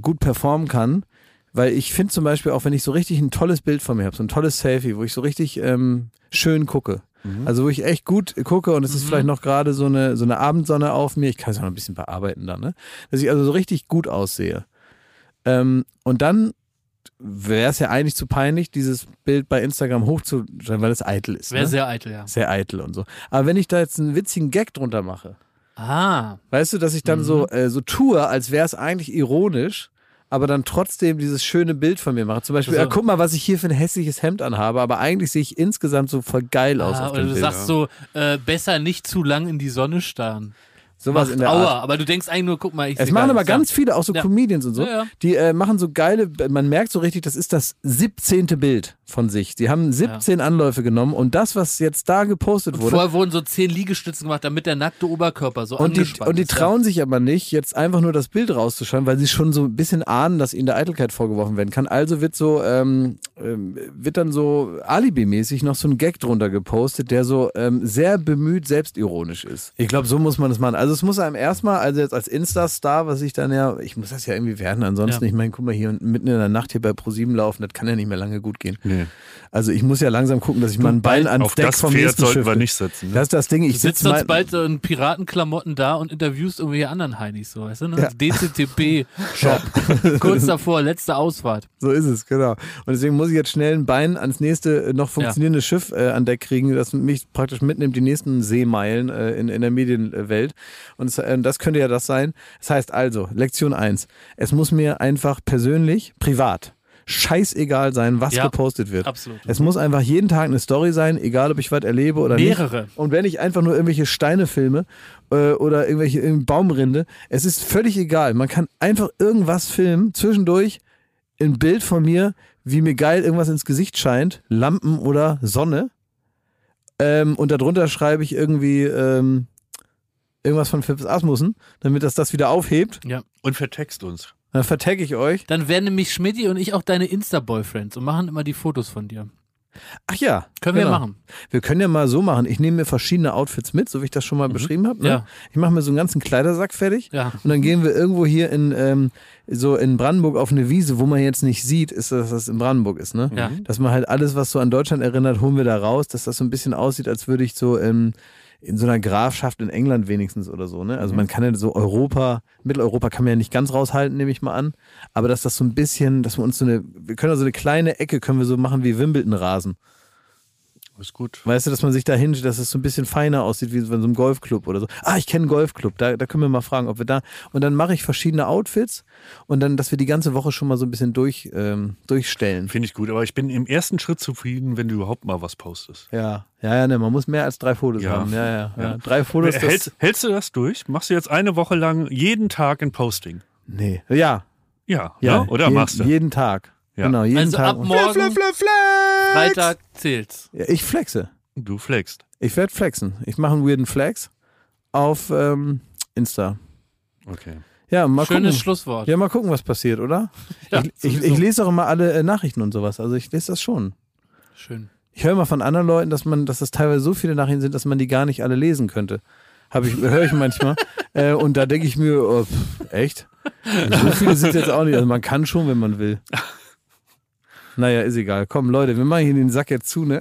[SPEAKER 1] gut performen kann. Weil ich finde zum Beispiel auch, wenn ich so richtig ein tolles Bild von mir habe, so ein tolles Selfie, wo ich so richtig ähm, schön gucke. Also wo ich echt gut gucke und es ist vielleicht noch gerade so eine, so eine Abendsonne auf mir. Ich kann es auch noch ein bisschen bearbeiten dann, ne? Dass ich also so richtig gut aussehe. Ähm, und dann wäre es ja eigentlich zu peinlich, dieses Bild bei Instagram hochzustellen, weil es eitel ist.
[SPEAKER 3] Wäre
[SPEAKER 1] Ne?
[SPEAKER 3] sehr eitel, ja.
[SPEAKER 1] Sehr eitel und so. Aber wenn ich da jetzt einen witzigen Gag drunter mache,
[SPEAKER 3] Ah,
[SPEAKER 1] Weißt du, dass ich dann so, äh, so tue, als wäre es eigentlich ironisch, aber dann trotzdem dieses schöne Bild von mir mache. Zum Beispiel,
[SPEAKER 3] Also-
[SPEAKER 1] ja, guck mal, was ich hier für ein hässliches Hemd anhabe, aber eigentlich sehe ich insgesamt so voll geil aus
[SPEAKER 3] ah
[SPEAKER 1] auf
[SPEAKER 3] oder
[SPEAKER 1] dem
[SPEAKER 3] du
[SPEAKER 1] Bild.
[SPEAKER 3] sagst so, äh, besser nicht zu lang in die Sonne starren.
[SPEAKER 1] Sowas
[SPEAKER 3] Macht
[SPEAKER 1] in der
[SPEAKER 3] Aua,
[SPEAKER 1] Art.
[SPEAKER 3] aber du denkst eigentlich nur, guck mal, ich
[SPEAKER 1] Es machen aber ganz viele, auch so
[SPEAKER 3] Ja.
[SPEAKER 1] Comedians und so,
[SPEAKER 3] Ja, ja.
[SPEAKER 1] die äh, machen so geile, man merkt so richtig, das ist das 17. Bild von sich. Sie haben 17 Anläufe genommen und das, was jetzt da gepostet wurde,
[SPEAKER 3] Vorher wurden so zehn Liegestützen gemacht, damit der nackte Oberkörper so
[SPEAKER 1] Und die,
[SPEAKER 3] angespannt
[SPEAKER 1] und die
[SPEAKER 3] ist. ja.
[SPEAKER 1] trauen sich aber nicht, jetzt einfach nur das Bild rauszuschauen, weil sie schon so ein bisschen ahnen, dass ihnen der Eitelkeit vorgeworfen werden kann. Also wird so, ähm, ähm, wird dann so alibimäßig noch so ein Gag drunter gepostet, der so ähm, sehr bemüht selbstironisch ist. Ich glaube, so muss man das machen. Also es muss einem erstmal, also jetzt als Insta-Star, was ich dann ja, ich muss das ja irgendwie werden, ansonsten,
[SPEAKER 3] Ja.
[SPEAKER 1] ich meine, guck mal hier mitten in der Nacht hier bei ProSieben laufen, das kann ja nicht mehr lange gut gehen.
[SPEAKER 2] Nee.
[SPEAKER 1] Also ich muss ja langsam gucken, dass ich mal ein Bein ans
[SPEAKER 2] Auf
[SPEAKER 1] Deck
[SPEAKER 2] das
[SPEAKER 1] vom
[SPEAKER 2] Pferd
[SPEAKER 1] nächsten
[SPEAKER 2] sollten
[SPEAKER 1] Schiff
[SPEAKER 2] wir nicht setzen. Ne?
[SPEAKER 1] Das ist das Ding, ich
[SPEAKER 3] Du sitzt
[SPEAKER 1] sitze
[SPEAKER 3] sonst bald so in Piratenklamotten da und interviewst irgendwelche anderen Heinis, so, weißt du, ne?
[SPEAKER 1] Ja.
[SPEAKER 3] DCTP-Shop. Kurz davor, letzte Ausfahrt.
[SPEAKER 1] So ist es, genau. Und deswegen muss ich jetzt schnell ein Bein ans nächste äh, noch funktionierende Schiff äh, an Deck kriegen, das mich praktisch mitnimmt, die nächsten Seemeilen äh, in, in der Medienwelt. Und es, äh, das könnte ja das sein. Das heißt also, Lektion eins: Es muss mir einfach persönlich, privat, scheißegal sein, was
[SPEAKER 3] Ja,
[SPEAKER 1] gepostet wird.
[SPEAKER 3] absolut.
[SPEAKER 1] Es muss einfach jeden Tag eine Story sein, egal ob ich was erlebe oder
[SPEAKER 3] Mehrere.
[SPEAKER 1] nicht. Und wenn ich einfach nur irgendwelche Steine filme äh, oder irgendwelche Baumrinde, es ist völlig egal. Man kann einfach irgendwas filmen, zwischendurch ein Bild von mir, wie mir geil irgendwas ins Gesicht scheint, Lampen oder Sonne. Ähm, und darunter schreibe ich irgendwie ähm, irgendwas von Phipps Asmussen, damit das das wieder aufhebt.
[SPEAKER 3] Ja.
[SPEAKER 2] Und vertext uns.
[SPEAKER 1] Dann vertagge ich euch.
[SPEAKER 3] Dann werden nämlich Schmidti und ich auch deine Insta-Boyfriends und machen immer die Fotos von dir.
[SPEAKER 1] Ach ja.
[SPEAKER 3] Können wir
[SPEAKER 1] genau.
[SPEAKER 3] machen.
[SPEAKER 1] Wir können ja mal so machen. Ich nehme mir verschiedene Outfits mit, so wie ich das schon mal beschrieben habe. Ne?
[SPEAKER 3] Ja.
[SPEAKER 1] Ich mache mir so einen ganzen Kleidersack fertig.
[SPEAKER 3] Ja.
[SPEAKER 1] Und dann gehen wir irgendwo hier in ähm, so in Brandenburg auf eine Wiese, wo man jetzt nicht sieht, ist, dass das in Brandenburg ist, ne?
[SPEAKER 3] Ja.
[SPEAKER 1] Dass man halt alles, was so an Deutschland erinnert, holen wir da raus, dass das so ein bisschen aussieht, als würde ich so ähm, in so einer Grafschaft in England wenigstens oder so, ne? Also man kann ja so Europa, Mitteleuropa kann man ja nicht ganz raushalten, nehme ich mal an. Aber dass das so ein bisschen, dass wir uns so eine, wir können ja so eine kleine Ecke können wir so machen wie Wimbledon-Rasen.
[SPEAKER 2] Ist gut.
[SPEAKER 1] Weißt du, dass man sich da hinstellt, dass es so ein bisschen feiner aussieht, wie so in so einem Golfclub oder so. Ah, ich kenne einen Golfclub, da, da können wir mal fragen, ob wir da. Und dann mache ich verschiedene Outfits und dann, dass wir die ganze Woche schon mal so ein bisschen durch, ähm, durchstellen.
[SPEAKER 2] Finde ich gut. Aber ich bin im ersten Schritt zufrieden, wenn du überhaupt mal was postest.
[SPEAKER 1] Ja, ja, ja, ne, man muss mehr als drei Fotos
[SPEAKER 2] Ja.
[SPEAKER 1] haben. Ja, ja, ja.
[SPEAKER 2] Ja.
[SPEAKER 1] Drei Fotos, das,
[SPEAKER 2] hältst, hältst du das durch? Machst du jetzt eine Woche lang jeden Tag ein Posting?
[SPEAKER 1] Nee, ja,
[SPEAKER 2] Ja,
[SPEAKER 1] ja.
[SPEAKER 2] ne? oder
[SPEAKER 1] jeden,
[SPEAKER 2] machst du?
[SPEAKER 1] Jeden Tag.
[SPEAKER 2] Ja.
[SPEAKER 1] Genau, jeden
[SPEAKER 3] Also
[SPEAKER 1] Tag.
[SPEAKER 3] ab morgen, Freitag zählt's.
[SPEAKER 1] ja, ich flexe.
[SPEAKER 2] Du flexst.
[SPEAKER 1] Ich werde flexen. Ich mache einen weirden Flex auf ähm, Insta.
[SPEAKER 2] Okay.
[SPEAKER 1] Ja, mal
[SPEAKER 3] Schönes
[SPEAKER 1] gucken.
[SPEAKER 3] Schlusswort.
[SPEAKER 1] Ja, mal gucken, was passiert, oder?
[SPEAKER 3] Ja,
[SPEAKER 1] ich, ich, ich lese auch immer alle äh, Nachrichten und sowas. Also ich lese das schon.
[SPEAKER 3] Schön.
[SPEAKER 1] Ich höre mal von anderen Leuten, dass man, dass das teilweise so viele Nachrichten sind, dass man die gar nicht alle lesen könnte. Habe ich, höre ich manchmal. äh, und da denke ich mir, oh, pff, echt? So viele sind jetzt auch nicht. Also man kann schon, wenn man will. naja, ist egal. Komm, Leute, wir machen hier den Sack jetzt zu, ne?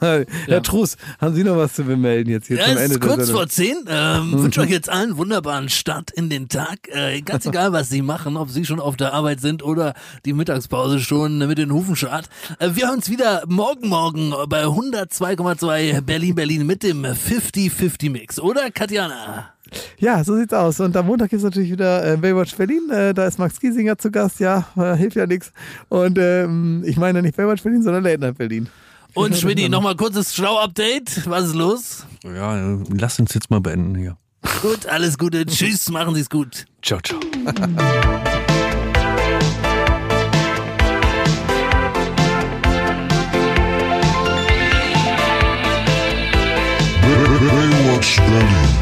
[SPEAKER 1] Herr Truss, haben Sie noch was zu bemelden jetzt hier
[SPEAKER 3] Ja,
[SPEAKER 1] zum
[SPEAKER 3] es
[SPEAKER 1] Ende
[SPEAKER 3] ist kurz vor zehn. Ähm, Wünsche euch jetzt allen einen wunderbaren Start in den Tag. Äh, ganz egal, was Sie machen, ob Sie schon auf der Arbeit sind oder die Mittagspause schon mit den Hufen schart. Äh, wir hören uns wieder morgen, morgen bei 102,2 Berlin, Berlin mit dem 50-50-Mix. Oder, Katjana?
[SPEAKER 1] Ja, so sieht's aus. Und am Montag gibt's natürlich wieder äh, Baywatch Berlin. Äh, da ist Max Giesinger zu Gast. Ja, äh, hilft ja nichts. Und ähm, ich meine nicht Baywatch Berlin, sondern Late Night Berlin.
[SPEAKER 3] Und Schmidti, nochmal kurzes Schlau-Update. Was ist los?
[SPEAKER 2] Ja, lass uns jetzt mal beenden hier.
[SPEAKER 3] Gut, alles Gute. Tschüss, machen Sie es gut.
[SPEAKER 2] Ciao, ciao.
[SPEAKER 6] Baywatch Berlin.